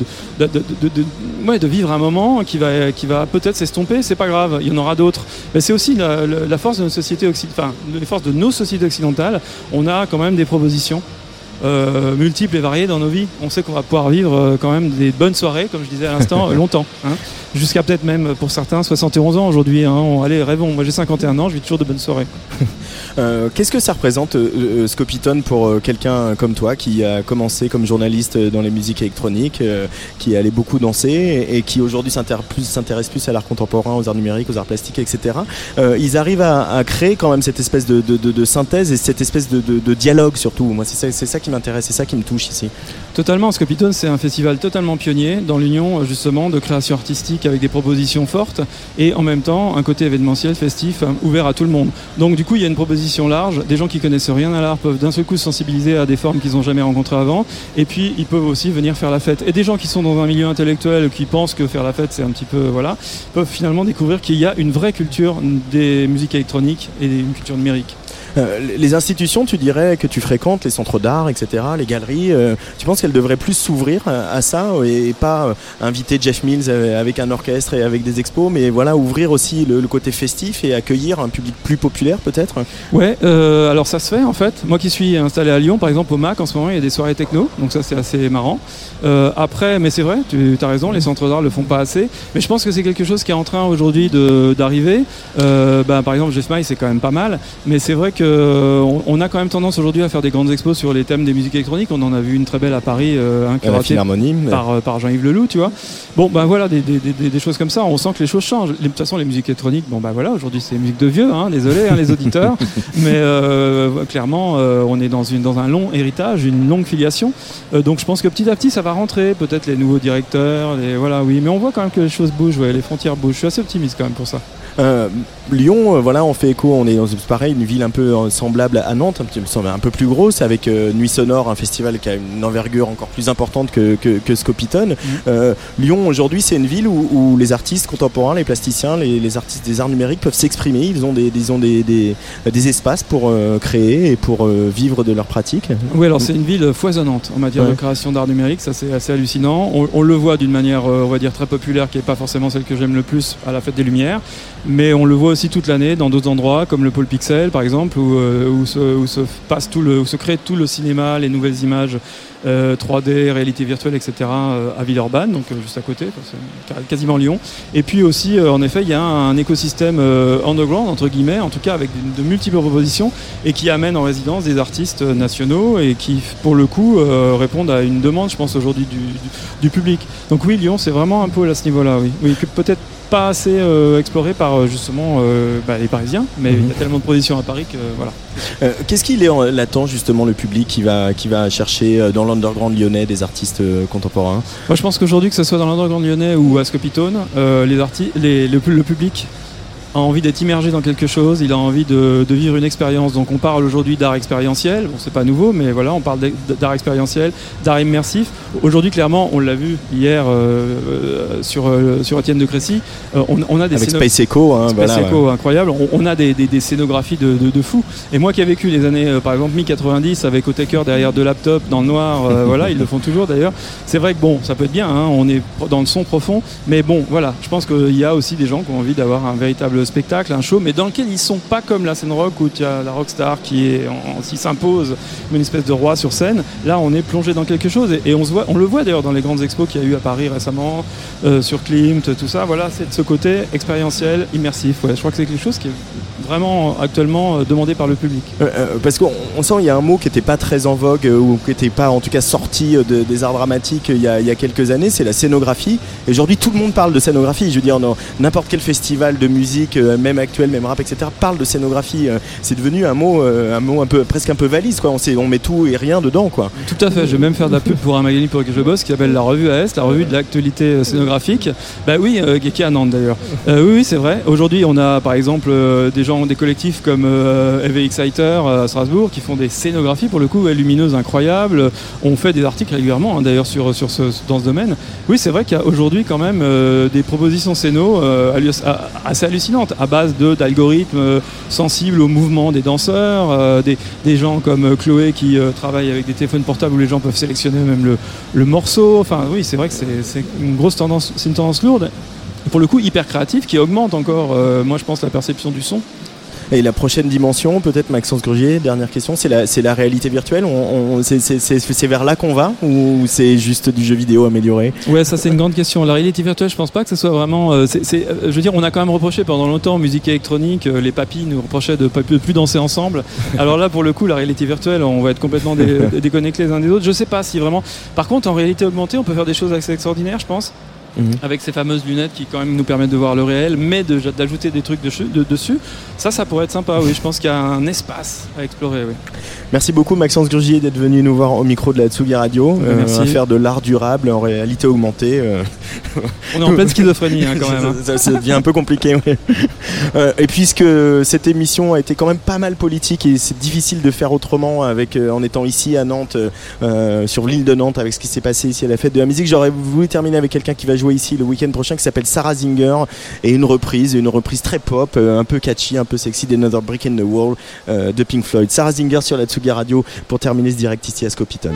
ouais, de vivre un moment qui va, qui va peut-être s'estomper. C'est pas grave, il y en aura d'autres. Mais c'est aussi la, force de enfin, de nos sociétés occidentales. On a quand même des propositions euh, multiples et variées dans nos vies. On sait qu'on va pouvoir vivre euh, quand même des bonnes soirées, comme je disais à l'instant, euh, longtemps. hein. Jusqu'à peut-être même pour certains 71 ans aujourd'hui. Hein. On- allez, rêvons. Moi j'ai 51 ans, je vis toujours de bonnes soirées. Euh, Qu'est-ce que ça représente, euh, euh, Scopitone, pour quelqu'un comme toi qui a commencé comme journaliste dans les musiques électroniques, qui allait beaucoup danser et, qui aujourd'hui s'intéresse plus à l'art contemporain, aux arts numériques, aux arts plastiques, etc. Ils arrivent à, créer quand même cette espèce de, synthèse et cette espèce de, dialogue surtout. Moi, c'est ça, qui m'intéresse, c'est ça qui me touche ici. Totalement, Scopitone, c'est un festival totalement pionnier dans l'union justement de création artistique avec des propositions fortes et en même temps un côté événementiel, festif, ouvert à tout le monde. Donc du coup, il y a une proposition large. Des gens qui connaissent rien à l'art peuvent d'un seul coup se sensibiliser à des formes qu'ils n'ont jamais rencontrées avant. Et puis, ils peuvent aussi venir faire la fête. Et des gens qui sont dans un milieu intellectuel, qui pensent que faire la fête, c'est un petit peu voilà, peuvent finalement découvrir qu'il y a une vraie culture des musiques électroniques et une culture numérique. Euh, les institutions, tu dirais que tu fréquentes, les centres d'art, etc., les galeries, euh, tu penses qu'elles devraient plus s'ouvrir à, à ça et, pas euh, inviter Jeff Mills euh, avec un orchestre et avec des expos, mais voilà, ouvrir aussi le, côté festif et accueillir un public plus populaire peut-être? Ouais, euh, alors ça se fait en fait. Moi qui suis installé à Lyon, par exemple, au MAC, en ce moment, il y a des soirées techno, donc ça c'est assez marrant. Euh, après, mais c'est vrai, tu as raison, les centres d'art le font pas assez. Mais je pense que c'est quelque chose qui est en train aujourd'hui d'arriver. Euh, bah, par exemple, Jeff May, c'est quand même pas mal. Mais c'est vrai qu'on on a quand même tendance aujourd'hui à faire des grandes expos sur les thèmes des musiques électroniques. On en a vu une très belle à Paris, euh, un curatée mais- par, euh, par Jean-Yves Leloup, tu vois. Bon, ben voilà, des, des- des- des choses comme ça. On sent que les choses changent. De toute façon, les musiques électroniques, bon, ben voilà, aujourd'hui c'est musique de vieux, hein, désolé, hein, les auditeurs. Mais euh, clairement, euh, on est dans, une, dans un long héritage, une longue filiation. Euh, donc je pense que petit à petit, ça va rentrer. Peut-être les nouveaux directeurs, les, voilà, oui. Mais on voit quand même que les choses bougent, ouais, les frontières bougent. Je suis assez optimiste quand même pour ça. Euh, Lyon, euh, voilà, on fait écho, on est dans pareil, une ville un peu euh, semblable à Nantes, un, petit, un peu plus grosse, avec Nuit Sonore, un festival qui a une envergure encore plus importante que, que, que Scopitone. Euh, Lyon, aujourd'hui, c'est une ville où, où les artistes contemporains, les plasticiens, les, les artistes des arts numériques peuvent s'exprimer. Ils ont des, ils ont des, des, des espaces pour créer et pour vivre de leur pratique. Oui, alors c'est une ville foisonnante en matière Ouais. de création d'art numérique, ça c'est assez hallucinant. On, on le voit d'une manière, on va dire, très populaire, qui n'est pas forcément celle que j'aime le plus à la Fête des Lumières, mais on le voit aussi toute l'année dans d'autres endroits, comme le pôle Pixel par exemple, où, euh, se crée tout le cinéma, les nouvelles images euh, 3D, réalité virtuelle, etc. euh, à Villeurbanne, donc euh, juste à côté, quasiment Lyon. Et puis aussi, euh, en effet, il y a un, écosystème euh, underground, entre guillemets, en tout cas avec de, de multiples propositions, et qui amène en résidence des artistes euh, nationaux et qui, pour le coup, euh, répondent à une demande, je pense, aujourd'hui du, du- du public. Donc oui, Lyon, c'est vraiment un pôle à ce niveau-là, oui. Peut-être pas assez euh, exploré par euh, justement euh, bah, les Parisiens, mais il y a tellement de propositions à Paris que voilà. Euh, Qu'est-ce qu'il est en justement le public qui va, qui va chercher euh, dans l'underground lyonnais des artistes euh, contemporains. Moi, je pense qu'aujourd'hui, que ce soit dans l'underground lyonnais ou à Scopitone, euh, les les- le, le public a envie d'être immergé dans quelque chose, il a envie de, de vivre une expérience. Donc, on parle aujourd'hui d'art expérientiel. Bon, c'est pas nouveau, mais voilà, on parle d'art expérientiel, d'art immersif. Aujourd'hui, clairement, on l'a vu hier euh, euh, sur, euh, sur Étienne de Crécy, euh, on, on a des Avec Space Echo, hein, Space voilà, Echo, ouais. incroyable. On, on a des, des- des scénographies de, de, de fous. Et moi qui ai vécu les années, par exemple, mi-90 avec Otaker derrière deux laptops dans le noir, voilà, ils le font toujours d'ailleurs. C'est vrai que bon, ça peut être bien, hein, on est dans le son profond, mais bon, voilà, je pense qu'il y a aussi des gens qui ont envie d'avoir un véritable spectacle, un show, mais dans lequel ils sont pas comme la scène rock où tu as la rockstar qui est, s'impose comme une espèce de roi sur scène. Là, on est plongé dans quelque chose et, on, se voit, on le voit d'ailleurs dans les grandes expos qu'il y a eu à Paris récemment, euh, sur Klimt, tout ça. Voilà, c'est de ce côté expérientiel, immersif. Ouais, je crois que c'est quelque chose qui est vraiment actuellement euh, demandé par le public. Euh, euh, parce qu'on on sent il y a un mot qui n'était pas très en vogue euh, ou qui n'était pas en tout cas sorti euh, de- des arts dramatiques euh, il y, a, quelques années, c'est la scénographie. Et aujourd'hui tout le monde parle de scénographie. Je veux dire, n'importe quel festival de musique euh, même actuelle, même rap, etc., parle de scénographie. Euh, c'est devenu un mot, euh, un mot un peu, presque un peu valise. On, met tout et rien dedans. Tout à fait, je vais même faire de la pub pour un magazine pour lequel je bosse qui s'appelle la revue AS, la revue de l'actualité scénographique. Bah oui, euh, qui à Nantes d'ailleurs. Oui, oui, c'est vrai. Aujourd'hui, on a par exemple des gens, des collectifs comme EV Exciter à Strasbourg qui font des scénographies pour le coup lumineuses incroyables. On fait des articles régulièrement hein, d'ailleurs dans ce domaine. Oui, c'est vrai qu'il y a aujourd'hui quand même des propositions scéno euh, hallu- a- assez hallucinantes à base d'algorithmes euh, sensibles au mouvement des danseurs, euh, des, gens comme euh, Chloé qui travaillent avec des téléphones portables où les gens peuvent sélectionner même le, le morceau. Enfin, oui, c'est vrai que c'est une grosse tendance, c'est une tendance lourde. Pour le coup, hyper créative qui augmente encore, moi je pense, la perception du son. Et la prochaine dimension, peut-être Maxence Grugier, dernière question, c'est la, réalité virtuelle. On, on- c'est, vers là qu'on va ou c'est juste du jeu vidéo amélioré Ouais, ça c'est une grande question. La réalité virtuelle, je pense pas que ce soit vraiment. euh, euh, je veux dire, on a quand même reproché pendant longtemps musique électronique, euh, les papis nous reprochaient de de plus danser ensemble. Alors là, pour le coup, la réalité virtuelle, on va être complètement dé- déconnectés les uns des autres. Je sais pas si vraiment. Par contre, en réalité augmentée, on peut faire des choses assez extraordinaires, je pense. Mhm. Avec ces fameuses lunettes qui quand même nous permettent de voir le réel, mais de- d'ajouter des trucs dessus, de- dessus, ça, ça pourrait être sympa. Oui, je pense qu'il y a un espace à explorer. Oui. Merci beaucoup Maxence Grugier d'être venu nous voir au micro de la Tsugi Radio, Ouais, merci. à faire de l'art durable en réalité augmentée. euh. On est en pleine schizophrénie hein, quand même. hein. ça, ça devient un peu compliqué. ouais. Euh, et puisque cette émission a été quand même pas mal politique et c'est difficile de faire autrement avec euh, en étant ici à Nantes, euh, sur l'île de Nantes, avec ce qui s'est passé ici à la fête de la musique, j'aurais voulu terminer avec quelqu'un qui va jouer ici le week-end prochain qui s'appelle Sarah Zinger et une reprise, une reprise très pop, euh, un peu catchy, un peu sexy d'Another Brick in the Wall euh, de Pink Floyd. Sarah Zinger sur la Tsugi Radio pour terminer ce direct ici à Scopiton.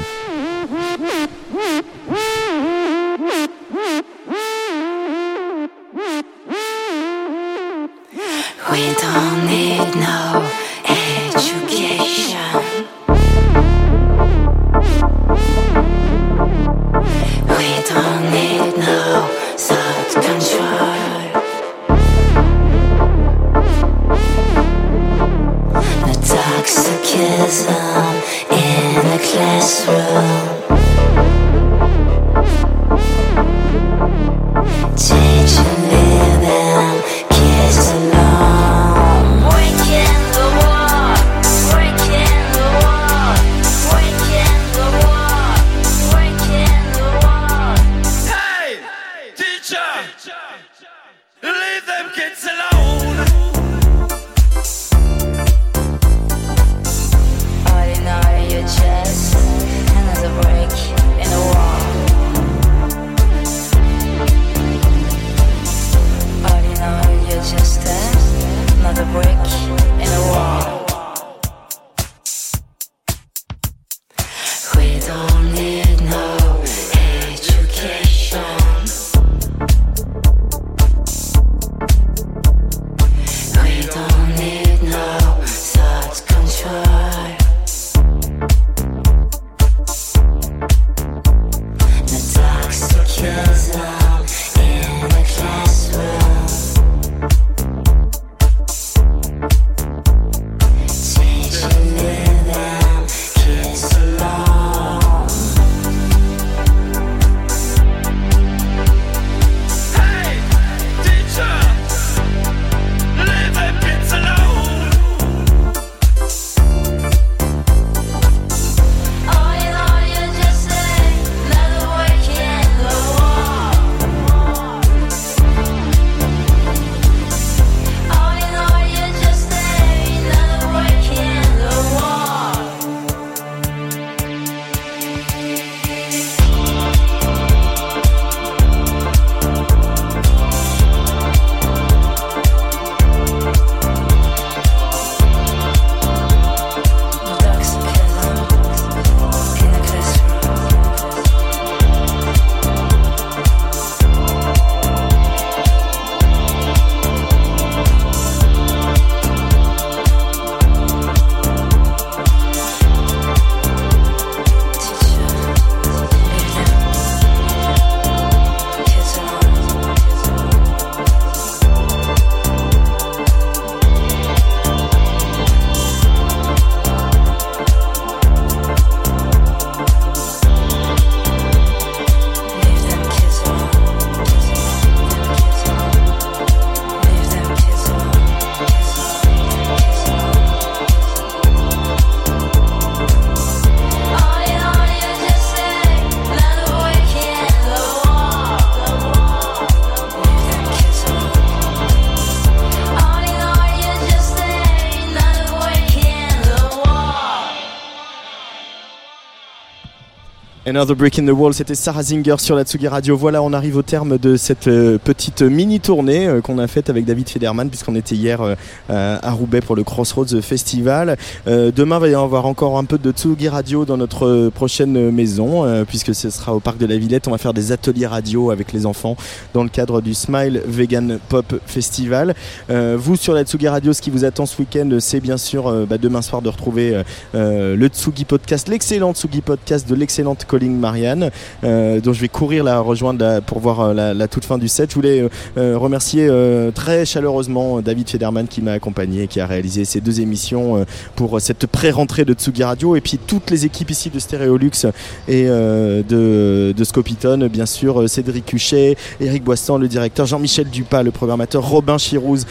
Another Break in the Wall, c'était Sarah Zinger sur la Tsugi Radio. Voilà, on arrive au terme de cette euh, petite mini tournée euh, qu'on a faite avec David Federman, puisqu'on était hier euh, à Roubaix pour le Crossroads Festival. Euh, demain, il va y avoir encore un peu de Tsugi Radio dans notre euh, prochaine maison, euh, puisque ce sera au Parc de la Villette. On va faire des ateliers radio avec les enfants dans le cadre du Smile Vegan Pop Festival. Euh, vous, sur la Tsugi Radio, ce qui vous attend ce week-end, c'est bien sûr euh, bah, demain soir de retrouver euh, euh, le Tsugi Podcast, l'excellent Tsugi Podcast de l'excellente Marianne, euh, dont je vais courir la rejoindre pour voir euh, la, toute fin du set. Je voulais euh, remercier très chaleureusement David Federman qui m'a accompagné, qui a réalisé ces deux émissions pour cette pré-rentrée de Tsugi Radio, et puis toutes les équipes ici de Stéréolux et de, de Scopitone, bien sûr, Cédric Huchet, Eric Boissan, le directeur, Jean-Michel Dupas, le programmateur, Robin Chirouz,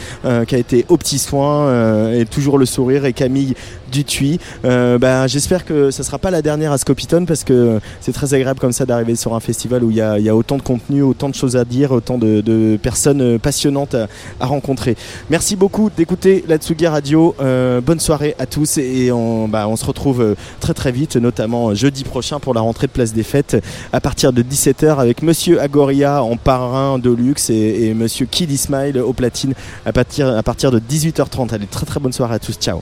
qui a été au petit soin et toujours le sourire, et Camille Dutuy. Bah, J'espère que ça sera pas la dernière à Scopitone parce que c'est très agréable comme ça d'arriver sur un festival où il y a, autant de contenu, autant de choses à dire, autant de, personnes euh, passionnantes à, rencontrer. Merci beaucoup d'écouter la Tsugi Radio. Euh, bonne soirée à tous et on, bah, se retrouve euh, très très vite, notamment jeudi prochain pour la rentrée de Place des Fêtes à partir de 17h avec Monsieur Agoria en parrain de luxe et, et Monsieur Kid Smile au platine à partir, à partir de 18h30. Allez, très très bonne soirée à tous. Ciao.